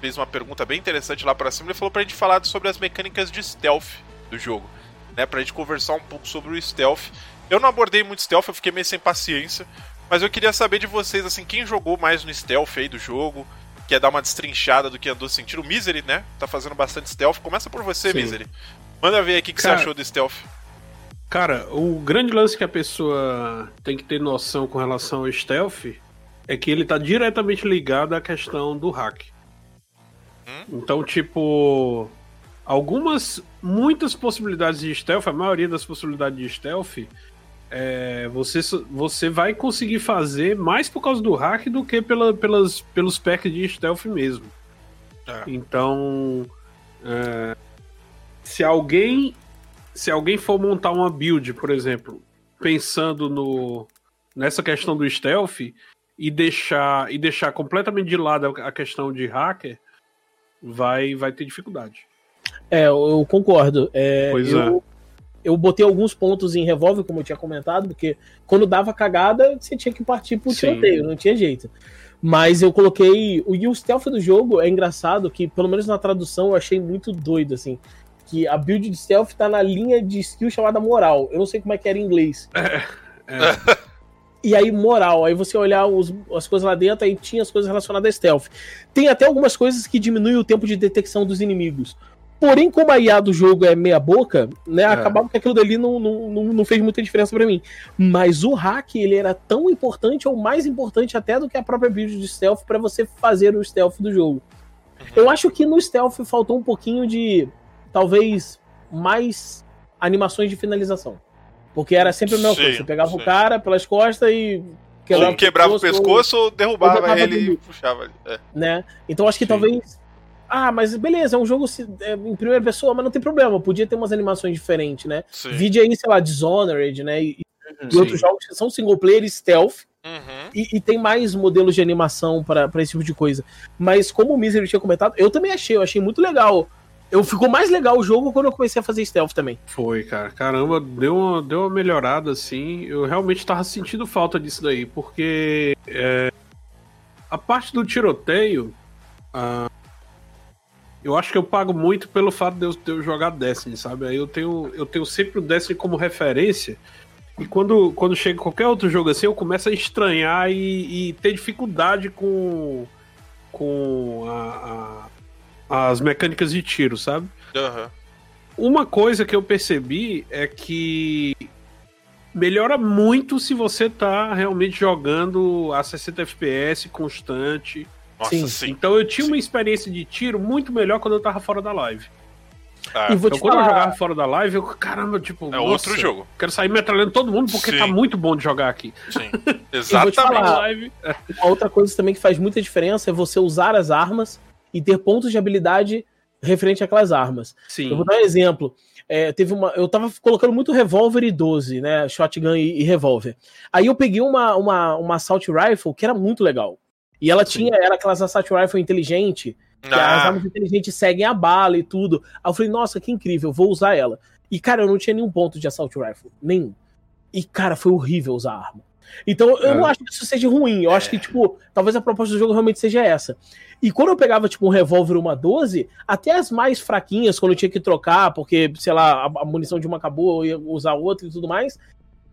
A: fez uma pergunta bem interessante lá para cima. Ele falou pra gente falar sobre as mecânicas de stealth do jogo, né? Pra gente conversar um pouco sobre o stealth. Eu não abordei muito stealth, eu fiquei meio sem paciência. Mas eu queria saber de vocês, assim, quem jogou mais no stealth aí do jogo, quer dar uma destrinchada do que andou sentindo. O Misery, né? Tá fazendo bastante stealth. Começa por você, Sim. Misery. Manda ver aqui o que cara, você achou do stealth.
D: Cara, o grande lance que a pessoa tem que ter noção com relação ao stealth é que ele tá diretamente ligado à questão do hack. Hum? Então, tipo, algumas, muitas possibilidades de stealth, a maioria das possibilidades de stealth é, você, você vai conseguir fazer mais por causa do hack do que pela, pelas, pelos packs de stealth mesmo. É. Então, é, se alguém se alguém for montar uma build, por exemplo, pensando no nessa questão do stealth e deixar e deixar completamente de lado a questão de hacker, vai vai ter dificuldade.
B: É, eu concordo. É, pois eu, é eu botei alguns pontos em revólver, como eu tinha comentado, porque quando dava cagada, você tinha que partir pro Sim. tiroteio, não tinha jeito. Mas eu coloquei. O, e o stealth do jogo é engraçado, que pelo menos na tradução eu achei muito doido, assim. Que a build de stealth tá na linha de skill chamada moral. Eu não sei como é que era em inglês. É, é. E aí, moral, aí você olhar os, as coisas lá dentro, aí tinha as coisas relacionadas a stealth. Tem até algumas coisas que diminuem o tempo de detecção dos inimigos. Porém, como a IA do jogo é meia boca, né, é. acabava que aquilo dali não, não, não fez muita diferença para mim. Mas o hack, ele era tão importante, ou mais importante até do que a própria build de stealth para você fazer o stealth do jogo. Uhum. Eu acho que no stealth faltou um pouquinho de, talvez, mais animações de finalização. Porque era sempre a mesma sim, coisa. Você pegava sim. o cara pelas costas e
A: quebrava, ou quebrava o pescoço, ou, derrubava ou ele e puxava. É.
B: Né? Então acho que Sim. talvez ah, mas beleza, é um jogo é, em primeira pessoa, mas não tem problema, podia ter umas animações diferentes, né? Sim. Vídeo aí, sei lá, Dishonored, né? E, e outros jogos que são single player e stealth. Uhum. E, e, tem mais modelos de animação para esse tipo de coisa. Mas como o Misery tinha comentado, eu também achei, eu achei muito legal. Eu ficou mais legal o jogo quando eu comecei a fazer stealth também.
D: Foi, cara. Caramba, deu uma, deu uma melhorada assim. Eu realmente tava sentindo falta disso daí, porque é, a parte do tiroteio. Uh, eu acho que eu pago muito pelo fato de eu, de eu jogar Destiny, sabe? Aí eu tenho, eu tenho sempre o Destiny como referência. E quando, quando chega qualquer outro jogo assim, eu começo a estranhar e, e ter dificuldade com, com a, a, as mecânicas de tiro, sabe? Uhum. Uma coisa que eu percebi é que melhora muito se você tá realmente jogando a 60 FPS constante nossa, sim. sim. Então eu tinha sim. uma experiência de tiro muito melhor quando eu tava fora da live. Ah, e vou então, te quando falar... eu jogava fora da live, eu, caramba, tipo.
A: É outro jogo.
D: Quero sair metralhando todo mundo porque Sim. tá muito bom de jogar aqui.
A: Sim. Exatamente.
B: falar, live... Uma outra coisa também que faz muita diferença é você usar as armas e ter pontos de habilidade referente àquelas armas. Sim. Eu vou dar um exemplo. É, teve uma, eu tava colocando muito revólver e 12, né? Shotgun e, e revólver. Aí eu peguei uma, uma, uma assault rifle que era muito legal. E ela Sim. tinha, era aquelas assault rifle inteligente, que ah. as armas inteligentes seguem a bala e tudo. Aí eu falei, nossa, que incrível, vou usar ela. E, cara, eu não tinha nenhum ponto de assault rifle, nenhum. E, cara, foi horrível usar a arma. Então, eu é. não acho que isso seja ruim. Eu acho que, tipo, talvez a proposta do jogo realmente seja essa. E quando eu pegava, tipo, um revólver uma 12, até as mais fraquinhas, quando eu tinha que trocar, porque, sei lá, a, munição de uma acabou, eu ia usar outra e tudo mais,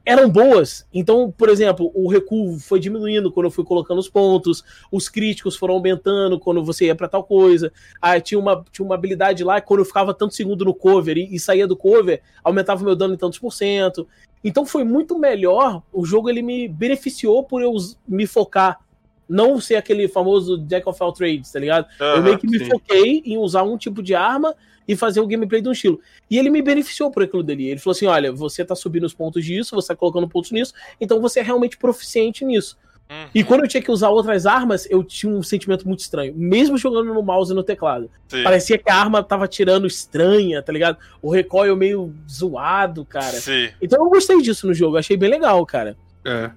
B: eram boas. Então, por exemplo, o recuo foi diminuindo quando eu fui colocando os pontos, os críticos foram aumentando quando você ia para tal coisa. Ah, tinha uma, tinha uma habilidade lá quando eu ficava tanto segundo no cover e, e saía do cover, aumentava o meu dano em tantos por cento. Então foi muito melhor. O jogo ele me beneficiou por eu me focar. Não ser aquele famoso Jack of all trades, tá ligado?
A: Aham,
B: eu meio que me
D: sim.
B: foquei em usar um tipo de arma e fazer o gameplay de um estilo. E ele me beneficiou por aquilo dele. Ele falou assim: olha, você tá subindo os pontos disso, você tá colocando pontos nisso, então você é realmente proficiente nisso.
A: Uhum.
B: E quando eu tinha que usar outras armas, eu tinha um sentimento muito estranho. Mesmo jogando no mouse e no teclado.
A: Sim.
B: Parecia que a arma tava tirando estranha, tá ligado? O recoil meio zoado, cara.
A: Sim.
B: Então eu gostei disso no jogo, achei bem legal, cara.
D: É.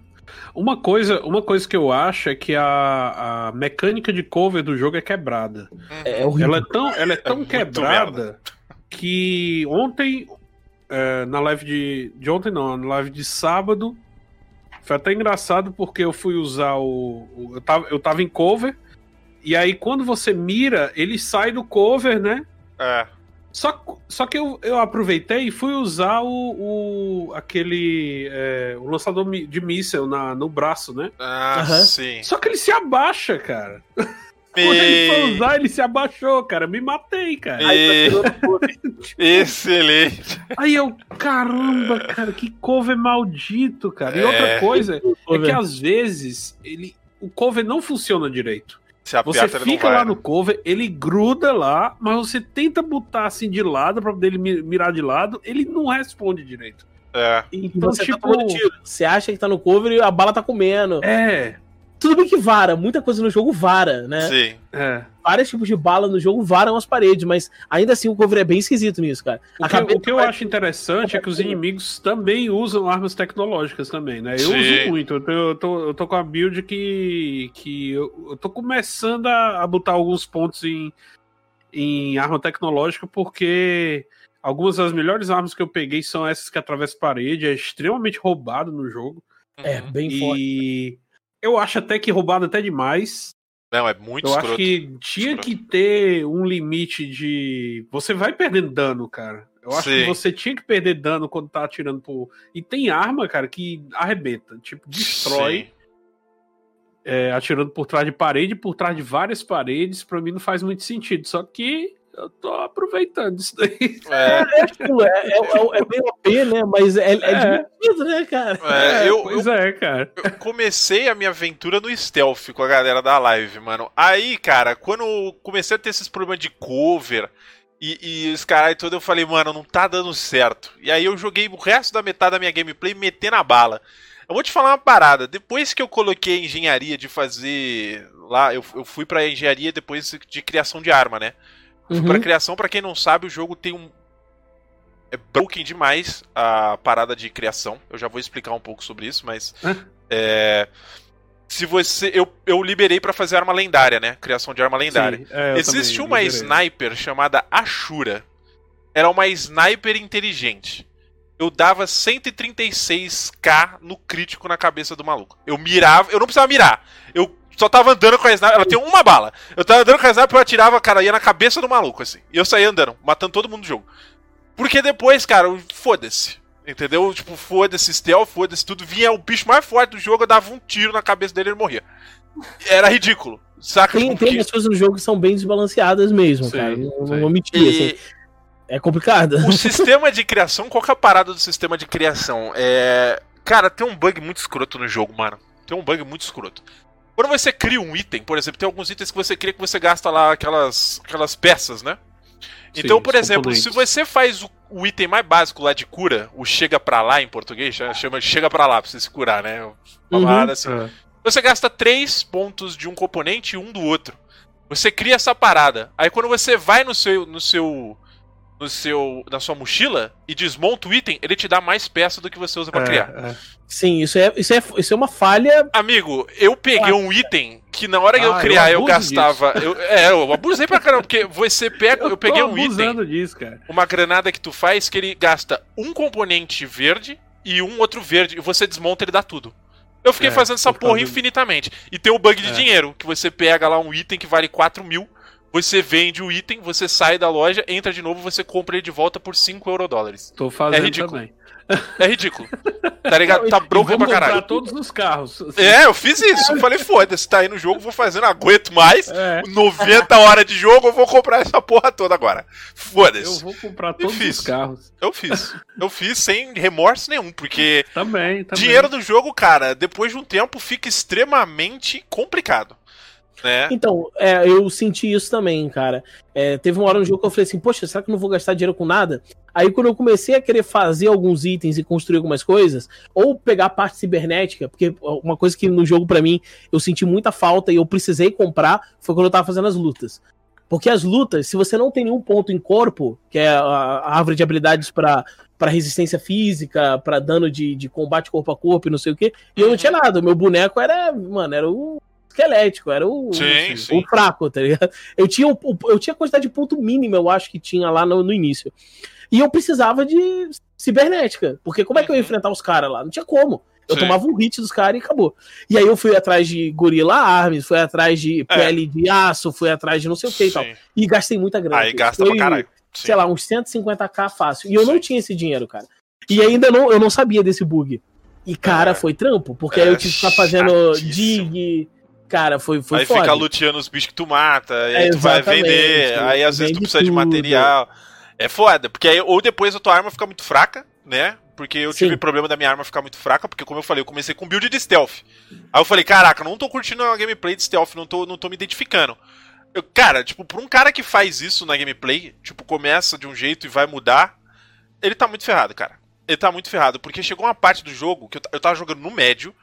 D: Uma coisa, uma coisa que eu acho é que a, a mecânica de cover do jogo é quebrada.
B: É, é horrível.
D: Ela é tão, ela é tão
A: muito
D: quebrada que ontem, é, na live de, de ontem não, na live de sábado, foi até engraçado porque eu fui usar o, o- eu, tava, eu tava em cover, e aí quando você mira, ele sai do cover, né?
A: É.
D: Só, só que eu, eu aproveitei e fui usar o, o aquele é, o lançador de míssel na, no braço, né?
A: Ah,
B: Aham.
A: sim.
D: Só que ele se abaixa, cara. Quando ele foi usar, ele se abaixou, cara. Me matei, cara.
A: E- Excelente.
D: Aí eu, caramba, cara, que cover maldito, cara. E
A: É.
D: outra coisa é que às vezes ele, o cover não funciona direito.
A: Se
D: Você
A: aperta, ele não
D: fica
A: vai.
D: lá
A: né?
D: no cover, ele gruda lá, mas você tenta botar assim de lado pra poder ele mi- mirar de lado, ele não responde direito.
A: É.
B: E
D: Então,
B: você
D: tipo,
B: tá tomando tiro. Você acha que tá no cover e a bala tá comendo.
D: é,
B: Tudo bem que vara, muita coisa no jogo vara, né?
A: Sim.
D: é.
B: Vários tipos de bala no jogo varam as paredes, mas ainda assim o cover é bem esquisito nisso, cara.
D: O que, o que eu
B: vai-
D: acho interessante é que os inimigos também usam armas tecnológicas também, né? Eu
A: Sim.
D: uso muito. Eu tô, eu tô, eu tô com a build que, que eu, eu tô começando a, a botar alguns pontos em, em arma tecnológica porque algumas das melhores armas que eu peguei são essas que atravessam parede. É extremamente roubado no jogo.
B: É, bem forte.
D: Eu acho até que roubado até demais.
A: Não, é muito
D: Eu
A: escroto.
D: acho que tinha
A: Escroto.
D: que ter um limite de. Você vai perdendo dano, cara. Eu acho
A: Sim.
D: que você tinha que perder dano quando tá atirando por. E tem arma, cara, que arrebenta. Tipo, destrói, é, atirando por trás de parede, por trás de várias paredes. Pra mim não faz muito sentido. Só que eu tô aproveitando isso daí.
A: É,
B: É, tipo, é, é, é, é bem OP, né? Mas é, é,
D: É.
B: divertido, né, cara?
A: é, eu, eu
D: pois é, cara.
A: Eu comecei a minha aventura no stealth com a galera da live, mano. Aí, cara, quando eu comecei a ter esses problemas de cover e, e os caras e tudo, eu falei, mano, não tá dando certo. E aí eu joguei o resto da metade da minha gameplay metendo a bala. Eu vou te falar uma parada. Depois que eu coloquei a engenharia de fazer lá, eu, eu fui pra engenharia depois de criação de arma, né?
B: Uhum.
A: Pra criação, pra quem não sabe, o jogo tem um. É broken demais a parada de criação. Eu já vou explicar um pouco sobre isso, mas. É. Se você. Eu, eu liberei pra fazer arma lendária, né? Criação de arma lendária.
D: Sim, é,
A: Existe uma
D: liberei.
A: sniper chamada Ashura. Era uma sniper inteligente. Eu dava 136k no crítico na cabeça do maluco. Eu mirava, eu não precisava mirar. Eu só tava andando com a sniper. Ela tem uma bala. Eu tava andando com a sniper, eu atirava, cara, ia na cabeça do maluco, assim. E eu saía andando, matando todo mundo do jogo. Porque depois, cara, foda-se. Entendeu? Tipo, foda-se, stealth, foda-se, tudo. Vinha o bicho mais forte do jogo, eu dava um tiro na cabeça dele e ele morria. Era ridículo. Saca?
B: Tem,
A: Tipo,
B: tem
A: porque-
B: umas coisas no jogo que são bem desbalanceadas mesmo,
D: Sim,
B: cara. Não, vou mentir,
A: E-
B: assim. É complicado.
A: O sistema de criação, qual que é a parada do sistema de criação? É. Cara, tem um bug muito escroto no jogo, mano. Tem um bug muito escroto. Quando você cria um item, por exemplo, tem alguns itens que você cria que você gasta lá aquelas, aquelas peças, né? Então,
D: Sim,
A: por exemplo, se você faz o, o item mais básico lá de cura, o chega pra lá em português, chama de chega pra lá pra você se curar, né? Uma
B: Uhum.
A: parada assim.
D: É.
A: Você gasta três pontos de um componente e um do outro. Você cria essa parada. Aí quando você vai no seu no seu no seu na sua mochila e desmonta o item, ele te dá mais peça do que você usa pra
D: É,
A: criar.
D: é.
B: Sim, isso é, isso, é, isso é uma falha.
A: Amigo, eu peguei um item que na hora que eu
D: Ah, eu
A: criar eu,
D: abuso
A: gastava, eu, é, eu abusei pra caramba, porque você pega, eu,
D: tô
A: peguei um item,
D: disso, cara.
A: uma granada que tu faz que ele gasta um componente verde e um outro verde e você desmonta ele dá tudo. Eu fiquei
D: É,
A: fazendo essa porra infinitamente. E tem o bug de
D: É.
A: dinheiro, que você pega lá um item que vale 4 mil, você vende o item, você sai da loja, entra de novo, você compra ele de volta por 5 eurodólares.
D: Tô fazendo
A: É ridículo.
D: também.
A: É ridículo. Tá ligado? Tá bronca pra caralho.
D: comprar todos os carros.
A: É, eu fiz isso. Eu falei, foda-se, tá aí no jogo, vou fazer, não aguento mais.
D: É.
A: 90 horas de jogo, eu vou comprar essa porra toda agora.
D: Eu
A: Foda-se.
D: vou comprar todos os carros.
A: Eu fiz. Eu fiz sem remorso nenhum, porque
D: Também, também.
A: dinheiro do jogo, cara, depois de um tempo fica extremamente complicado. Né?
B: Então, é, eu senti isso também, cara. É, teve uma hora no jogo que eu falei assim, poxa, será que eu não vou gastar dinheiro com nada? Aí quando eu comecei a querer fazer alguns itens e construir algumas coisas, ou pegar a parte cibernética, porque uma coisa que no jogo pra mim eu senti muita falta e eu precisei comprar foi quando eu tava fazendo as lutas. Porque as lutas, se você não tem nenhum ponto em corpo, que é a, árvore de habilidades pra para resistência física, pra dano de, de combate corpo a corpo e não sei o que, e eu não tinha nada. O meu boneco era, mano, era o esquelético, era o,
A: Sim,
B: o
A: sim.
B: fraco, tá ligado? Eu tinha, o- o- eu tinha a quantidade de ponto mínima, eu acho que tinha lá no, no início. E eu precisava de cibernética, porque como é que eu ia
A: Uhum.
B: enfrentar os caras lá? Não tinha como. Eu
A: Sim.
B: tomava um hit dos caras e acabou. E aí eu fui atrás de Gorilla Arms, fui atrás de pele de aço, fui atrás de não sei o que e tal.
A: É.
B: E gastei muita grana.
A: Aí gasta
B: isso.
A: pra
B: Foi,
A: caralho. Sim.
B: Sei lá, uns 150k fácil. E eu não tinha esse dinheiro, cara. E ainda não, eu não sabia desse bug. E, cara,
A: É.
B: foi trampo, porque
A: É
B: aí eu tive que ficar fazendo dig. Cara, foi, foi
A: aí
B: foda.
A: fica luteando os bichos que tu mata, e aí
B: É,
A: tu vai vender, aí às vezes tu precisa de
B: tudo.
A: material. É foda, porque aí ou depois a tua arma fica muito fraca, né? Porque eu tive
B: Sim.
A: problema da minha arma ficar muito fraca, porque como eu falei, eu comecei com build de stealth. Aí eu falei, caraca, não tô curtindo a gameplay de stealth, não tô, não tô me identificando. Eu, cara, tipo, pra um cara que faz isso na gameplay, tipo, começa de um jeito e vai mudar, ele tá muito ferrado, cara. Ele tá muito ferrado, porque chegou uma parte do jogo que eu, eu tava jogando no médio,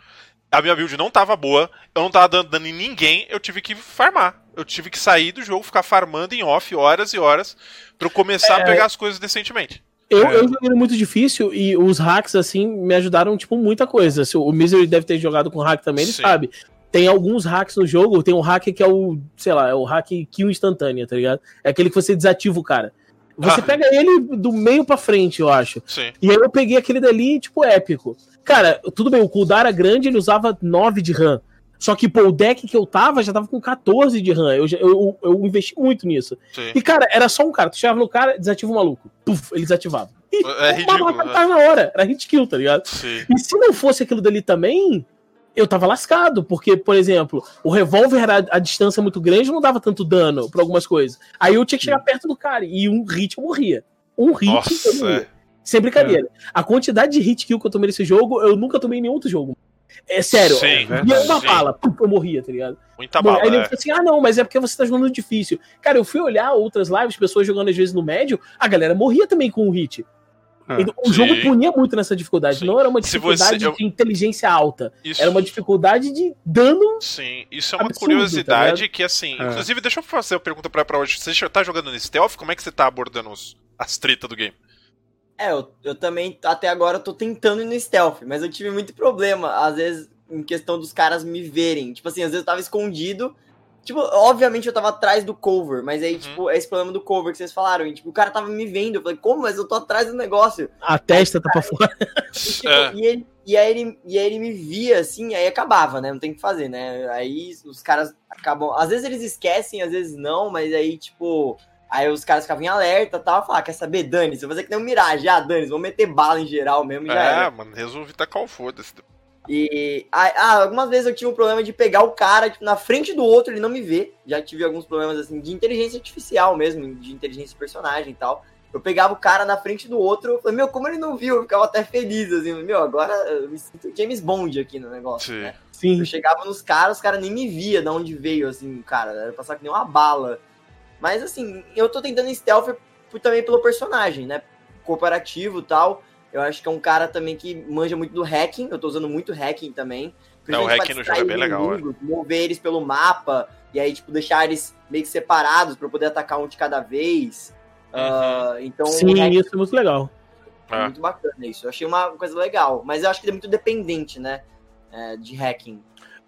A: a minha build não tava boa, eu não tava dando dano em ninguém, eu tive que farmar. Eu tive que sair do jogo, ficar farmando em off horas e horas, pra eu começar a pegar as coisas decentemente.
B: Eu,
D: É.
B: eu joguei muito difícil e os hacks, assim, me ajudaram, tipo, muita coisa. Se O Misery deve ter jogado com hack também, ele
A: Sim.
B: sabe. Tem alguns hacks no jogo, tem um hack que é o, sei lá, é o hack kill instantânea, tá ligado? É aquele que você desativa o cara. Você
A: Ah.
B: pega ele do meio pra frente, eu acho.
A: Sim.
B: E aí eu peguei aquele dali, tipo, épico. Cara, tudo bem, o cooldown era grande, ele usava 9 de RAM. Só que, pô, o deck que eu tava já tava com 14 de RAM. Eu, eu, eu investi muito nisso.
A: Sim.
B: E, cara, era só um cara. Tu chegava no cara, desativa o maluco. Puf, ele desativava. E
A: É ridículo,
B: matava
A: né?
B: o cara na hora. Era hit kill, tá ligado?
A: Sim.
B: E se não fosse aquilo dali também, eu tava lascado. Porque, por exemplo, o revólver era a distância muito grande não dava tanto dano pra algumas coisas. Aí eu tinha que chegar perto do cara. E um hit eu morria. Um hit eu
A: Nossa,
B: morria.
A: é.
B: Sem brincadeira. A quantidade de hit kill que eu tomei nesse jogo, eu nunca tomei em nenhum outro jogo. É sério.
A: Sim,
B: E uma
A: sim.
B: bala, pum, eu morria, tá ligado?
A: Muita
B: Mano,
A: bala.
B: aí ele
A: é.
B: falou assim: ah, não, mas é porque você tá jogando difícil. Cara, eu fui olhar outras lives, pessoas jogando às vezes no médio, a galera morria também com o hit.
D: É.
B: Então, o
A: Sim.
B: jogo punia muito nessa dificuldade.
A: Sim.
B: Não era uma dificuldade
A: você- eu-
B: de inteligência alta.
A: Isso,
B: Era uma dificuldade de dano.
A: Sim, isso é uma
B: absurdo, tá
A: curiosidade
B: ligado?
A: que, assim.
D: É.
A: Inclusive, deixa eu fazer uma pergunta pra, pra hoje. Você já tá jogando no stealth? Como é que você tá abordando os- as tretas do game?
C: É, eu, eu também, até agora, tô tentando ir no stealth, mas eu tive muito problema, às vezes, em questão dos caras me verem. Tipo assim, às vezes eu tava escondido. Tipo, obviamente eu tava atrás do cover, mas aí,
A: Uhum.
C: tipo, é esse problema do cover que vocês falaram. E, tipo, o cara tava me vendo. Eu falei, como? Mas eu tô atrás do negócio.
B: A testa tá pra fora.
C: E, tipo,
A: É.
C: e, ele, e, aí ele, e aí ele me via assim, aí acabava, né? Não tem o que fazer, né? Aí os caras acabam. Às vezes eles esquecem, às vezes não, mas aí, tipo. Aí os caras ficavam em alerta e tal. Falar, ah, quer saber, Dani? Se eu fazer que nem um Mirage, ah, Dani, vou meter bala em geral mesmo já
A: É,
C: era.
A: mano, resolvi tacar o foda-se.
C: E ah, ah, algumas vezes eu tive um problema de pegar o cara tipo, na frente do outro, ele não me vê. Já tive alguns problemas assim de inteligência artificial mesmo, de inteligência de personagem e tal. Eu pegava o cara na frente do outro, eu falei, meu, como ele não viu? Eu ficava até feliz, assim, meu, agora eu me sinto James Bond aqui no negócio,
A: Sim.
C: né?
B: Sim.
C: Eu chegava nos caras, os caras nem me via de onde veio, assim, cara, era passar que nem uma bala. Mas assim, eu tô tentando stealth por- também pelo personagem, né? Cooperativo e tal. Eu acho que é um cara também que manja muito do hacking. Eu tô usando muito hacking também.
A: É, o hacking no jogo é bem legal,
C: inimigos, Mover eles pelo mapa. E aí, tipo, deixar eles meio que separados pra eu poder atacar um de cada vez. Ah, então, o
B: Sim,
C: hack
B: isso é muito legal.
C: é
A: É.
C: muito bacana isso. Eu achei uma coisa legal. Mas eu acho que ele é muito dependente, né? é, de hacking.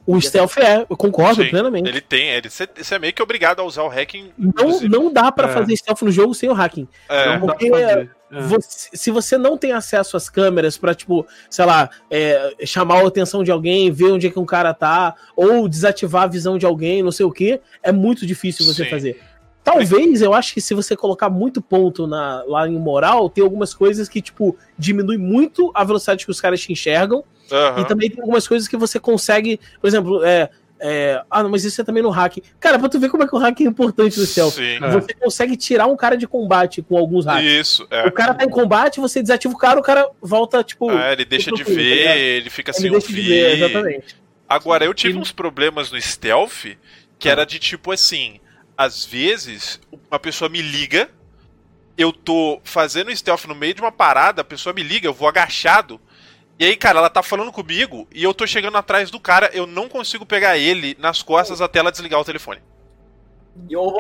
B: O stealth é, eu concordo
A: Sim,
B: plenamente.
A: Ele tem, ele, você, você é meio que obrigado a usar o hacking.
B: Não,
A: inclusive.
B: não dá pra
D: É.
B: fazer stealth no jogo sem o hacking.
A: É,
D: Não dá
B: porque-.
D: É.
B: Você- se você não tem acesso às câmeras pra, tipo, sei lá, é, chamar a atenção de alguém, ver onde é que um cara tá, ou desativar a visão de alguém, não sei o que, é muito difícil você
A: Sim.
B: fazer. Talvez, eu acho que se você colocar muito ponto na, lá em moral, tem algumas coisas que, tipo, diminui muito a velocidade que os caras te enxergam.
A: Aham.
B: E também tem algumas coisas que você consegue, por exemplo, é, é, ah, não, mas isso é também no hack. Cara, pra tu ver como é que o hack é importante no stealth.
A: Sim.
D: É.
B: Você consegue tirar um cara de combate com alguns hacks.
A: Isso, é.
B: O cara tá em combate, você desativa o cara, o cara volta, tipo.
A: É, ele deixa de
B: tranquilo, tá
A: ver,
B: ligado?
A: ele fica
B: ele
A: sem
B: deixa de
A: ouvir.
B: ver, exatamente.
A: Agora, eu tive
D: E-
A: uns problemas no stealth que era de tipo assim: às vezes, uma pessoa me liga, eu tô fazendo stealth no meio de uma parada, a pessoa me liga, eu vou agachado. E aí, cara, ela tá falando comigo e eu tô chegando atrás do cara, eu não consigo pegar ele nas costas até ela desligar o telefone.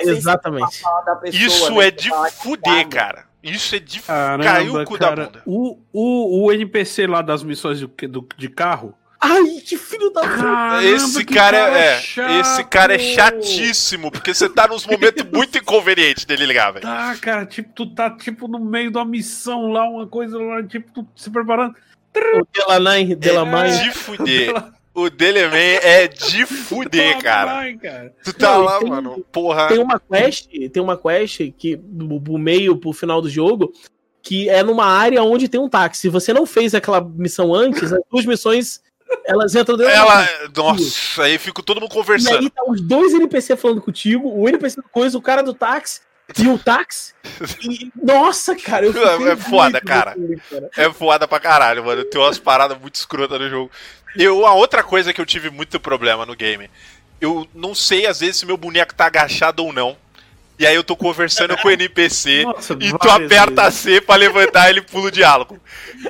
B: Exatamente.
C: da pessoa,
A: Isso
C: né,
A: é de fuder, cara. Isso é de
D: Caramba,
A: cair o cu
D: cara.
A: da bunda.
D: O, o, o NPC lá das missões do, do- de carro.
B: Ai, que filho da puta.
A: Esse
D: que
A: cara, é,
D: chato.
A: esse cara é chatíssimo, porque você tá nos momentos muito inconvenientes dele ligar, velho.
D: Tá, cara, tipo, tu tá tipo no meio de uma missão lá, uma coisa lá, tipo, tu se preparando.
B: O Delanai, Delamai.
A: É de fuder. O Deleman é de fuder, cara. Tu tá
B: e
A: lá,
B: tem-
A: mano. Porra.
B: Tem uma quest, tem uma quest que do, meio pro final do jogo que é numa área onde tem um táxi. Se você não fez aquela missão antes, as duas missões elas entram dentro
A: Ela. Nossa, aí fica todo mundo
B: E
A: conversando.
B: aí tá os dois NPC falando contigo, o NPC do coisa, o cara do táxi e o táxi. E, nossa, cara, eu
A: É foda, cara.
B: daquele, cara.
A: É foda pra caralho, mano. Tem umas paradas muito escrotas no jogo. Eu, a outra coisa que eu tive muito problema no game. Eu não sei, às vezes, se meu boneco tá agachado ou não. E aí eu tô conversando com o NPC.
D: Nossa,
A: E tu aperta
D: vezes.
A: C pra levantar ele pula o diálogo.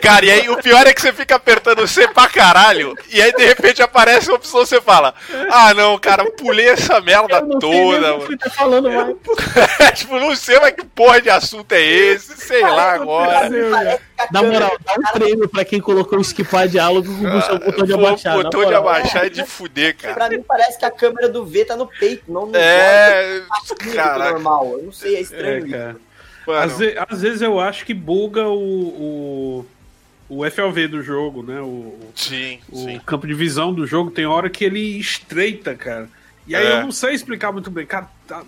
A: Cara, e aí o pior é que você fica apertando C pra caralho. E aí de repente aparece uma opção você fala: Ah, não, cara, pulei essa merda
B: Eu não sei
A: toda,
B: o que
A: mano.
B: você tá falando, mas
A: tipo, não sei mas que porra de assunto é esse, sei lá agora.
C: A
B: na moral, dá um prêmio pra quem colocou esquipar diálogo com o botão- botão de abaixar. na
A: botão de abaixar é de fuder, cara.
C: Pra mim parece que a câmera do V tá no peito, não no
A: É. Caraca.
C: Normal. Eu não sei, é
D: É,
C: estranho. isso.
D: cara.
A: Mano,
D: Às, ve- às vezes eu acho que buga o, o, o FLV do jogo, né? O,
A: Sim,
D: o
A: sim.
D: campo de visão do jogo tem hora que ele estreita, cara. E aí
A: É.
D: eu não sei explicar muito bem. Cara, tá-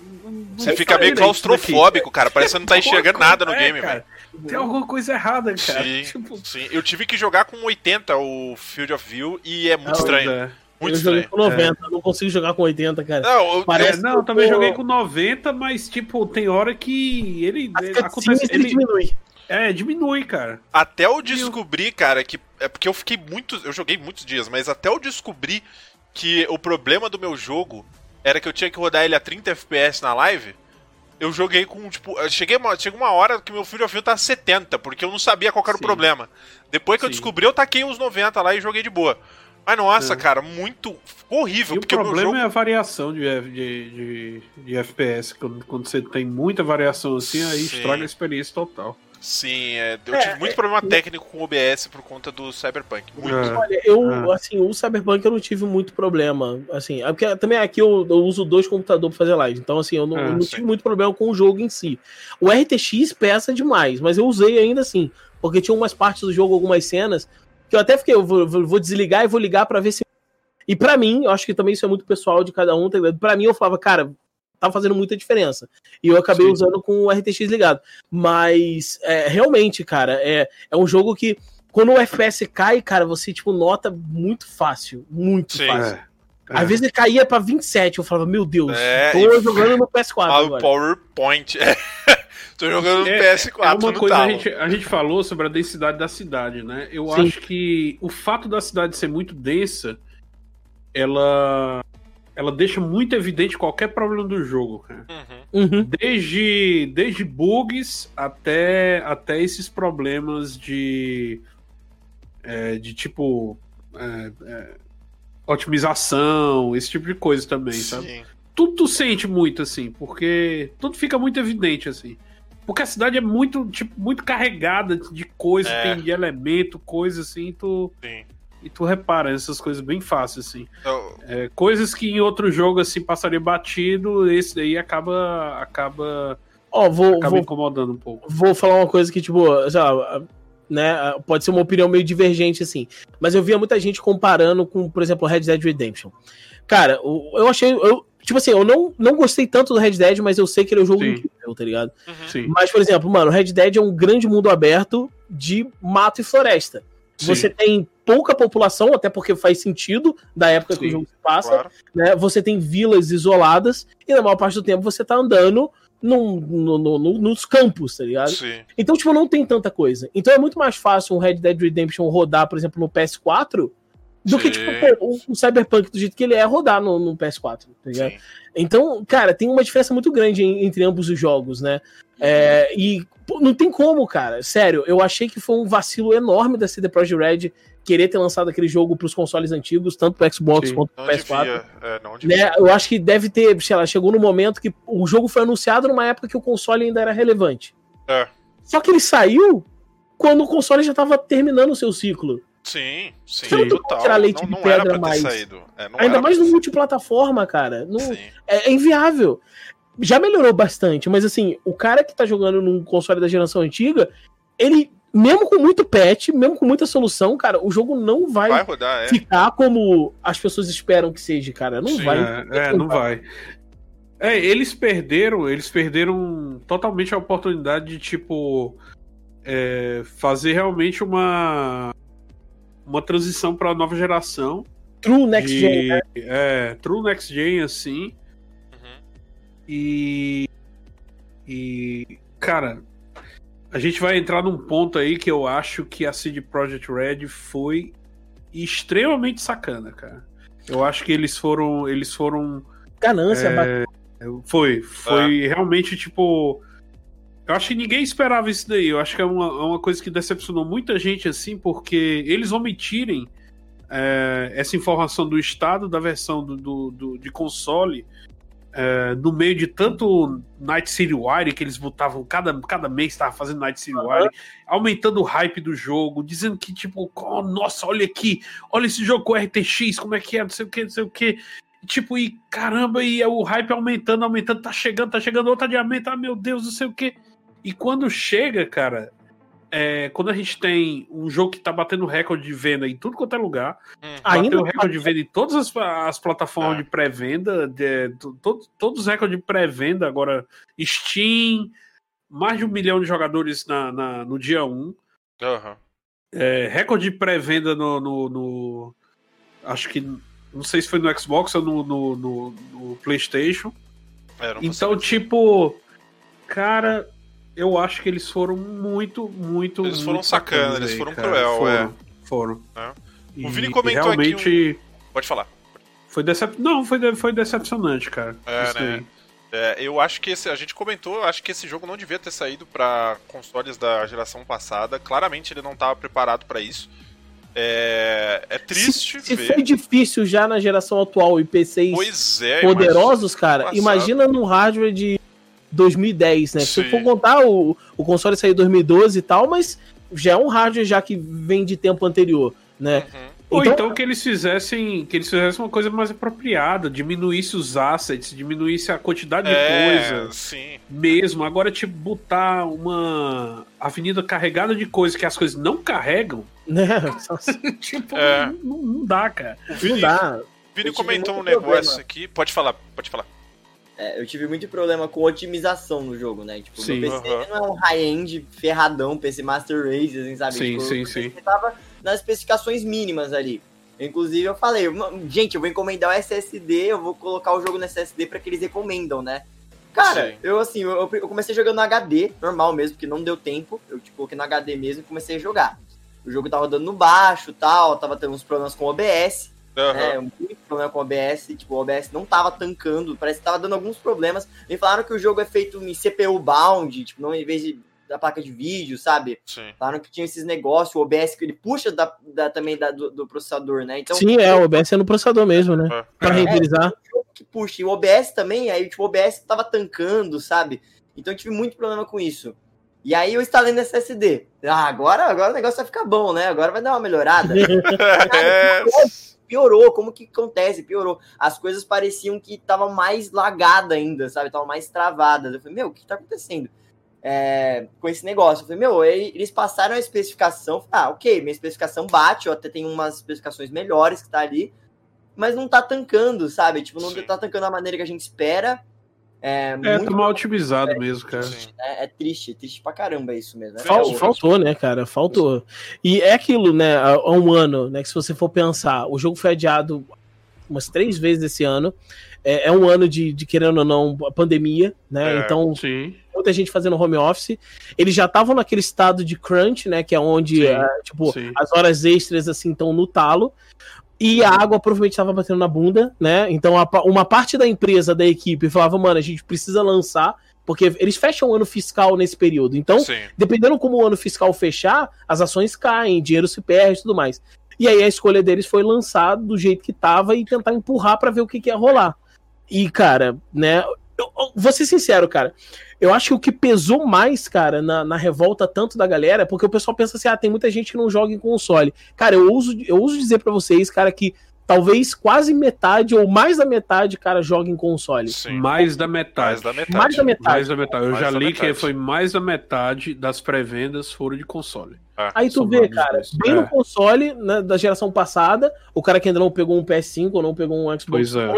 A: Você fica meio
D: isso
A: claustrofóbico, cara. Parece que você não tá enxergando nada no
D: é,
A: game,
D: cara.
A: velho.
D: Tem alguma coisa errada, cara.
A: Sim,
D: Tipo,
A: sim. Eu tive que jogar com 80 o Field of View e é muito
B: Não,
A: estranho.
D: é.
A: Muito
B: eu joguei
A: estranho.
B: com 90, não consigo jogar com 80, cara.
A: Não, eu-
B: Parece
D: É, não, eu também
B: eu-
D: joguei com 90, mas tipo, tem hora que ele,
B: cutscenes
D: acontece,
B: ele
D: ele
B: diminui.
D: é, diminui, cara.
A: até eu descobrir, cara, que. É porque eu fiquei muitos. Eu joguei muitos dias, mas até eu descobrir que o problema do meu jogo era que eu tinha que rodar ele a 30 FPS na live. Eu joguei com, tipo, eu cheguei uma, chegou uma hora que meu Field of View tá 70, porque eu não sabia qual era o
D: Sim.
A: problema. Depois que eu
D: Sim.
A: descobri, eu taquei uns 90 lá e joguei de boa. Mas nossa,
D: É.
A: cara, muito. Horrível,
D: E o
A: porque o meu
D: problema
A: jogo.
D: é a variação de, de, de, de FPS. Quando, quando você tem muita variação assim, aí
A: Sim.
D: estraga a experiência total.
A: Sim, é, eu
B: É,
A: tive muito problema técnico com o OBS por conta do Cyberpunk. Muito.
D: É.
B: Olha, eu, assim, o Cyberpunk eu não tive muito problema. Assim, é porque também aqui eu, eu uso dois computadores pra fazer live. Então, assim, eu não, eu não tive muito problema com o jogo em si. O RTX pesa demais, mas eu usei ainda assim. Porque tinha umas partes do jogo, algumas cenas, que eu até fiquei, eu vou, vou- desligar e vou ligar pra ver se. E pra mim, eu acho que também isso é muito pessoal de cada um, tá ligado? Pra mim, eu falava, cara, tá fazendo muita diferença. E eu acabei
D: Sim.
B: usando com o RTX ligado. Mas, é, realmente, cara, é, é um jogo que quando o FPS cai, cara, você, tipo, nota muito fácil. Muito
A: Sim.
B: fácil.
D: É.
B: Às vezes ele caía pra 27, eu falava, meu Deus,
A: É,
B: tô jogando no PS4
A: Ah, o. PowerPoint. Tô jogando no
D: É-
A: PS4,
D: É uma coisa,
A: tava.
D: a gente, a gente falou sobre a densidade da cidade, né? Eu
B: Sim.
D: acho que o fato da cidade ser muito densa, ela, ela deixa muito evidente qualquer problema do jogo, cara.
A: Uhum.
B: Uhum.
D: Desde, desde bugs até, até esses problemas de, é, de tipo é, é, otimização, esse tipo de coisa também, sabe?
A: Sim.
D: tudo tu sente muito, assim, porque tudo fica muito evidente, assim. Porque a cidade é muito, tipo, muito carregada de coisa,
A: É.
D: tem de elemento, coisa assim, e tu,
A: Sim.
D: e tu repara essas coisas bem fácil, assim.
A: Então,
D: É, coisas que em outro jogo, assim, passaria batido, esse daí acaba, acaba,
B: Ó, vou,
D: acaba
B: vou,
D: incomodando um pouco.
B: vou falar uma coisa que, tipo, sei lá, né, pode ser uma opinião meio divergente, assim, mas eu via muita gente comparando com, por exemplo, Red Dead Redemption. Cara, eu achei, eu, Tipo assim, eu não, não gostei tanto do Red Dead, mas eu sei que ele é um jogo
D: Sim.
B: incrível, tá ligado?
A: Uhum.
D: Sim.
B: Mas, por exemplo, mano, Red Dead é um grande mundo aberto de mato e floresta.
D: Sim.
B: Você tem pouca população, até porque faz sentido da época que
D: Sim,
B: o jogo se passa,
A: Claro.
B: né? Você tem vilas isoladas e na maior parte do tempo você tá andando num, no, no- no- nos campos, tá ligado?
A: Sim.
B: Então, tipo, não tem tanta coisa. Então é muito mais fácil um Red Dead Redemption rodar, por exemplo, no PS4 do que, tipo, pô, o, o Cyberpunk do jeito que ele é rodar no, no PS4, tá ligado?
A: Sim.
B: Então, cara, tem uma diferença muito grande em- entre ambos os jogos, né? É, e pô, não tem como, cara. Sério, eu achei que foi um vacilo enorme da CD Projekt Red querer ter lançado aquele jogo pros consoles antigos, tanto pro Xbox
D: Sim.
B: quanto pro
A: Não
B: PS4.
A: devia. É, não.
B: Né? Eu acho que deve ter, sei lá, chegou no momento que o jogo foi anunciado numa época que o console ainda era relevante.
A: É.
B: Só que ele saiu quando o console já tava terminando o seu ciclo.
A: Sim, sim,
B: Você não tem
A: total.
B: tirar leite
A: não,
B: de
A: não era
B: pedra mais.
A: saído. É, não
B: Ainda
A: era
B: mais
A: pra
B: no multiplataforma, cara.
A: Sim.
B: é, é inviável. Já melhorou bastante, mas assim, o cara que tá jogando num console da geração antiga, ele, mesmo com muito patch, mesmo com muita solução, cara, o jogo não vai,
A: Vai rodar, é.
B: ficar como as pessoas esperam que seja, cara. Não
A: Sim,
B: vai.
D: É, é, não vai. É, eles perderam, eles perderam totalmente a oportunidade de, tipo, é, fazer realmente uma uma transição para a nova geração.
B: True Next
D: de,
B: Gen, né?
D: É, true next gen, assim.
A: Uhum.
D: E. E. Cara, a gente vai entrar num ponto aí que eu acho que a CD Projekt Red foi extremamente sacana, cara. Eu acho que eles foram. Eles foram.
B: Ganância,
D: é, foi. Foi realmente tipo. Eu acho que ninguém esperava isso daí. Eu acho que é uma, é uma coisa que decepcionou muita gente, assim, porque eles omitirem é, essa informação do estado da versão do, do- do- de console é, no meio de tanto Night City Wire que eles botavam, cada, cada mês estava fazendo Night City Wire, aumentando o hype do jogo, dizendo que, tipo, oh, nossa, olha aqui, olha esse jogo com RTX, como é que é, não sei o que, não sei o que. Tipo, e caramba, e o hype aumentando, aumentando, tá chegando, tá chegando outro adiamento, ah, meu Deus, não sei o que. E quando chega, cara, é, quando a gente tem um jogo que tá batendo recorde de venda em tudo quanto é lugar,
A: Uhum.
B: Ainda
D: bateu recorde de venda em todas as, as plataformas
A: É.
D: de pré-venda, to- todos os recordes de pré-venda, agora Steam, mais de um milhão de jogadores na, na- no dia 1.
A: Aham.
D: É, recorde de pré-venda no, no- no- Acho que. Não sei se foi no Xbox ou no, no- no- no PlayStation.
A: É,
D: Então, tipo. Cara, eu acho que eles foram muito, muito.
A: Eles foram
D: muito
A: sacanas, eles foram
D: cara.
A: cruel,
D: foram,
A: é.
D: Foram.
A: É.
D: E
A: O Vini comentou aqui
D: realmente
A: Pode falar.
D: Foi decep... Não, foi, de- foi decepcionante, cara.
A: É, né? É, eu acho que esse, a gente comentou, acho que esse jogo não devia ter saído pra consoles da geração passada. Claramente ele não estava preparado pra isso. É, é triste
B: Se, se
A: ver.
B: foi difícil já na geração atual e PCs
A: Pois é,
B: poderosos, cara,
A: passado.
B: imagina num hardware de 2010, né? Se for contar, o, o console saiu em 2012 e tal, mas já é um hardware já que vem de tempo anterior, né?
A: Uhum.
D: Ou
B: Então-
D: então, que eles fizessem. Que eles fizessem uma coisa mais apropriada, diminuísse os assets, diminuísse a quantidade de
A: É,
D: coisa
A: sim.
D: mesmo. Agora, tipo, botar uma avenida carregada de coisas que as coisas não carregam,
B: Né?
D: tipo,
A: É.
D: não, não dá, cara.
A: O
B: Não
A: Vini,
B: dá.
A: Vini comentou um negócio
C: problema.
A: aqui. Pode falar, pode falar.
C: É, eu tive muito problema com otimização no jogo, né? Tipo,
D: Sim.
C: meu PC
A: Aham.
C: não é um high-end ferradão, PC Master Race, assim, sabe?
D: Sim,
C: tipo,
D: sim, sim.
C: PC tava nas especificações mínimas ali. Inclusive, eu falei, "Mano, gente, eu vou encomendar o SSD, eu vou colocar o jogo no SSD pra que eles recomendam, né? Cara,
A: Sim.
C: eu assim, eu, eu comecei jogando no HD, normal mesmo, porque não deu tempo. Eu tipo, coloquei no HD mesmo e comecei a jogar. O jogo tava rodando no baixo tal, tava tendo uns problemas com o OBS
A: Aham.
C: né, muito problema com o OBS, tipo, o OBS não tava tancando, parece que tava dando alguns problemas. Me falaram que o jogo é feito em CPU bound, tipo, não em vez de, da placa de vídeo, sabe?
A: Sim.
C: Falaram que tinha esses negócios, o OBS que ele puxa da, da- também da- do, do processador, né? Então,
B: Sim, é, o OBS é no processador mesmo, né?
A: É.
B: Pra
D: É.
B: renderizar.
C: o jogo que puxa. E o OBS também, aí tipo, o OBS tava tancando, sabe? Então eu tive muito problema com isso. E aí eu instalei no SSD. Ah, agora, agora o negócio vai ficar bom, né? Agora vai dar uma melhorada.
A: É,
C: piorou, como que acontece? Piorou. As coisas pareciam que estavam mais lagada ainda, sabe? Estavam mais travadas. Eu falei, meu, o que tá acontecendo? É, com esse negócio. Eu falei, meu, eles passaram a especificação. Falei, ah, ok, minha especificação bate, eu até tenho umas especificações melhores que tá ali. mas não tá tancando, sabe? Tipo, não
A: Sim.
C: tá tancando da maneira que a gente espera. É,
D: É,
C: muito
D: tá mal otimizado mesmo, cara.
C: É, é triste, triste pra caramba isso mesmo. É
B: Fal-
C: real.
B: faltou, né, cara? Faltou. E é aquilo, né? Há há um ano, né? Que se você for pensar, o jogo foi adiado umas três vezes esse ano. É, é um ano de, de, querendo ou não, pandemia, né?
A: É,
B: então,
D: Sim.
B: muita gente fazendo home office. Eles já estavam naquele estado de crunch, né? Que é onde,
D: Sim,
B: é, tipo,
D: sim.
B: as horas extras, assim, estão no talo. E a água provavelmente estava batendo na bunda, né? Então, a uma parte da empresa, da equipe, falava, mano, a gente precisa lançar, porque eles fecham o ano fiscal nesse período. Então,
A: Sim.
B: dependendo como o ano fiscal fechar, as ações caem, dinheiro se perde e tudo mais. E aí a escolha deles foi lançar do jeito que tava e tentar empurrar pra ver o que, que ia rolar. E, cara, né? Vou ser sincero, cara. Eu acho que o que pesou mais, cara, na, na revolta tanto da galera é porque o pessoal pensa assim: ah, tem muita gente que não joga em console. Cara, eu uso, eu uso dizer pra vocês, cara, que talvez quase metade ou mais da metade, cara, joga em console.
A: Sim.
D: Mais da metade.
A: Mais da metade.
B: Mais da metade.
D: Mais da metade. Eu
A: Mais
D: já li que foi mais da metade das pré-vendas foram de console.
A: É.
B: Aí tu vê, cara,
D: dois.
B: bem
D: É.
B: no console né, da geração passada, o cara que ainda não pegou um PS5 ou não pegou um Xbox
D: Pois é.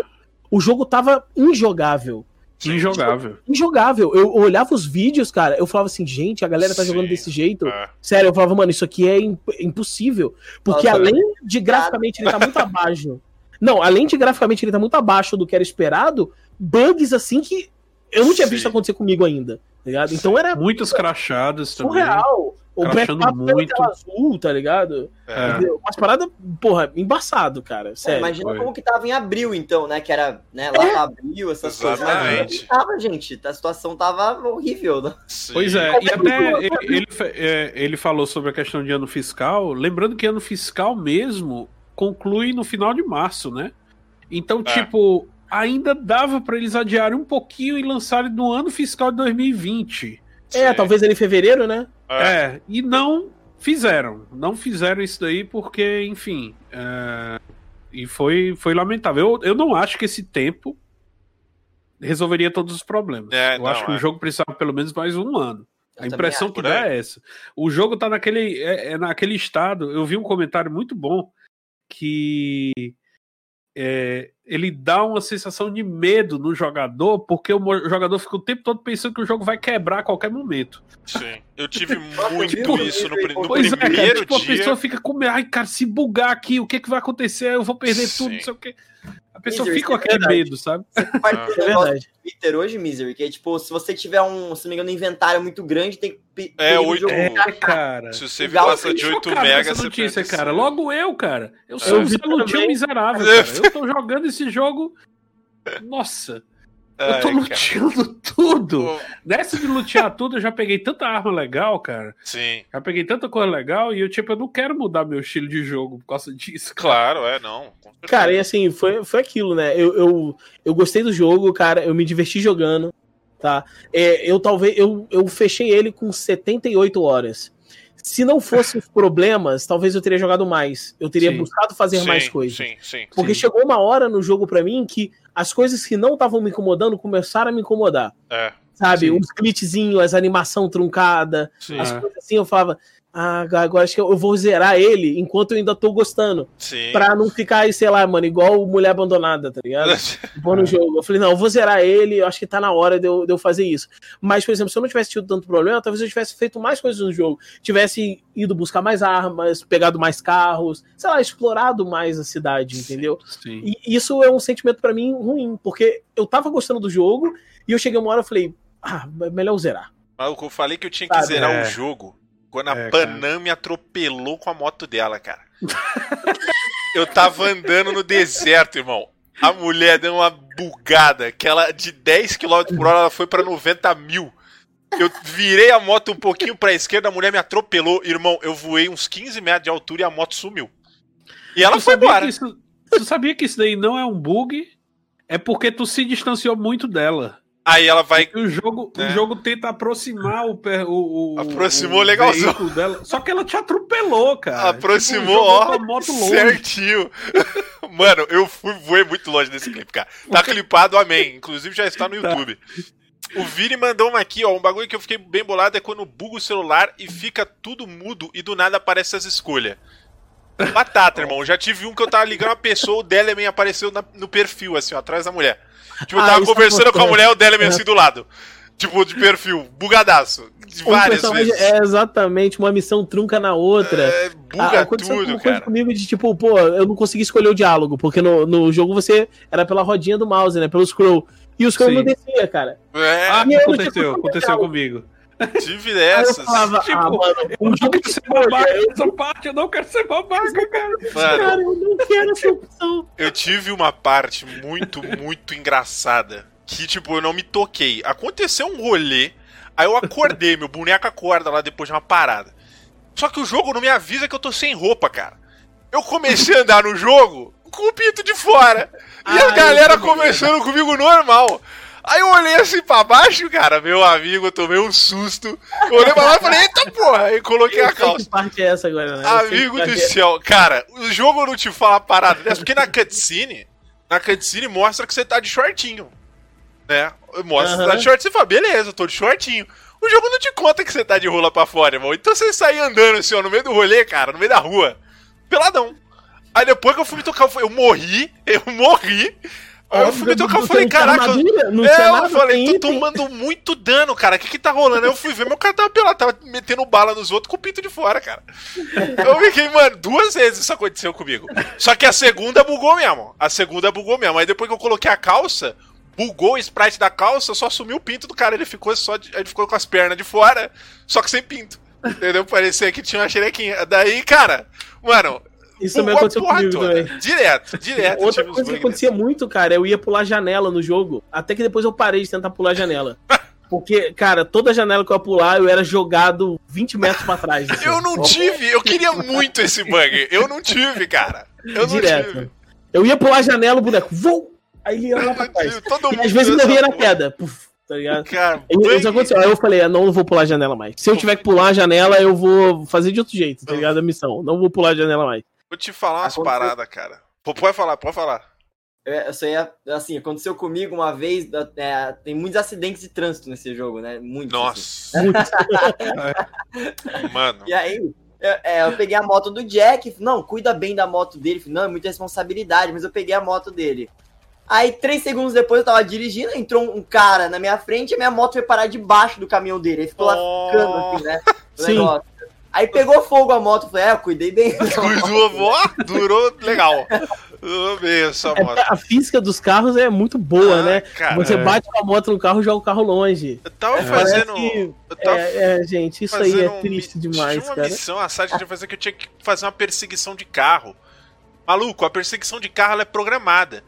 B: O jogo tava injogável.
D: Injogável.
B: Injogável. Eu olhava os vídeos, cara, eu falava assim, gente, a galera tá
A: Sim.
B: jogando desse jeito.
A: É.
B: Sério, eu falava, mano, isso aqui é imp- impossível. Porque
C: Nossa,
B: além de graficamente ele tá muito abaixo. Não, além de graficamente ele tá muito abaixo do que era esperado, bugs assim que eu não tinha
A: Sim.
B: visto acontecer comigo ainda. Tá ligado? Então era
D: Muitas crachadas também.
B: surreal. O era
D: muito.
B: azul, tá ligado?
A: É.
B: Umas paradas, porra, embaçado, cara.
C: É,
B: Sério.
C: imagina
D: foi.
C: como que tava em abril, então, né? Que era, né, lá pra abril, essas coisas.
A: Exatamente.
C: Mas tava, gente. A situação tava horrível. Né?
D: Pois é, e
B: é
D: até ele, ele, é, ele falou sobre a questão de ano fiscal, lembrando que ano fiscal mesmo conclui no final de março, né? Então,
A: É.
D: tipo, ainda dava pra eles adiarem um pouquinho e lançarem no ano fiscal de 2020.
B: É,
A: Sim.
B: talvez ele em fevereiro, né?
A: É.
D: É, e não fizeram. Não fizeram isso daí porque, enfim. é, e foi, foi lamentável. Eu, eu não acho que esse tempo resolveria todos os problemas.
A: É,
D: eu
A: não,
D: acho que
A: é.
D: o jogo precisava pelo menos mais um ano.
C: Eu
D: A impressão que dá é essa. O jogo tá naquele, é, é naquele estado. Eu vi um comentário muito bom que é, ele dá uma sensação de medo no jogador, porque o jogador fica o tempo todo pensando que o jogo vai quebrar a qualquer momento.
A: Sim. Eu tive
C: eu
A: muito
C: vi
A: isso no, no
D: pois é, cara,
A: primeiro
D: tipo, a
A: dia.
D: pessoa fica com medo. Ai, cara, se bugar aqui, o que, que vai acontecer? Eu vou perder
A: Sim.
D: tudo, não sei o quê. A pessoa
C: Misery,
D: fica com
C: é
D: aquele
C: verdade.
D: medo, sabe?
C: Parte do
B: É
C: negócio
B: verdade.
C: do Twitter hoje, Misery, que é tipo, se você tiver um, se não me engano, um inventário muito grande, tem que.
A: É,
C: pedir o
A: oito-
C: jogo
A: É,
C: pra-
D: cara.
A: Se você
C: Legal,
A: passa de
D: Fiquei
A: 8
D: chocado com
A: megas,
D: essa
A: você
D: notícia,
A: perde
D: cara. Logo eu, cara. Eu
B: Eu
D: sou um Lutinho
B: também.
D: miserável, cara. Eu tô jogando esse jogo. Nossa, eu tô
A: Ai, cara.
D: luteando tudo.
A: Pô,
D: Nessa de lutear tudo, eu já peguei tanta arma legal, cara.
A: Sim,
D: Já peguei tanta coisa legal e eu, tipo, eu não quero mudar meu estilo de jogo por causa disso. cara.
A: claro, é, não.
B: Cara, e assim, foi, foi aquilo, né? Eu, eu, eu gostei do jogo, cara, eu me diverti jogando, tá? É, eu talvez, eu, eu fechei ele com 78 horas. Se não fossem os problemas, talvez eu teria jogado mais. Eu teria
D: Sim.
B: buscado fazer
A: Sim,
B: mais coisas.
A: Sim, sim.
B: Porque
D: Sim.
B: chegou uma hora no jogo pra mim que as coisas que não estavam me incomodando começaram a me incomodar.
A: É,
B: Sabe?
D: Sim.
B: Uns glitchzinhos, as animação truncada,
A: sim,
B: as
D: É.
B: coisas assim, eu falava, ah, agora acho que eu vou zerar ele enquanto eu ainda tô gostando.
A: sim.
B: Pra não ficar aí, sei lá, mano, igual Mulher Abandonada, tá ligado? Pô no
D: É.
B: jogo. Eu falei, não, eu vou zerar ele, eu acho que tá na hora de eu, de eu fazer isso. Mas, por exemplo, se eu não tivesse tido tanto problema, talvez eu tivesse feito mais coisas no jogo. Tivesse ido buscar mais armas, pegado mais carros, sei lá, explorado mais a cidade, entendeu?
D: Sim.
B: E isso é um sentimento pra mim ruim, porque eu tava gostando do jogo e eu cheguei uma hora e falei, ah, é melhor eu zerar.
A: Maluco, eu falei que eu tinha que
B: Sabe,
A: zerar
D: é.
A: o jogo quando a
D: É,
A: Panam me atropelou com a moto dela, cara. eu tava andando no deserto, irmão. A mulher deu uma bugada que ela, de 10 km por hora, ela foi pra 90 mil. Eu virei a moto um pouquinho pra esquerda, a mulher me atropelou. Irmão, eu voei uns 15 metros de altura e a moto sumiu. E ela
D: tu
A: foi
D: sabia
A: embora.
D: que isso- tu sabia que isso daí não é um bug? É porque tu se distanciou muito dela.
A: Aí ela vai.
D: E o jogo,
A: É.
D: o jogo tenta aproximar o, o, o
A: Aproximou
D: o
A: legalzão.
D: dela. Só que ela te atropelou, cara.
A: Aproximou,
D: Tipo,
A: ó, certinho. Mano, eu fui, voei muito longe nesse clipe, cara. Tá clipado, amém. Inclusive já está no
D: Tá.
A: YouTube. O Vini mandou uma aqui, ó. Um bagulho que eu fiquei bem bolado é quando buga o celular e fica tudo mudo e do nada aparece as escolhas. Batata, irmão. Já tive um que eu tava ligando a pessoa, o Deleman apareceu na- no perfil, assim, ó, atrás da mulher. Tipo, eu
B: Ah,
A: tava conversando
B: tá
A: com a mulher, o Deleman
B: É.
A: assim do lado. Tipo, de perfil, bugadaço. De
B: Um
A: várias vezes.
B: é exatamente uma missão trunca na outra.
A: É, buga
B: Ah, aconteceu
A: tudo,
B: uma coisa
A: cara.
B: comigo de tipo, pô, eu não consegui escolher o diálogo, porque no, no jogo você era pela rodinha do mouse, né? Pelo scroll. E o scroll
D: Sim.
B: não descia, cara.
A: É,
D: Ah, aconteceu, aconteceu comigo.
A: Tive dessas.
B: falava,
D: Tipo,
B: ah, mano,
D: Eu não
B: jogo
D: quero
B: de
D: ser babaca nessa parte, eu não quero ser babaca, cara.
A: Mano,
B: Cara, eu não quero essa opção.
A: eu tive uma parte muito, muito engraçada. Que, tipo, eu não me toquei. Aconteceu um rolê, aí eu acordei, meu boneco acorda lá depois de uma parada. Só que o jogo não me avisa que eu tô sem roupa, cara. Eu comecei a andar no jogo com o pinto de fora. E
B: Ah,
A: a galera
B: eu também.
A: conversando comigo normal. Aí eu olhei assim pra baixo, cara, meu amigo, eu tomei um susto. Eu olhei pra lá e falei, eita porra, aí coloquei a
B: Eu sei
A: calça.
B: que parte é essa agora, né?
A: Amigo do
B: é-
A: céu, cara, o jogo não te fala parada dessa, porque na cutscene, na cutscene mostra que você tá de shortinho, né? Mostra que você tá de short, você fala, beleza, eu tô de shortinho. O jogo não te conta que você tá de rola pra fora, irmão. Então você sai andando assim, ó, no meio do rolê, cara, no meio da rua, peladão. Aí depois que eu fui me tocar, eu morri, eu morri. Aí eu fui me tocar, eu falei, caraca?
B: Não
A: é, eu
B: nada,
A: falei, tô
B: item.
A: tomando muito dano, cara. O que que tá rolando? Aí eu fui ver, meu cara tava pelado, tava metendo bala nos outros com o pinto de fora, cara. Eu fiquei, mano, duas vezes isso aconteceu comigo. Só que a segunda bugou mesmo. A segunda bugou mesmo. Aí depois que eu coloquei a calça, bugou o sprite da calça, só sumiu o pinto do cara. Ele ficou só de- ele ficou com as pernas de fora, só que sem pinto. Entendeu? Parecia que tinha uma xerequinha. Daí, cara, mano.
B: Isso também aconteceu comigo
A: toda.
B: também.
A: Direto, direto.
B: Outra coisa que acontecia muito, cara, eu ia pular janela no jogo, até que depois eu parei de tentar pular janela. Porque, cara, toda janela que eu ia pular, eu era jogado 20 metros pra trás. assim.
A: Eu não tive, eu queria muito esse bug. Eu não tive, cara. Eu não
B: Direto.
A: tive.
B: Eu ia pular a janela, o boneco, vou! Aí ele ia lá
A: Eu
B: pra
A: não
B: trás.
A: Todo
B: E
A: mundo
B: às vezes
A: nessa
B: morria na queda. Puf, tá ligado?
A: Cara,
B: E Isso aconteceu. Aí eu falei, ah, não vou pular a janela mais. Se eu tiver que pular a janela, eu vou fazer de outro jeito, tá ligado? A missão. Não vou pular a janela mais.
A: Vou te falar umas
C: Aconteceu-
A: paradas, cara. Pô, Pode falar, pode falar.
C: É, Eu só ia, assim, aconteceu comigo uma vez, é, tem muitos acidentes de trânsito nesse jogo, né? Muitos. assim.
A: Nossa, mano.
C: E aí, eu, é, eu peguei a moto do Jack, não, cuida bem da moto dele, não, é muita responsabilidade, mas eu peguei a moto dele. Aí, três segundos depois, eu tava dirigindo, entrou um cara na minha frente e a minha moto foi parar debaixo do caminhão dele. Ele ficou lá ficando, assim, né? o
B: Sim.
C: negócio. Aí pegou fogo a moto, falei, é, eu cuidei bem.
A: Cuidou, durou legal. Durou bem essa
B: É,
A: moto.
B: a física dos carros é muito boa,
A: Ah,
B: né?
A: Cara,
B: Você
D: é.
B: bate com a moto no carro e joga o carro longe.
A: eu tava
B: Parece
A: fazendo.
B: que-
A: Eu tava
B: É, é, gente, isso aí é
A: fazendo um-
B: triste
A: Tinha
B: demais,
A: uma
B: cara.
A: missão, a site tinha fazer que eu tinha que fazer uma perseguição de carro. Maluco, a perseguição de carro ela é programada.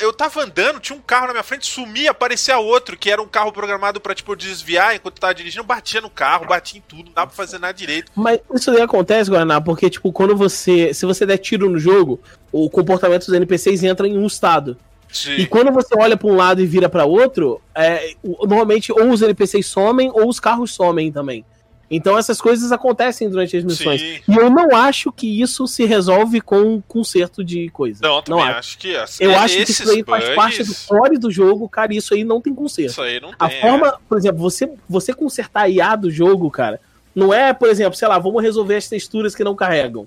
A: Eu tava andando, tinha um carro na minha frente, sumia, aparecia outro, que era um carro programado pra, tipo, desviar enquanto eu tava dirigindo, eu batia no carro, batia em tudo, não dava pra fazer nada direito.
B: Mas isso daí acontece, Guaraná, porque, tipo, quando você. Se você der tiro no jogo, o comportamento dos NPCs entra em um estado.
A: Sim.
B: E quando você olha pra um lado e vira pra outro, é, normalmente ou os NPCs somem ou os carros somem também. Então essas coisas acontecem durante as missões.
A: Sim.
B: E eu não acho que isso se resolve com conserto de coisa.
A: Não, também
B: acho.
A: acho que as-
B: Eu acho que isso aí faz
A: bugs,
B: parte do core do jogo, cara, e isso aí não tem conserto.
A: Isso aí não tem.
B: A
A: é.
B: forma, por exemplo, você, você consertar a IA do jogo, cara, não é, por exemplo, sei lá, vamos resolver as texturas que não carregam.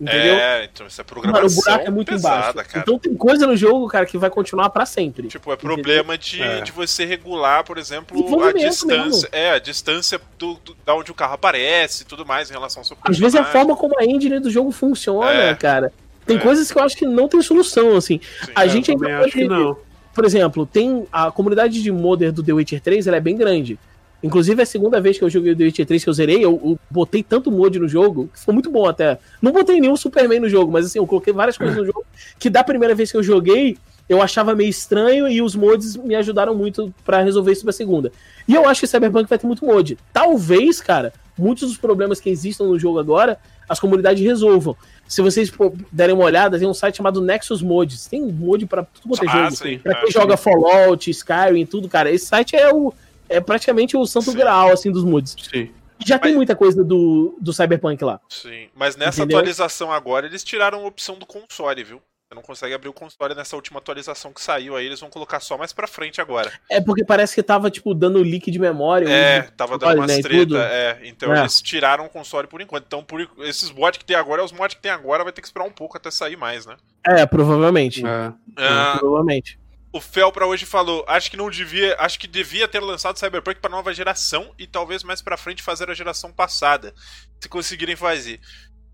B: Entendeu?
A: É, então essa
B: Mano,
A: programação
B: o buraco é muito
A: pesada,
B: embaixo.
A: cara.
B: Então tem coisa no jogo, cara, que vai continuar pra sempre.
A: Tipo, é problema de,
D: É.
A: de você regular, por exemplo, a distância. É, a distância do, do- da onde o carro aparece e tudo mais em relação ao seu
B: Às vezes é a forma como a engine do jogo funciona,
A: É.
B: cara. Tem
A: É.
B: coisas que eu acho que não tem solução, assim.
A: Sim.
B: A
D: É,
B: gente ainda
D: também acho que
B: pode-
D: não.
B: Por exemplo, tem a comunidade de modder do The Witcher 3, ela é bem grande. Inclusive, é a segunda vez que eu joguei o The Witcher 3 que eu zerei, eu, eu botei tanto mod no jogo, que foi muito bom até. Não botei nenhum Superman no jogo, mas assim, eu coloquei várias coisas no jogo, que da primeira vez que eu joguei, eu achava meio estranho e os mods me ajudaram muito pra resolver isso pra segunda. E eu acho que Cyberpunk vai ter muito mod. Talvez, cara, muitos dos problemas que existam no jogo agora, as comunidades resolvam. Se vocês derem uma olhada, tem um site chamado Nexus Mods. Tem mod pra tudo quanto é
A: Ah,
B: jogo.
A: sim.
B: Pra
A: Ah,
B: quem
A: sim.
B: joga Fallout, Skyrim, tudo, cara. Esse site é o é praticamente o santo
A: Sim.
B: graal assim dos mods.
D: Sim.
B: Já tem
A: Mas-
B: muita coisa do, do Cyberpunk lá.
A: Sim, mas nessa
B: Entendeu?
A: atualização agora eles tiraram a opção do console, viu? Você não consegue abrir o console nessa última atualização que saiu aí, eles vão colocar só mais pra frente agora.
B: É porque parece que tava, tipo, dando leak de memória.
A: É,
B: um-
A: tava dando umas
B: né,
A: treta, é. Então
B: É.
A: eles tiraram o console por enquanto. Então, por esses mods que tem agora, é os mods que tem agora, vai ter que esperar um pouco até sair mais, né?
B: É, provavelmente.
D: É.
A: Ah,
B: Provavelmente.
A: O Fel pra hoje falou: acho que não devia. Acho que devia ter lançado Cyberpunk pra nova geração e talvez mais pra frente fazer a geração passada. Se conseguirem fazer.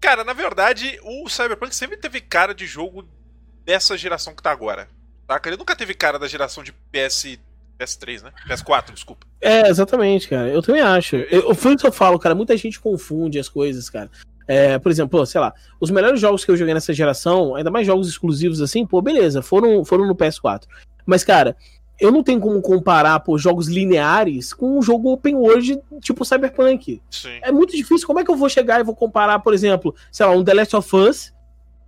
A: Cara, na verdade, o Cyberpunk sempre teve cara de jogo dessa geração que tá agora. Saca? Ele nunca teve cara da geração de PS. PS3, né? PS4, desculpa.
B: É, exatamente, cara. Eu também acho. Eu, foi o que eu falo, cara. Muita gente confunde as coisas, cara. É, por exemplo, pô, sei lá, os melhores jogos que eu joguei nessa geração, ainda mais jogos exclusivos assim, pô, beleza, foram, foram no PS4. Mas, cara, eu não tenho como comparar, pô, jogos lineares com um jogo open world tipo Cyberpunk.
A: Sim.
B: É muito difícil. Como é que eu vou chegar e vou comparar, por exemplo, sei lá, um The Last of Us,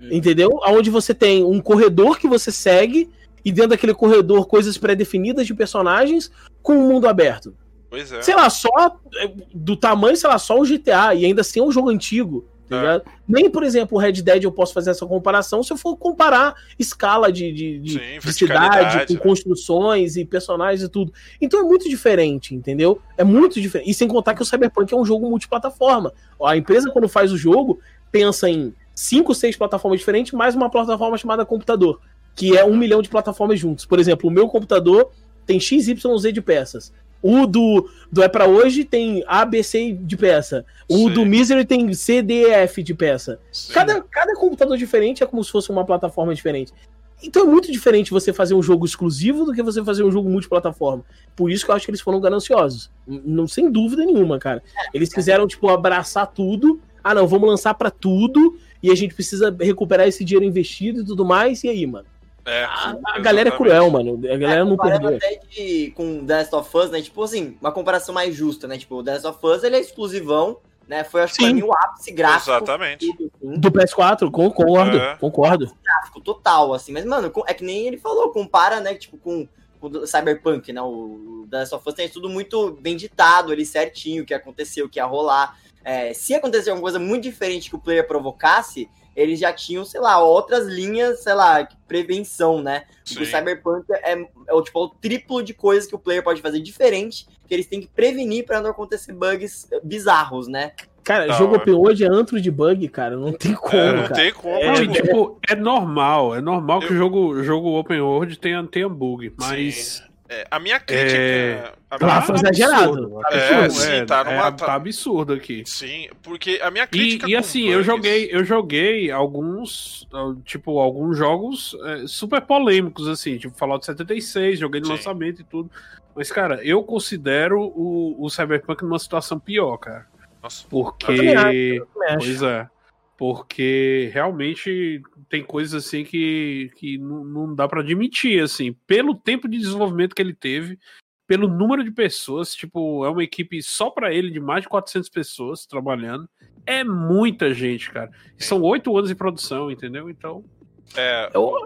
C: Hum.
B: entendeu? Onde você tem um corredor que você segue e dentro daquele corredor coisas pré-definidas de personagens com um mundo aberto.
A: Pois é.
B: Sei lá, só é, do tamanho, sei lá, só o GTA e ainda assim é um jogo antigo. tá
A: É.
B: Nem, por exemplo, o Red Dead eu posso fazer essa comparação se eu for comparar escala de, de, de-
A: Sim,
B: de cidade, com
A: né?
B: construções e personagens e tudo. Então é muito diferente, entendeu? É muito diferente. E sem contar que o Cyberpunk é um jogo multiplataforma. A empresa, quando faz o jogo, pensa em cinco, seis plataformas diferentes, mais uma plataforma chamada computador, que é um milhão de plataformas juntos. Por exemplo, o meu computador tem XYZ de peças. O do, do É Pra Hoje tem ABC de peça. O
A: Sim.
B: do Misery tem CDF de peça.
A: Sim.
B: Cada, cada computador diferente é como se fosse uma plataforma diferente. Então é muito diferente você fazer um jogo exclusivo do que você fazer um jogo multiplataforma. Por isso que eu acho que eles foram gananciosos. Não, sem dúvida nenhuma, cara. Eles quiseram, tipo, abraçar tudo. Ah, não, vamos lançar pra tudo. E a gente precisa recuperar esse dinheiro investido e tudo mais. E aí, mano?
A: É,
B: A, a galera é cruel, mano. A galera não
C: comparando
B: perdoa.
C: até de, com The Last of Us, né? Tipo assim, uma comparação mais justa, né? Tipo, o The Last of Us, ele é exclusivão, né? Foi, acho que, o ápice gráfico.
A: Exatamente.
C: tudo, assim,
B: Do PS4, concordo,
A: É.
B: concordo.
C: gráfico total, assim. Mas, mano, é que nem ele falou, compara, né? Tipo, com com o Cyberpunk, né? O The Last of Us tem tudo muito bem ditado ali, certinho, o que aconteceu, o que ia rolar. É, se acontecer alguma coisa muito diferente que o player provocasse, eles já tinham, sei lá, outras linhas, sei lá, prevenção, né?
A: Sim.
C: O Cyberpunk é, é o, tipo, o triplo de coisas que o player pode fazer diferente, que eles têm que prevenir pra não acontecer bugs bizarros, né?
B: Cara,
A: Da
B: jogo open world é antro de bug, cara. Não tem como,
A: É, não
B: cara.
A: tem como.
B: É,
D: Não, e,
A: tipo,
D: tipo, é normal, é normal que o jogo, jogo open world tenha, tenha bug, mas.
A: É, a minha crítica.
D: É,
A: a
B: Tá
A: minha-
B: foi exagerado.
D: absurdo,
B: Tá
A: É,
D: absurdo,
A: sim, tá numa-
D: é,
A: tá-
D: tá absurdo aqui.
A: Sim, porque a minha
D: E,
A: crítica.
D: e
A: com
D: assim, eu
A: bugs-
D: joguei, eu joguei alguns, ah, tipo, alguns jogos é, super polêmicos, assim, tipo Fallout 76, joguei no
A: Sim.
D: lançamento e tudo. Mas, cara, eu considero o, o Cyberpunk numa situação pior, cara.
A: Nossa,
D: Porque.
B: Eu também acho, eu também acho.
D: Pois é. Porque realmente tem coisas assim que, que não, não dá pra admitir, assim, pelo tempo de desenvolvimento que ele teve, pelo número de pessoas, tipo, é uma equipe só pra ele de mais de 400 pessoas trabalhando. É muita gente, cara. São oito anos de produção, entendeu? Então,
A: é,
B: O-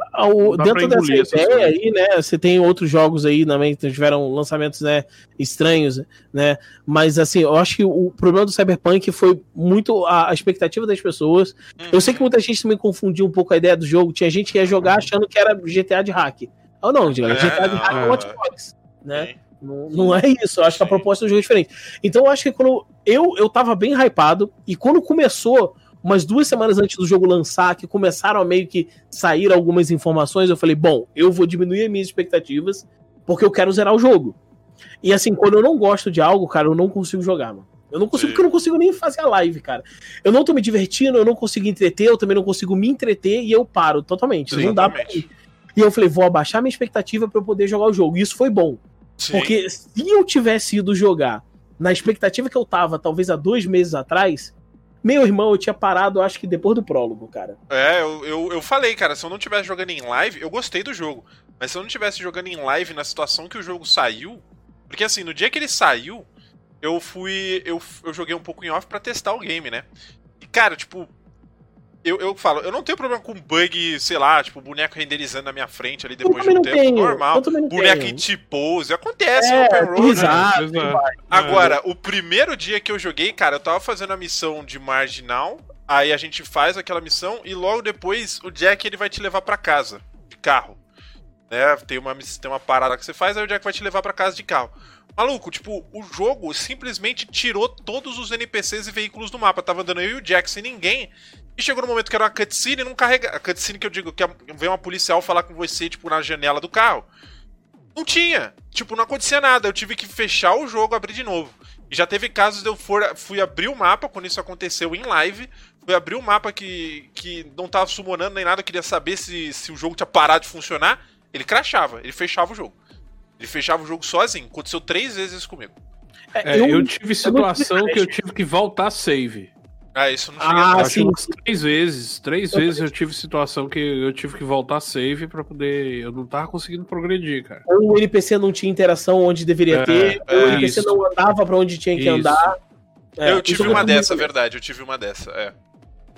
B: o-
D: Dá
B: dentro
D: pra
B: dessa ideia aí, né? Você tem outros jogos aí também que tiveram lançamentos, né? Estranhos, né? Mas assim, eu acho que o problema do Cyberpunk foi muito a, a expectativa das pessoas. Eu sei que muita gente também confundiu um pouco a ideia do jogo. Tinha gente que ia jogar achando que era GTA de hack. Ou não, diga,
A: É,
B: GTA de
A: não,
B: hack é
D: é.
B: Watch Dogs, né?
A: Sim.
B: Não, não é isso, eu acho que a proposta do jogo é diferente. Então eu acho que quando. Eu, eu tava bem hypado, e quando começou, umas duas semanas antes do jogo lançar, que começaram a meio que sair algumas informações, eu falei, bom, eu vou diminuir as minhas expectativas, porque eu quero zerar o jogo. E assim, quando eu não gosto de algo, cara, eu não consigo jogar, mano. Eu não consigo,
A: Sim.
B: porque eu não consigo nem fazer a live, cara. Eu não tô me divertindo, eu não consigo entreter, eu também não consigo me entreter e eu paro totalmente. Não dá pra ir. E eu falei, vou abaixar minha expectativa pra eu poder jogar o jogo. E isso foi bom.
A: Sim.
B: Porque se eu tivesse ido jogar na expectativa que eu tava, talvez há dois meses atrás, meu irmão, eu tinha parado, acho que depois do prólogo, cara.
A: É, eu, eu, eu falei, cara, se eu não tivesse jogando em live, eu gostei do jogo. Mas se eu não tivesse jogando em live na situação que o jogo saiu. Porque assim, no dia que ele saiu, eu fui. Eu, eu joguei um pouco em off pra testar o game, né? E, cara, tipo. Eu, eu falo, eu não tenho problema com bug, sei lá, tipo, boneco renderizando na minha frente ali depois de um tempo.
B: tenho.
A: normal. Boneco em T-pose. Acontece,
B: É,
A: open road, né?
B: exato.
A: Agora, o primeiro dia que eu joguei, cara, eu tava fazendo a missão de Marginal, Aí a gente faz aquela missão e logo depois o Jack ele vai te levar para casa de carro. Né? Tem uma tem uma parada que você faz, aí o Jack vai te levar para casa de carro. Maluco, tipo, o jogo simplesmente tirou todos os NPCs e veículos do mapa. Tava andando eu e o Jack sem ninguém. E chegou no momento que era uma cutscene e não carrega. A cutscene que eu digo que vem uma policial falar com você, tipo, na janela do carro. Não tinha. Tipo, não acontecia nada. Eu tive que fechar o jogo, abrir de novo. E já teve casos de eu for, fui abrir o mapa quando isso aconteceu em live. Fui abrir o mapa que, que não tava summonando nem nada, queria saber se, se o jogo tinha parado de funcionar. Ele crashava, ele fechava o jogo. Ele fechava o jogo sozinho. Aconteceu três vezes isso comigo.
D: É, eu, eu, tive situação eu que eu tive que voltar save.
A: Ah, isso não chega ah,
D: a sim. três vezes. Três eu vezes eu tive situação que eu tive que voltar save para poder. Eu não tava conseguindo progredir, cara.
B: Ou o NPC não tinha interação onde deveria é, ter, é, ou o NPC isso. não andava para onde tinha que isso. andar.
A: É, eu tive uma dessa, verdade. Eu tive uma dessa, é.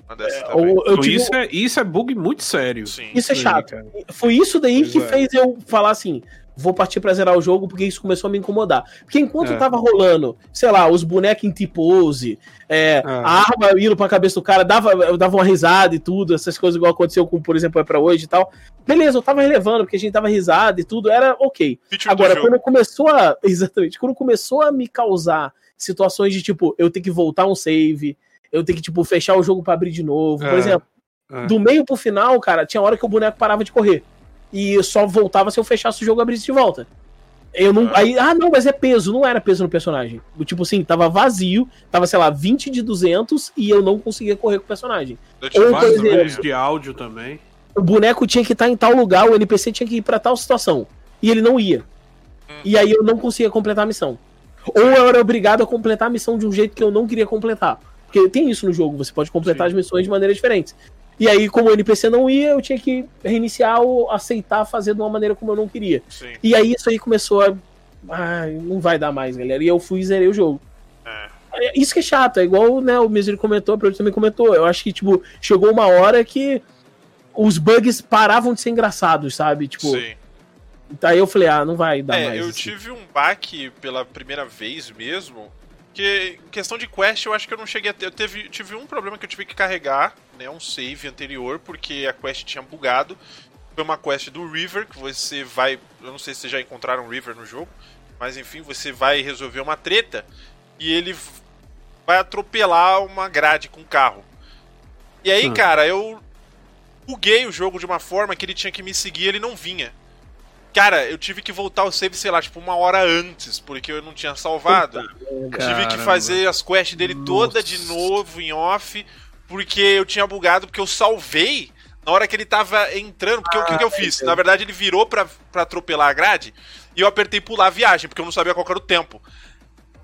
A: Uma dessa
D: é, ou, eu tive... isso, é, isso é bug muito sério.
B: Sim. Isso é chato. Foi isso daí pois que é. fez eu falar assim: vou partir pra zerar o jogo porque isso começou a me incomodar. Porque enquanto é. tava rolando, sei lá, os bonecos em T-pose, é, é. a arma indo pra cabeça do cara, dava, dava uma risada e tudo, essas coisas igual aconteceu com, por exemplo, é pra hoje e tal. Beleza, eu tava relevando, porque a gente tava risada e tudo, era ok. Agora, quando começou a. Exatamente, quando começou a me causar situações de tipo, eu tenho que voltar um save, eu tenho que, tipo, fechar o jogo para abrir de novo. Por é. exemplo, é. do meio pro final, cara, tinha hora que o boneco parava de correr e só voltava se eu fechasse o jogo e abrisse de volta. Eu não. Ah. Aí, ah, não, mas é peso. Não era peso no personagem. Tipo assim, tava vazio, tava, sei lá, 20 de 200 e eu não conseguia correr com o personagem.
D: Ou, por exemplo, de áudio também.
B: O boneco tinha que estar em tal lugar, o NPC tinha que ir para tal situação. E ele não ia. Hum. E aí eu não conseguia completar a missão. Ou eu era obrigado a completar a missão de um jeito que eu não queria completar. Porque tem isso no jogo, você pode completar Sim. as missões de maneiras diferentes. E aí, como o NPC não ia, eu tinha que reiniciar ou aceitar fazer de uma maneira como eu não queria. Sim. E aí isso aí começou a. Ah, não vai dar mais, galera. E eu fui e zerei o jogo. É. é isso que é chato, é igual né, o Misery comentou, o também comentou. Eu acho que, tipo, chegou uma hora que os bugs paravam de ser engraçados, sabe? Tipo. Sim. Daí eu falei, ah, não vai dar é, mais.
A: Eu assim. tive um baque pela primeira vez mesmo. Que questão de quest, eu acho que eu não cheguei a ter. Eu teve, tive um problema que eu tive que carregar né, um save anterior, porque a quest tinha bugado. Foi uma quest do River, que você vai. Eu não sei se vocês já encontraram River no jogo, mas enfim, você vai resolver uma treta e ele vai atropelar uma grade com o carro. E aí, hum. cara, eu buguei o jogo de uma forma que ele tinha que me seguir ele não vinha. Cara, eu tive que voltar o save, sei lá, tipo, uma hora antes, porque eu não tinha salvado. tive que fazer as quests dele Nossa. toda de novo em off porque eu tinha bugado, porque eu salvei na hora que ele tava entrando. Porque ah, o que, que eu fiz? Na verdade, ele virou pra, pra atropelar a grade e eu apertei pular a viagem, porque eu não sabia qual era o tempo.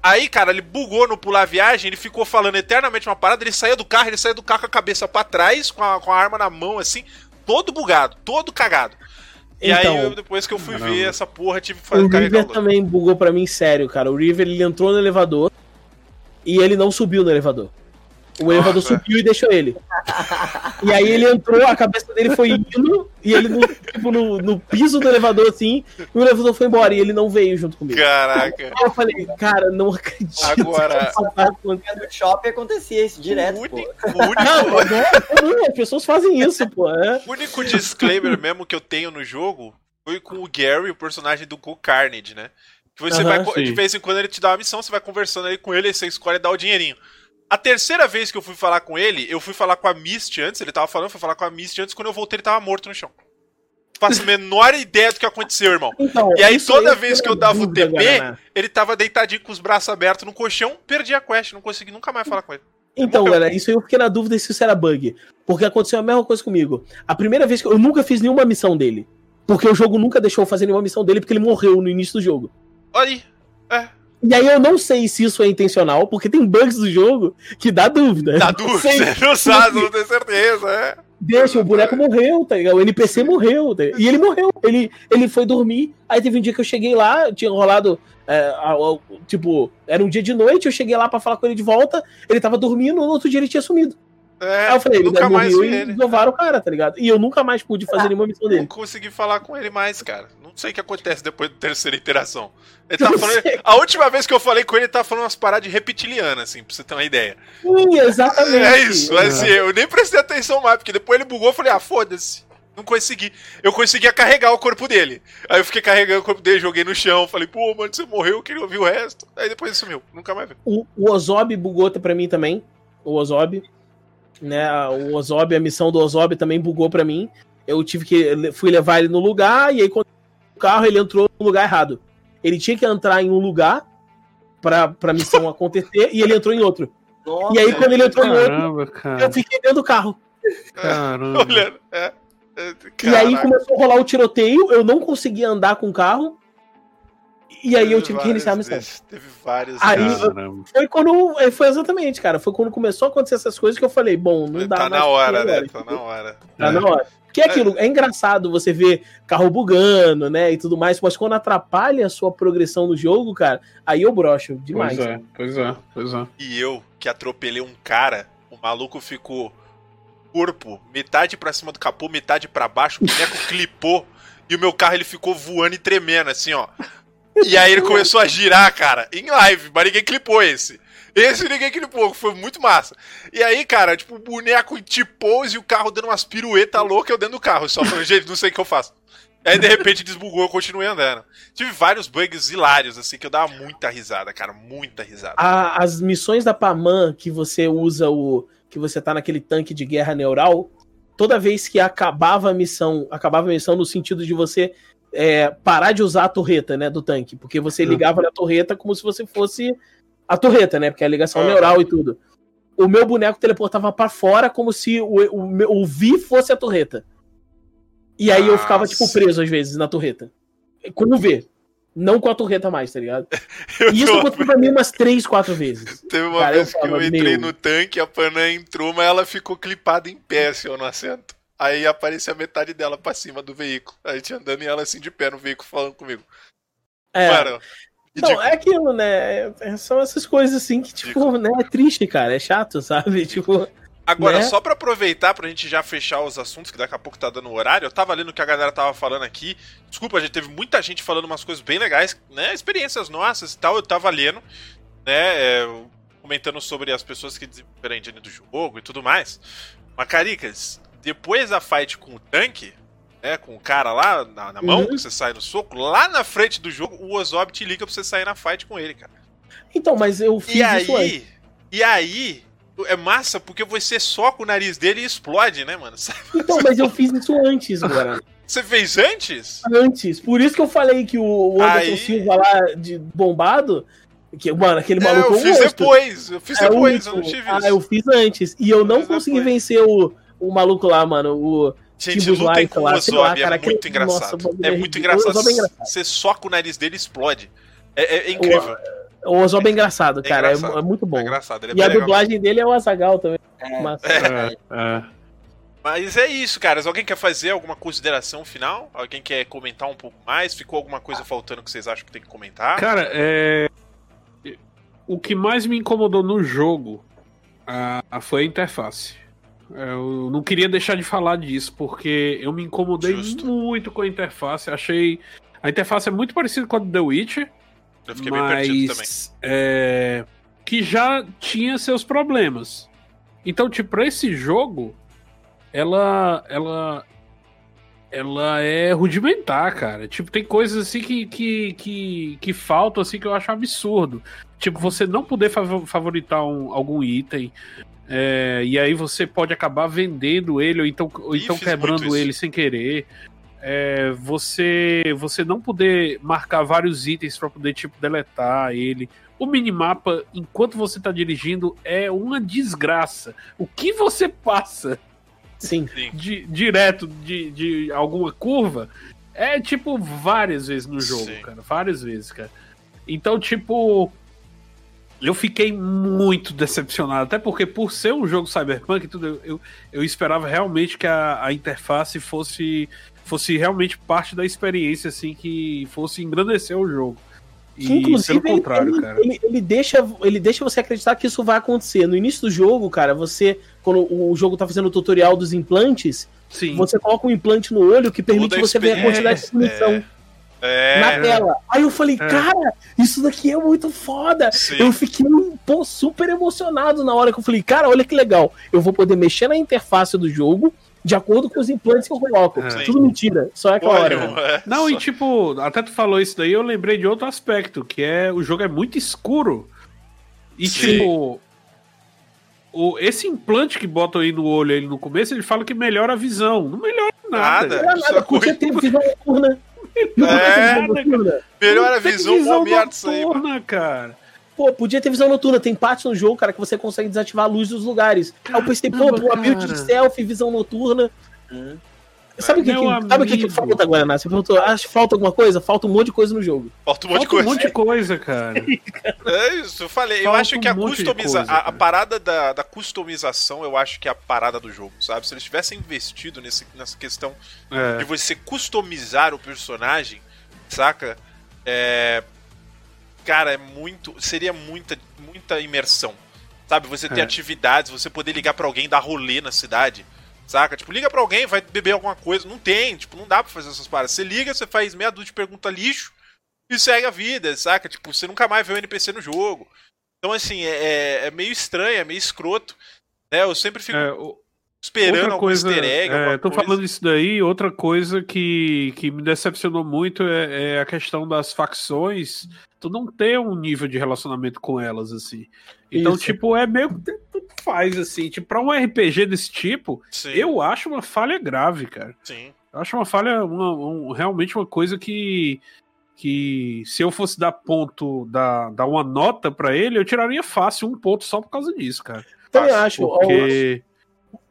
A: Aí, cara, ele bugou no pular a viagem, ele ficou falando eternamente uma parada, ele saía do carro, ele saía do carro com a cabeça para trás, com a, com a arma na mão, assim, todo bugado, todo cagado. E então, aí, eu, depois que eu fui caramba. ver essa porra, tive que
B: fazer o River também bugou para mim sério, cara. O River, ele entrou no elevador e ele não subiu no elevador. O elevador subiu e deixou ele. E aí ele entrou, a cabeça dele foi indo, e ele no, tipo, no, no, piso do elevador, assim, e o elevador foi embora, e ele não veio junto comigo.
A: Caraca.
B: eu falei, cara, não acredito.
C: Agora. No shopping acontecia isso direto. O único, pô. O único...
B: Não, é, as pessoas fazem isso, pô. É.
A: O único disclaimer mesmo que eu tenho no jogo foi com o Gary, o personagem do Go Carnage, né? Que você vai, sim. de vez em quando ele te dá uma missão, você vai conversando aí com ele, e você escolhe dar o dinheirinho. A terceira vez que eu fui falar com ele, eu fui falar com a Misty antes, ele tava falando, fui falar com a Misty antes, quando eu voltei ele tava morto no chão. Faço a menor ideia do que aconteceu, irmão. Então, e aí toda vez que eu dava o TP, né? ele tava deitadinho com os braços abertos no colchão, perdi a quest, não consegui nunca mais falar com ele.
B: Então, galera, isso aí eu fiquei na dúvida se isso era bug. Porque aconteceu a mesma coisa comigo. A primeira vez que eu, eu nunca fiz nenhuma missão dele. Porque o jogo nunca deixou eu fazer nenhuma missão dele, porque ele morreu no início do jogo.
A: Aí, é.
B: E aí eu não sei se isso é intencional, porque tem bugs do jogo que dá dúvida.
A: Dá dúvida, você não sabe, não tem certeza, é.
B: Deixa, o boneco morreu, tá ligado? O NPC morreu, tá E ele morreu. Ele, ele foi dormir. Aí teve um dia que eu cheguei lá, tinha rolado. É, a, a, tipo, era um dia de noite, eu cheguei lá para falar com ele de volta. Ele tava dormindo, no outro dia ele tinha sumido.
A: É,
B: Aí eu falei, ele
A: nunca mais vi
B: e
A: ele.
B: inovaram o cara, tá ligado? E eu nunca mais pude fazer nenhuma missão
A: Não
B: dele.
A: consegui falar com ele mais, cara. Não sei o que acontece depois da terceira interação. Ele tá falando. A última vez que eu falei com ele, ele tá falando umas paradas de reptiliana, assim, pra você ter uma ideia.
B: Sim, exatamente.
A: É isso, assim, eu nem prestei atenção mais, porque depois ele bugou, eu falei, ah, foda-se. Não consegui. Eu conseguia carregar o corpo dele. Aí eu fiquei carregando o corpo dele, joguei no chão, falei, pô, mano, você morreu, eu queria ouvir o resto. Aí depois ele sumiu, nunca mais vi.
B: O, o Ozob bugou pra mim também. O Ozob. Né, o Ozob, a missão do Ozob também bugou pra mim. Eu tive que. Fui levar ele no lugar, e aí quando carro, ele entrou no lugar errado. Ele tinha que entrar em um lugar pra, pra missão acontecer, e ele entrou em outro.
C: Nossa,
B: E aí, quando ele entrou em outro,
D: Caramba,
B: eu
D: cara.
B: fiquei dentro do carro.
D: Caramba.
A: Olha, é. é
B: E aí começou a rolar o tiroteio, eu não conseguia andar com o carro. E aí eu
A: Teve
B: tive que reiniciar a missão.
A: vezes, Teve várias
B: Aí-.
D: Caramba.
B: Foi quando. é, Foi exatamente, cara. Foi quando começou a acontecer essas coisas que eu falei, bom, não dá
A: Tá na hora, né? Tá na hora.
B: Tá na hora. Porque é aquilo, é engraçado você ver carro bugando, né? E tudo mais, mas quando atrapalha a sua progressão no jogo, cara, aí eu broxo demais.
D: Pois é, pois é, pois é.
A: E eu, que atropelei um cara, o maluco ficou corpo, metade pra cima do capô, metade pra baixo, o boneco clipou e o meu carro ele ficou voando e tremendo, assim, ó. E aí ele começou a girar, cara, em live, mas ninguém clipou esse. Esse ninguém clipou, foi muito massa. E aí, cara, tipo, o boneco de pose e o carro dando umas piruetas loucas eu dentro do carro. Só falei, gente, não sei o que eu faço. Aí de repente desbugou, eu continuei andando. Tive vários bugs hilários, assim, que eu dava muita risada, cara, muita risada.
B: A- as missões da Paman que você usa o. que você tá naquele tanque de guerra neural, toda vez que acabava a missão, acabava a missão no sentido de você é, parar de usar a torreta, né, do tanque, porque você
D: Uhum.
B: ligava na torreta como se você fosse a torreta, né, porque é a ligação neural e tudo. O meu boneco teleportava pra fora como se o, o, o V fosse a torreta. E aí eu ficava,
A: Nossa.
B: tipo, preso às vezes na torreta. Com o V. Não com a torreta mais, tá ligado?
A: Eu
B: E isso
A: tô-
B: aconteceu pra mim umas três, quatro vezes.
A: Teve uma
B: Cara, eu
A: vez que eu entrei
B: meu.
A: no tanque, a Panam entrou, mas ela ficou clipada em pé, assim, ó, no assento. Aí aparecia metade dela pra cima do veículo. A gente andando e ela assim de pé no veículo falando comigo.
B: É.
A: Mano,
B: Não, é aquilo, né? É- São essas coisas assim que, tipo, né, é triste, cara. É chato, sabe? Tipo,
A: Agora,
B: né?
A: só pra aproveitar pra gente já fechar os assuntos, que daqui a pouco tá dando o horário, eu tava lendo o que a galera tava falando aqui. Desculpa, a gente teve muita gente falando umas coisas bem legais, né? Experiências nossas e tal, eu tava lendo, né? é, comentando sobre as pessoas que desenvolveram a engine do jogo e tudo mais. Mas, Caricas, depois da fight com o tanque, né? Com o cara lá na, na mão,
B: Uhum.
A: que você sai no soco, lá na frente do jogo, o Ozob te liga pra você sair na fight com ele, cara.
B: então, mas eu fiz
A: E
B: isso antes.
A: aí, e aí, é massa porque você soca o nariz dele e explode, né, mano?
B: Então, mas eu fiz isso antes, agora.
A: Você fez antes?
B: Antes. Por isso que eu falei que o Anderson
A: Aí-
B: Silva lá de bombado, que, mano, aquele
A: É,
B: maluco
A: eu
B: é um
A: fiz
B: monstro.
A: depois, eu fiz
B: É
A: depois, eu não tive
B: Ah,
A: isso.
B: eu fiz antes. E eu não consegui
A: depois.
B: vencer o, o maluco lá, mano. O.
A: Gente, lutem
B: Light
A: com o
B: lá, sei lá,
A: Ozob,
B: cara,
A: é muito
B: nossa,
A: engraçado.
B: o
A: é
B: é
A: muito.
B: O
A: engraçado.
B: É.
A: Você soca o nariz dele e explode. É, é- é incrível.
B: O Ozob é engraçado, cara. É,
A: engraçado.
B: é muito bom.
A: É engraçado, ele é
B: e a dublagem dele é o Azagal também.
C: É.
D: É, é.
A: Mas é isso, caras. Alguém quer fazer alguma consideração final? Alguém quer comentar um pouco mais? Ficou alguma coisa faltando que vocês acham que tem que comentar?
D: Cara, é. O que mais me incomodou no jogo ah, foi a interface. Eu não queria deixar de falar disso, porque eu me incomodei
A: Justo.
D: muito com a interface. Achei. A interface é muito parecida com a do The Witcher,
A: Eu fiquei bem perdido também.
D: mas. É, que já tinha seus problemas. Então, tipo, pra esse jogo, ela. Ela. Ela é rudimentar, cara. Tipo, tem coisas assim que, que, que, que faltam, assim, que eu acho absurdo. Tipo, você não poder fav- favoritar um- algum item. é, e aí você pode acabar vendendo ele, ou então, ou então quebrando ele sem querer. É, você você não poder marcar vários itens para poder tipo deletar ele. O minimapa, enquanto você tá dirigindo, é uma desgraça. O que você passa
B: Sim.
A: Sim.
D: de, direto de, de alguma curva é tipo várias vezes no jogo,
A: Sim.
D: cara. Várias vezes, cara. Então, tipo. Eu fiquei muito decepcionado, até porque por ser um jogo cyberpunk e tudo, eu, eu, eu esperava realmente que a, a interface fosse, fosse realmente parte da experiência, assim, que fosse engrandecer o jogo.
B: Que, inclusive, pelo contrário, ele, cara. Ele, ele, deixa, ele deixa você acreditar que isso vai acontecer. No início do jogo, cara, você, quando o jogo tá fazendo o tutorial dos implantes, Sim. você coloca um implante no olho que permite você ver a quantidade de munição. É. É. Na tela. Aí eu falei, é. cara, isso daqui é muito foda. Sim. Eu fiquei pô, super emocionado na hora que eu falei, cara, olha que legal. Eu vou poder mexer na interface do jogo de acordo com os implantes que eu coloco. É. Tudo mentira, só é aquela hora.
D: É. Não, só... e tipo, até tu falou isso daí, eu lembrei de outro aspecto, que é o jogo é muito escuro. E Sim. tipo, o, esse implante que botam aí no olho aí no começo, ele fala que melhora a visão. Não melhora nada. Nada,
B: nada. Podia ter visão noturna.
A: É, melhora a visão, visão noturna,
B: cara. Pô, podia ter visão noturna. Tem partes no jogo, cara, que você consegue desativar a luz dos lugares. Aí eu pensei, pô, uma build de selfie, visão noturna. Hum. Sabe o que, que, sabe que, que falta, Guaraná? Você perguntou, acho que falta alguma coisa? Falta um monte de coisa no jogo.
A: Falta um monte falta de coisa.
D: um monte de coisa, cara.
A: é isso, eu falei. Falta eu acho que a customização. A, a, parada da, da customização, eu acho que é a parada do jogo, sabe? Se eles tivessem investido nesse, nessa questão é. de você customizar o personagem, saca? É, cara, é muito. Seria muita, muita imersão. Sabe? Você ter é. atividades, você poder ligar para alguém dar rolê na cidade. Saca? Tipo, liga pra alguém, vai beber alguma coisa. Não tem, tipo, não dá pra fazer essas paradas. Você liga, você faz meia dúzia de pergunta lixo e segue a vida, saca? Tipo, você nunca mais vê o NPC no jogo. Então, assim, é, é, é meio estranho, é meio escroto. Né? Eu sempre fico. É, o... Esperando outra
D: coisa, easter egg. É, tô coisa. falando isso daí. Outra coisa que, que me decepcionou muito é, é, a questão das facções. Tu não ter um nível de relacionamento com elas, assim. Então, isso. tipo, é meio que faz, assim. Tipo, pra um RPG desse tipo, Sim. eu acho uma falha grave, cara. Sim. Eu acho uma falha, uma, um, realmente uma coisa que. Que se eu fosse dar ponto, dar, dar uma nota para ele, eu tiraria fácil um ponto só por causa disso, cara.
B: Também acho. Porque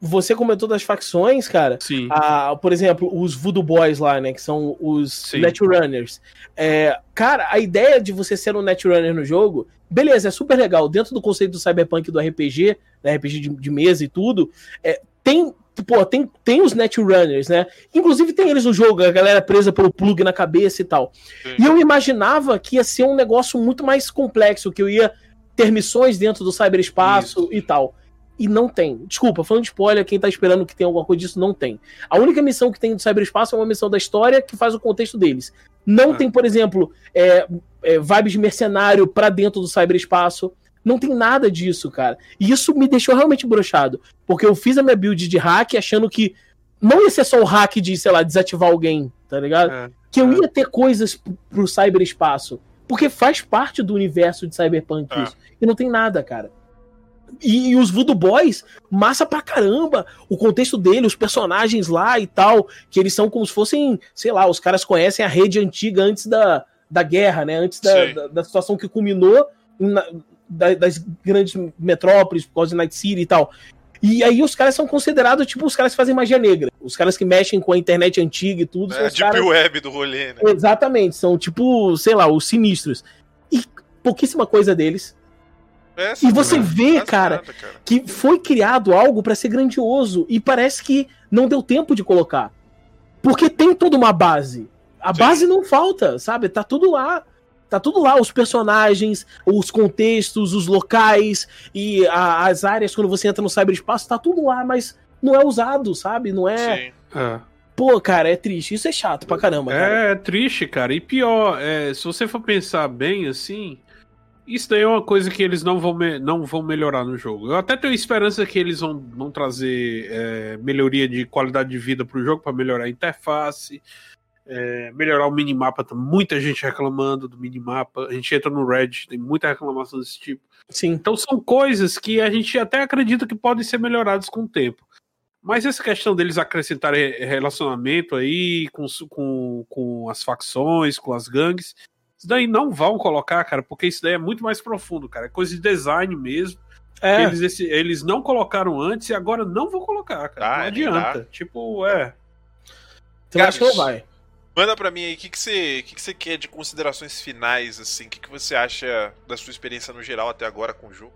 B: você comentou das facções, cara.
D: Sim.
B: A, por exemplo, os Voodoo Boys lá, né? Que são os Netrunners. É, cara, a ideia de você ser um Netrunner no jogo, beleza, é super legal. Dentro do conceito do Cyberpunk do RPG, né, RPG de, de mesa e tudo, é, tem. Pô, tem, tem os Netrunners, né? Inclusive tem eles no jogo, a galera presa pelo plug na cabeça e tal. Sim. E eu imaginava que ia ser um negócio muito mais complexo, que eu ia ter missões dentro do cyberespaço Isso. e tal. E não tem. Desculpa, falando de spoiler, quem tá esperando que tenha alguma coisa disso, não tem. A única missão que tem do cyberespaço é uma missão da história que faz o contexto deles. Não ah. tem, por exemplo, é, é, vibes de mercenário pra dentro do cyberespaço. Não tem nada disso, cara. E isso me deixou realmente brochado. Porque eu fiz a minha build de hack achando que não ia ser só o hack de, sei lá, desativar alguém, tá ligado? É, que eu é. ia ter coisas pro cyberespaço. Porque faz parte do universo de Cyberpunk é. isso. E não tem nada, cara. E, e, os Voodoo Boys, massa pra caramba. O contexto dele, os personagens lá e tal, que eles são como se fossem, sei lá, os caras conhecem a rede antiga antes da, da guerra, né? Antes da, da, da, situação que culminou na, da, das grandes metrópoles, por causa de Night City e tal. E aí os caras são considerados, tipo, os caras que fazem magia negra. Os caras que mexem com a internet antiga e tudo.
A: É,
B: Deep caras...
A: Web do rolê, né?
B: Exatamente, são tipo, sei lá, os sinistros. E pouquíssima coisa deles é, e você vê, cara, nada, cara, que foi criado algo para ser grandioso e parece que não deu tempo de colocar. Porque tem toda uma base. A Sim. base não falta, sabe? Tá tudo lá. Tá tudo lá, os personagens, os contextos, os locais e a, as áreas quando você entra no cyberespaço, tá tudo lá, mas não é usado, sabe? Não é. Sim. É. Pô, cara, é triste. Isso é chato pra caramba.
D: É, cara. é triste, cara. E pior, é, se você for pensar bem assim, isso daí é uma coisa que eles não vão, não vão melhorar no jogo. Eu até tenho esperança que eles vão, vão trazer é, melhoria de qualidade de vida pro jogo para melhorar a interface, é, melhorar o minimapa. Tem muita gente reclamando do minimapa. A gente entra no Reddit, tem muita reclamação desse tipo.
B: Sim.
D: Então são coisas que a gente até acredita que podem ser melhoradas com o tempo. Mas essa questão deles acrescentarem relacionamento aí com, com, com as facções, com as gangues, isso daí não vão colocar, cara, porque isso daí é muito mais profundo, cara. É coisa de design mesmo. É. Eles, esse, eles não colocaram antes e agora não vão colocar, cara. Ah, não adianta. Tipo, é.
B: Então cara, acho que não vai.
A: Manda pra mim aí, o que, que, você, que, que você quer de considerações finais, assim? O que, que você acha da sua experiência no geral até agora com o jogo?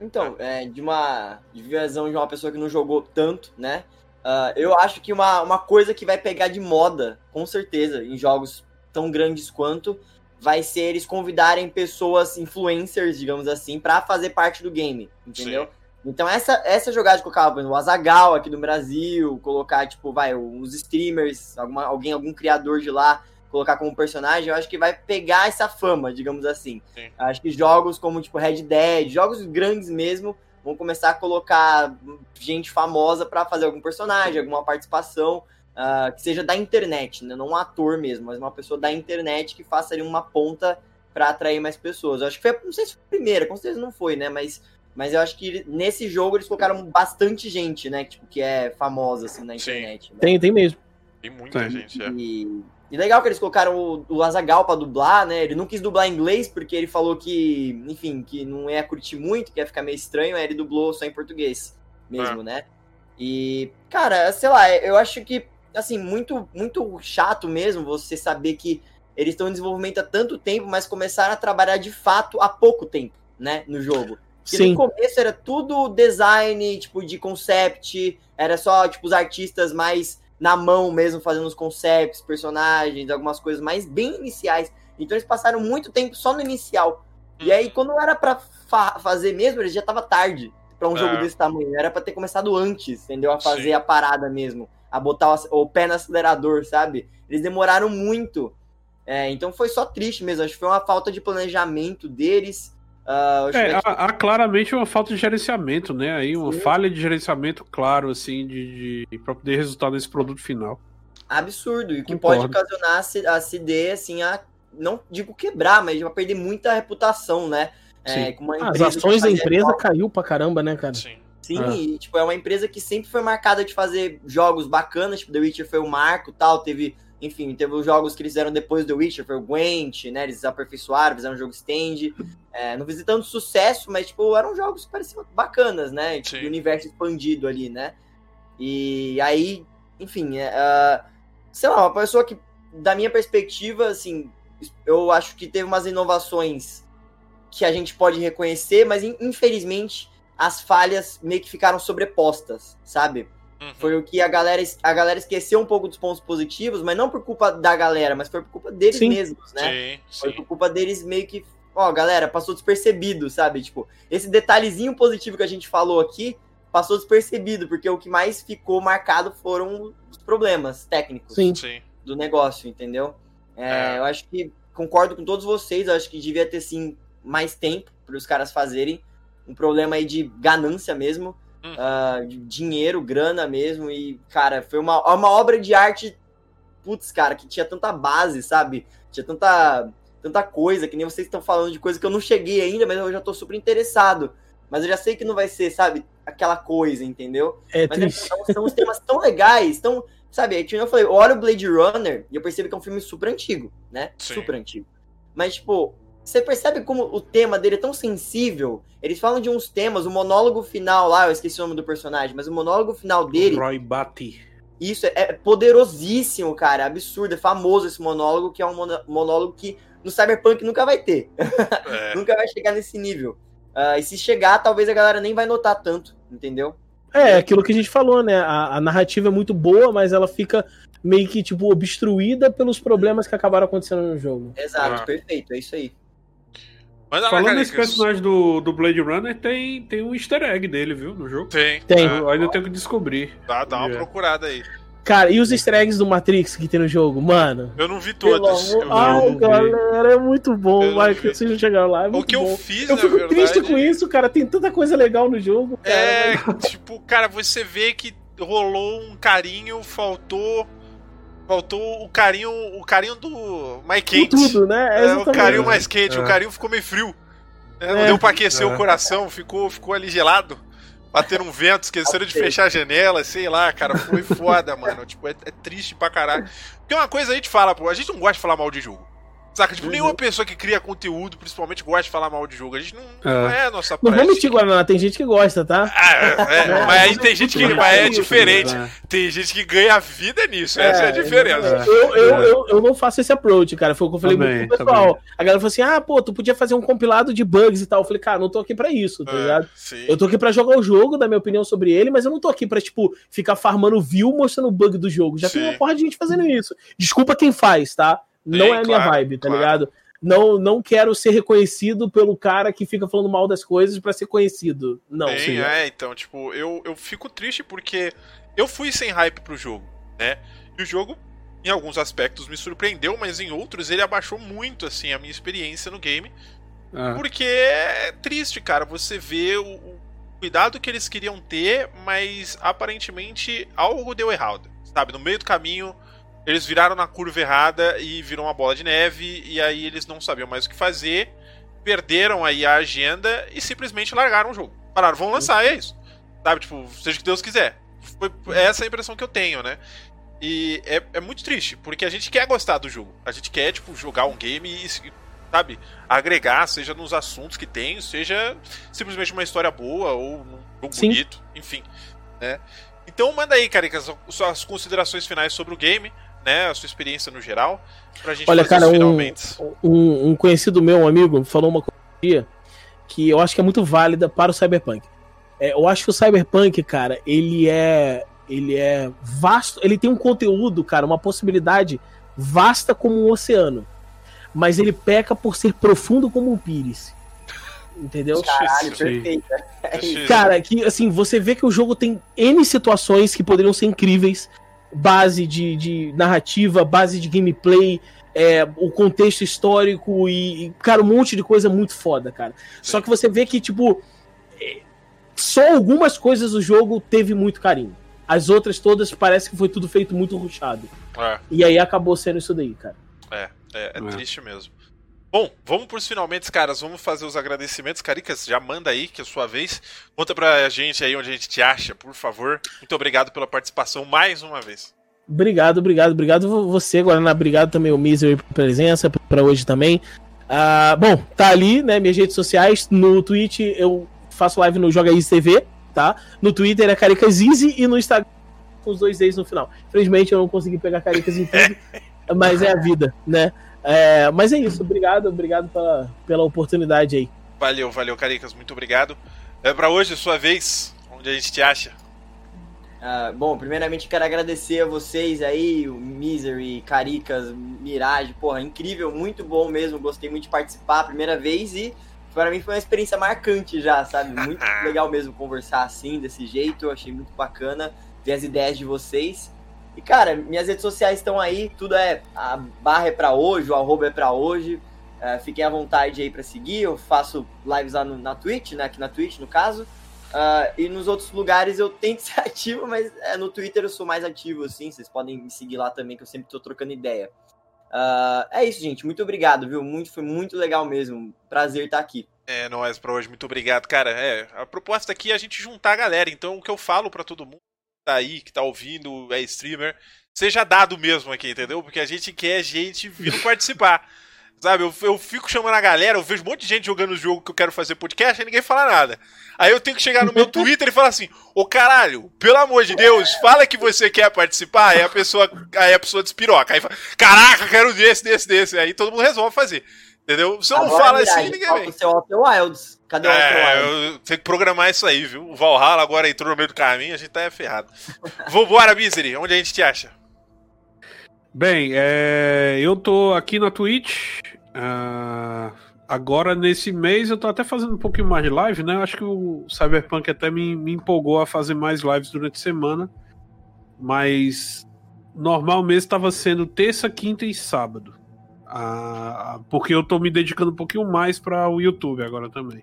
C: Então, é, de uma de visão de uma pessoa que não jogou tanto, né? Uh, eu acho que uma, uma coisa que vai pegar de moda, com certeza, em jogos tão grandes quanto, vai ser eles convidarem pessoas influencers, digamos assim, para fazer parte do game, entendeu? Sim. Então essa, essa jogada de colocar o Azagal aqui do Brasil, colocar, tipo, vai, os streamers, alguma, alguém, algum criador de lá, colocar como personagem, eu acho que vai pegar essa fama, digamos assim. Sim. Acho que jogos como, tipo, Red Dead, jogos grandes mesmo, vão começar a colocar gente famosa para fazer algum personagem, alguma participação, uh, que seja da internet, né? não um ator mesmo, mas uma pessoa da internet que faça ali uma ponta para atrair mais pessoas. Eu acho que foi, não sei se foi a primeira, com certeza não foi, né? Mas mas eu acho que nesse jogo eles colocaram bastante gente, né? Tipo, que é famosa, assim, na internet.
B: Né? Tem, tem mesmo.
A: Tem muita tem. gente, é.
C: E, e, legal que eles colocaram o, o Azagal pra dublar, né? Ele não quis dublar em inglês porque ele falou que, enfim, que não ia curtir muito, que ia ficar meio estranho, aí ele dublou só em português mesmo, é. né? E, cara, sei lá, eu acho que, assim, muito, muito chato mesmo você saber que eles estão em desenvolvimento há tanto tempo, mas começaram a trabalhar de fato há pouco tempo, né, no jogo. Que Sim. no começo era tudo design, tipo, de concept, era só, tipo, os artistas mais na mão mesmo, fazendo os concepts, personagens, algumas coisas mais bem iniciais. Então eles passaram muito tempo só no inicial. E aí, uhum. quando era para fa fazer mesmo, ele já tava tarde para um é. jogo desse tamanho. Era para ter começado antes, entendeu? A fazer Sim. a parada mesmo. A botar o, o, pé no acelerador, sabe? Eles demoraram muito. É, então foi só triste mesmo. Acho que foi uma falta de planejamento deles.
D: Uh, é, há, há, claramente uma falta de gerenciamento, né? Aí uma Sim. falha de gerenciamento, claro, assim, de, de para poder resultar nesse produto final.
C: Absurdo, e que Concordo. pode ocasionar a CD, assim, a não digo quebrar, mas vai perder muita reputação, né?
B: É, As ações da empresa caiu pra caramba, né, cara?
C: Sim. Sim, ah. e, tipo, é uma empresa que sempre foi marcada de fazer jogos bacanas, tipo, The Witcher foi o marco tal, teve enfim, teve os jogos que eles fizeram depois do Witcher, foi o Gwent, né? Eles aperfeiçoaram, fizeram um jogo stand. É, não tanto sucesso, mas, tipo, eram jogos que pareciam bacanas, né? Tipo, universo expandido ali, né? E aí, enfim, é, uh, sei lá, uma pessoa que, da minha perspectiva, assim, eu acho que teve umas inovações que a gente pode reconhecer, mas infelizmente as falhas meio que ficaram sobrepostas, sabe? Uhum. Foi o que a galera, a galera esqueceu um pouco dos pontos positivos, mas não por culpa da galera, mas foi por culpa deles sim. mesmos, né? Sim, sim. Foi por culpa deles meio que, ó, galera, passou despercebido, sabe? Tipo, esse detalhezinho positivo que a gente falou aqui passou despercebido, porque o que mais ficou marcado foram os problemas técnicos
B: sim.
C: do negócio, entendeu? É, é. Eu acho que concordo com todos vocês, eu acho que devia ter sim mais tempo para os caras fazerem. Um problema aí de ganância mesmo uh, dinheiro, grana mesmo. E, cara, foi uma, uma obra de arte, putz, cara, que tinha tanta base, sabe? Tinha tanta, tanta coisa, que nem vocês estão falando de coisa que eu não cheguei ainda, mas eu já tô super interessado. Mas eu já sei que não vai ser, sabe, aquela coisa, entendeu?
B: É
C: mas
B: é, são,
C: são os temas tão legais, tão. Sabe, aí, eu falei, olha o Blade Runner e eu percebi que é um filme super antigo, né? Sim. Super antigo. Mas, tipo, você percebe como o tema dele é tão sensível? Eles falam de uns temas, o monólogo final lá, eu esqueci o nome do personagem, mas o monólogo final dele.
D: Roy Batty.
C: Isso, é poderosíssimo, cara. É absurdo, é famoso esse monólogo, que é um monólogo que no Cyberpunk nunca vai ter. É. nunca vai chegar nesse nível. Uh, e se chegar, talvez a galera nem vai notar tanto, entendeu?
B: É, aquilo que a gente falou, né? A, a narrativa é muito boa, mas ela fica meio que, tipo, obstruída pelos problemas que acabaram acontecendo no jogo.
C: Exato, ah. perfeito, é isso aí.
D: Mas Falando nesse personagem do, do Blade Runner, tem, tem um easter egg dele, viu? No jogo.
A: Tem.
B: Tem.
D: Eu ainda tenho que descobrir.
A: Dá, dá uma é. procurada aí.
B: Cara, e os easter eggs do Matrix que tem no jogo, mano?
A: Eu não vi todos.
B: Eu Ai, não galera, vi. é muito bom. Vai que vocês não chegaram lá. É
A: o que
B: bom.
A: eu fiz,
B: Eu fico verdade... triste com isso, cara. Tem tanta coisa legal no jogo.
A: Cara. É, tipo, cara, você vê que rolou um carinho, faltou Faltou o carinho, o carinho do mais quente.
B: Tudo, né?
A: É, é o carinho mais quente, é. o carinho ficou meio frio. É, não é. deu pra aquecer o é. coração, ficou, ficou ali gelado. Bateram um vento, esqueceram de fechar a janela, sei lá, cara, foi foda, mano. Tipo, é, é triste pra caralho. Porque uma coisa a gente fala, pô, a gente não gosta de falar mal de jogo. Saca? Tipo, uhum. nenhuma pessoa que cria conteúdo, principalmente, gosta de falar mal de jogo. A gente não é, não é a nossa.
B: Não vamos mentir, Guaraná, tem gente que gosta, tá?
A: Ah, é, é, mas aí tem gente que mas é diferente. Tem gente que ganha vida nisso. essa é a é, diferença.
B: Eu, eu, eu, eu, não faço esse approach, cara. Foi o que eu falei também, muito pro pessoal. Também. A galera falou assim: ah, pô, tu podia fazer um compilado de bugs e tal. Eu falei, cara, não tô aqui pra isso, tá ligado? Sim. Eu tô aqui pra jogar o jogo, dar minha opinião sobre ele, mas eu não tô aqui pra, tipo, ficar farmando view mostrando o bug do jogo. Já Sim. tem uma porra de gente fazendo isso. Desculpa quem faz, tá? Não é a minha claro, vibe, tá claro. ligado? não, não quero ser reconhecido pelo cara que fica falando mal das coisas para ser conhecido. Não,
A: Bem, sim. É, então, tipo, eu, eu fico triste porque eu fui sem hype pro jogo, né? E o jogo, em alguns aspectos, me surpreendeu, mas em outros ele abaixou muito, assim, a minha experiência no game. Ah. Porque é triste, cara, você vê o, o cuidado que eles queriam ter, mas aparentemente algo deu errado. Sabe, no meio do caminho eles viraram na curva errada e virou uma bola de neve, e aí eles não sabiam mais o que fazer, perderam aí a agenda e simplesmente largaram o jogo. Pararam, vão lançar, é isso. Sabe, tipo, seja o que Deus quiser. Foi essa é a impressão que eu tenho, né? E é, é muito triste, porque a gente quer gostar do jogo. A gente quer, tipo, jogar um game e, sabe, agregar, seja nos assuntos que tem, seja simplesmente uma história boa ou um jogo Sim. bonito, enfim. Né? Então manda aí, Caricas, suas considerações finais sobre o game né, a sua experiência no geral, pra gente
B: Olha, cara, um, um, um, conhecido meu, um amigo, falou uma coisa que eu acho que é muito válida para o Cyberpunk. É, eu acho que o Cyberpunk, cara, ele é ele é vasto, ele tem um conteúdo, cara, uma possibilidade vasta como um oceano. Mas ele peca por ser profundo como um pires. Entendeu?
C: Caralho, perfeito.
B: É cara, que assim, você vê que o jogo tem N situações que poderiam ser incríveis, base de, de narrativa, base de gameplay, é, o contexto histórico e, cara, um monte de coisa muito foda, cara. Sim. Só que você vê que, tipo, é, só algumas coisas do jogo teve muito carinho. As outras todas parece que foi tudo feito muito ruchado. É. E aí acabou sendo isso daí, cara.
A: É, é, é, é. triste mesmo. Bom, vamos pros finalmente, caras. Vamos fazer os agradecimentos. Caricas, já manda aí, que é a sua vez. Conta pra gente aí onde a gente te acha, por favor. Muito obrigado pela participação mais uma vez.
B: Obrigado, obrigado, obrigado você, Guaraná. Obrigado também o Misery por presença, para hoje também. Ah, bom, tá ali, né? Minhas redes sociais. No Twitch eu faço live no Joga Easy TV, tá? No Twitter é Caricas Easy e no Instagram com os dois E's no final. Infelizmente eu não consegui pegar Caricas em tudo, mas é a vida, né? É, mas é isso, obrigado, obrigado pela, pela oportunidade aí.
A: Valeu, valeu, Caricas, muito obrigado. É para hoje, sua vez, onde a gente te acha?
C: Uh, bom, primeiramente quero agradecer a vocês aí, o Misery, Caricas, Mirage, porra, incrível, muito bom mesmo, gostei muito de participar, primeira vez e para mim foi uma experiência marcante já, sabe? Muito legal mesmo conversar assim, desse jeito, achei muito bacana ver as ideias de vocês. E, cara, minhas redes sociais estão aí, tudo é. A barra é pra hoje, o arroba é pra hoje. Uh, fiquem à vontade aí para seguir. Eu faço lives lá no, na Twitch, né? Aqui na Twitch, no caso. Uh, e nos outros lugares eu tento ser ativo, mas é, no Twitter eu sou mais ativo, assim. Vocês podem me seguir lá também, que eu sempre tô trocando ideia. Uh, é isso, gente. Muito obrigado, viu? Muito, foi muito legal mesmo. Prazer estar aqui.
A: É, nóis pra hoje. Muito obrigado, cara. É, a proposta aqui é a gente juntar a galera. Então, o que eu falo para todo mundo tá aí, que tá ouvindo, é streamer, seja dado mesmo aqui, entendeu? Porque a gente quer gente vindo participar. Sabe, eu, eu fico chamando a galera, eu vejo um monte de gente jogando o jogo que eu quero fazer podcast e ninguém fala nada. Aí eu tenho que chegar no meu Twitter e falar assim: Ô caralho, pelo amor de Deus, fala que você quer participar. Aí a pessoa, aí a pessoa despiroca. Aí fala: Caraca, quero desse, desse, desse. Aí todo mundo resolve fazer. Entendeu? Se eu não falo assim, ninguém vem.
C: O seu Outer Wilds. Cadê o
A: é? Eu tenho que programar isso aí, viu? O Valhalla agora entrou no meio do caminho, a gente tá ferrado. Vambora, Misery, onde a gente te acha?
D: Bem, é, eu tô aqui na Twitch. Uh, agora, nesse mês, eu tô até fazendo um pouquinho mais de live, né? Acho que o Cyberpunk até me, me empolgou a fazer mais lives durante a semana. Mas normal mesmo estava sendo terça, quinta e sábado. A, porque eu tô me dedicando um pouquinho mais para o YouTube agora também.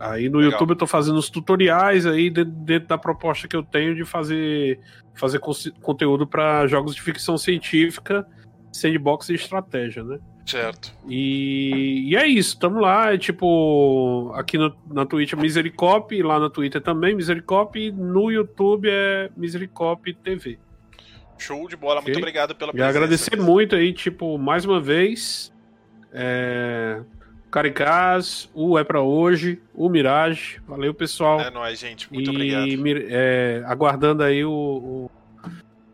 D: Aí no Legal. YouTube eu tô fazendo os tutoriais aí dentro da proposta que eu tenho de fazer, fazer conteúdo para jogos de ficção científica, sandbox e estratégia, né?
A: Certo.
D: E, e é isso, tamo lá, é tipo, aqui no, na Twitch é Misericop, lá na Twitter também Misericop, e no YouTube é Misericop TV.
A: Show de bola, okay. muito obrigado pela
D: presença. E agradecer muito aí, tipo, mais uma vez. É... Caricás, o É Pra Hoje, o Mirage. Valeu, pessoal.
A: É nóis, gente. Muito e, obrigado.
D: É, aguardando aí o, o,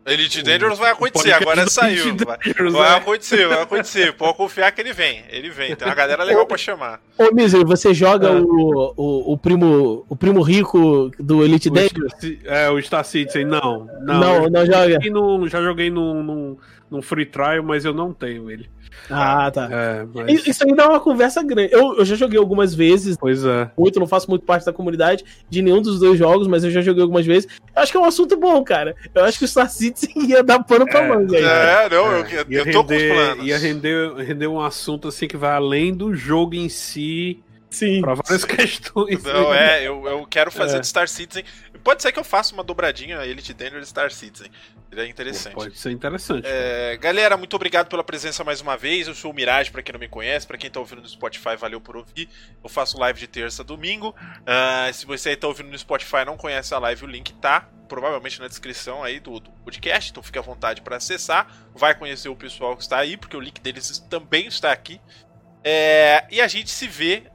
A: Elite Dangerous vai acontecer, agora saiu. Vai, vai né? acontecer, vai acontecer. Pode confiar que ele vem. Ele vem. Tem uma galera legal pra chamar.
B: Ô, Misery, você joga ah. o, o, o, primo, o primo rico do Elite Dangerous?
D: É, o Star Citizen, não.
B: Não, não, não joga.
D: Já joguei num, num, num free trial, mas eu não tenho ele.
B: Ah, tá. É, mas... Isso aí dá uma conversa grande. Eu, eu já joguei algumas vezes.
D: Pois é.
B: Muito, não faço muito parte da comunidade de nenhum dos dois jogos, mas eu já joguei algumas vezes. Eu acho que é um assunto bom, cara. Eu acho que o Star Citizen ia dar pano pra é, manga.
A: Aí, é, não, eu, eu,
D: eu tô render, com os planos. Ia render, render um assunto assim que vai além do jogo em si.
B: Sim.
D: Pra várias questões.
A: Não, é, eu, eu quero fazer é. de Star Citizen. Pode ser que eu faça uma dobradinha Elite Dangerous Star Citizen. Seria interessante.
D: Pode ser interessante.
A: É, galera, muito obrigado pela presença mais uma vez. Eu sou o Mirage, para quem não me conhece. para quem tá ouvindo no Spotify, valeu por ouvir. Eu faço live de terça a domingo. Uh, se você aí tá ouvindo no Spotify e não conhece a live, o link tá provavelmente na descrição aí do, do podcast. Então fique à vontade para acessar. Vai conhecer o pessoal que está aí, porque o link deles também está aqui. É, e a gente se vê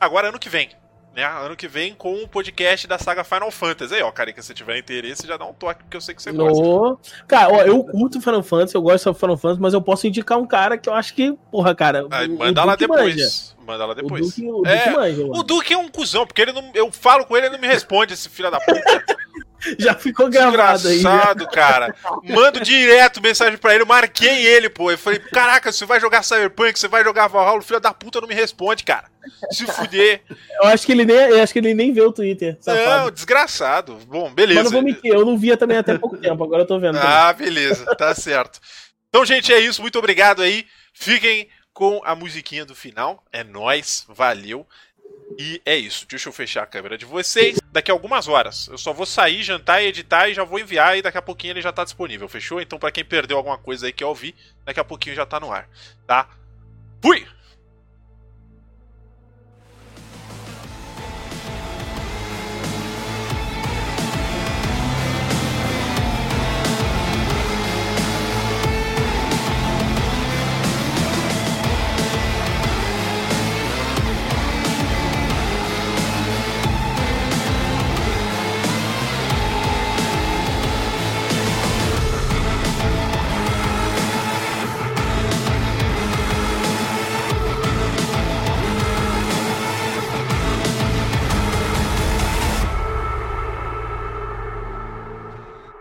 A: agora ano que vem. Né, ano que vem com o um podcast da saga Final Fantasy. Aí, ó, cara, que se tiver interesse, já dá um toque, porque eu sei que você gosta.
B: Cara, ó, eu curto Final Fantasy, eu gosto de Final Fantasy, mas eu posso indicar um cara que eu acho que, porra, cara.
A: Aí, manda lá depois. Manda lá depois. O o Duke é, manja, o Duke é um cuzão, porque ele não, eu falo com ele e ele não me responde, esse filho da puta.
B: Já ficou gravado
A: aí. Desgraçado, cara. Mando direto mensagem pra ele, marquei ele, pô. Eu falei, caraca, você vai jogar Cyberpunk, você vai jogar Valhalla, o filho da puta não me responde, cara. Se fuder.
B: Eu acho que ele nem, eu acho que ele nem vê o Twitter.
A: Safado. Não, desgraçado. Bom, beleza. Mas
B: não vou mentir, eu não via também até pouco tempo, agora eu tô vendo.
A: Ah, beleza, tá certo. Então, gente, é isso. Muito obrigado aí. Fiquem com a musiquinha do final. É nós, valeu. E é isso. Deixa eu fechar a câmera de vocês. Daqui a algumas horas. Eu só vou sair, jantar e editar e já vou enviar e daqui a pouquinho ele já tá disponível, fechou? Então para quem perdeu alguma coisa aí que eu ouvir, daqui a pouquinho já tá no ar, tá? Fui!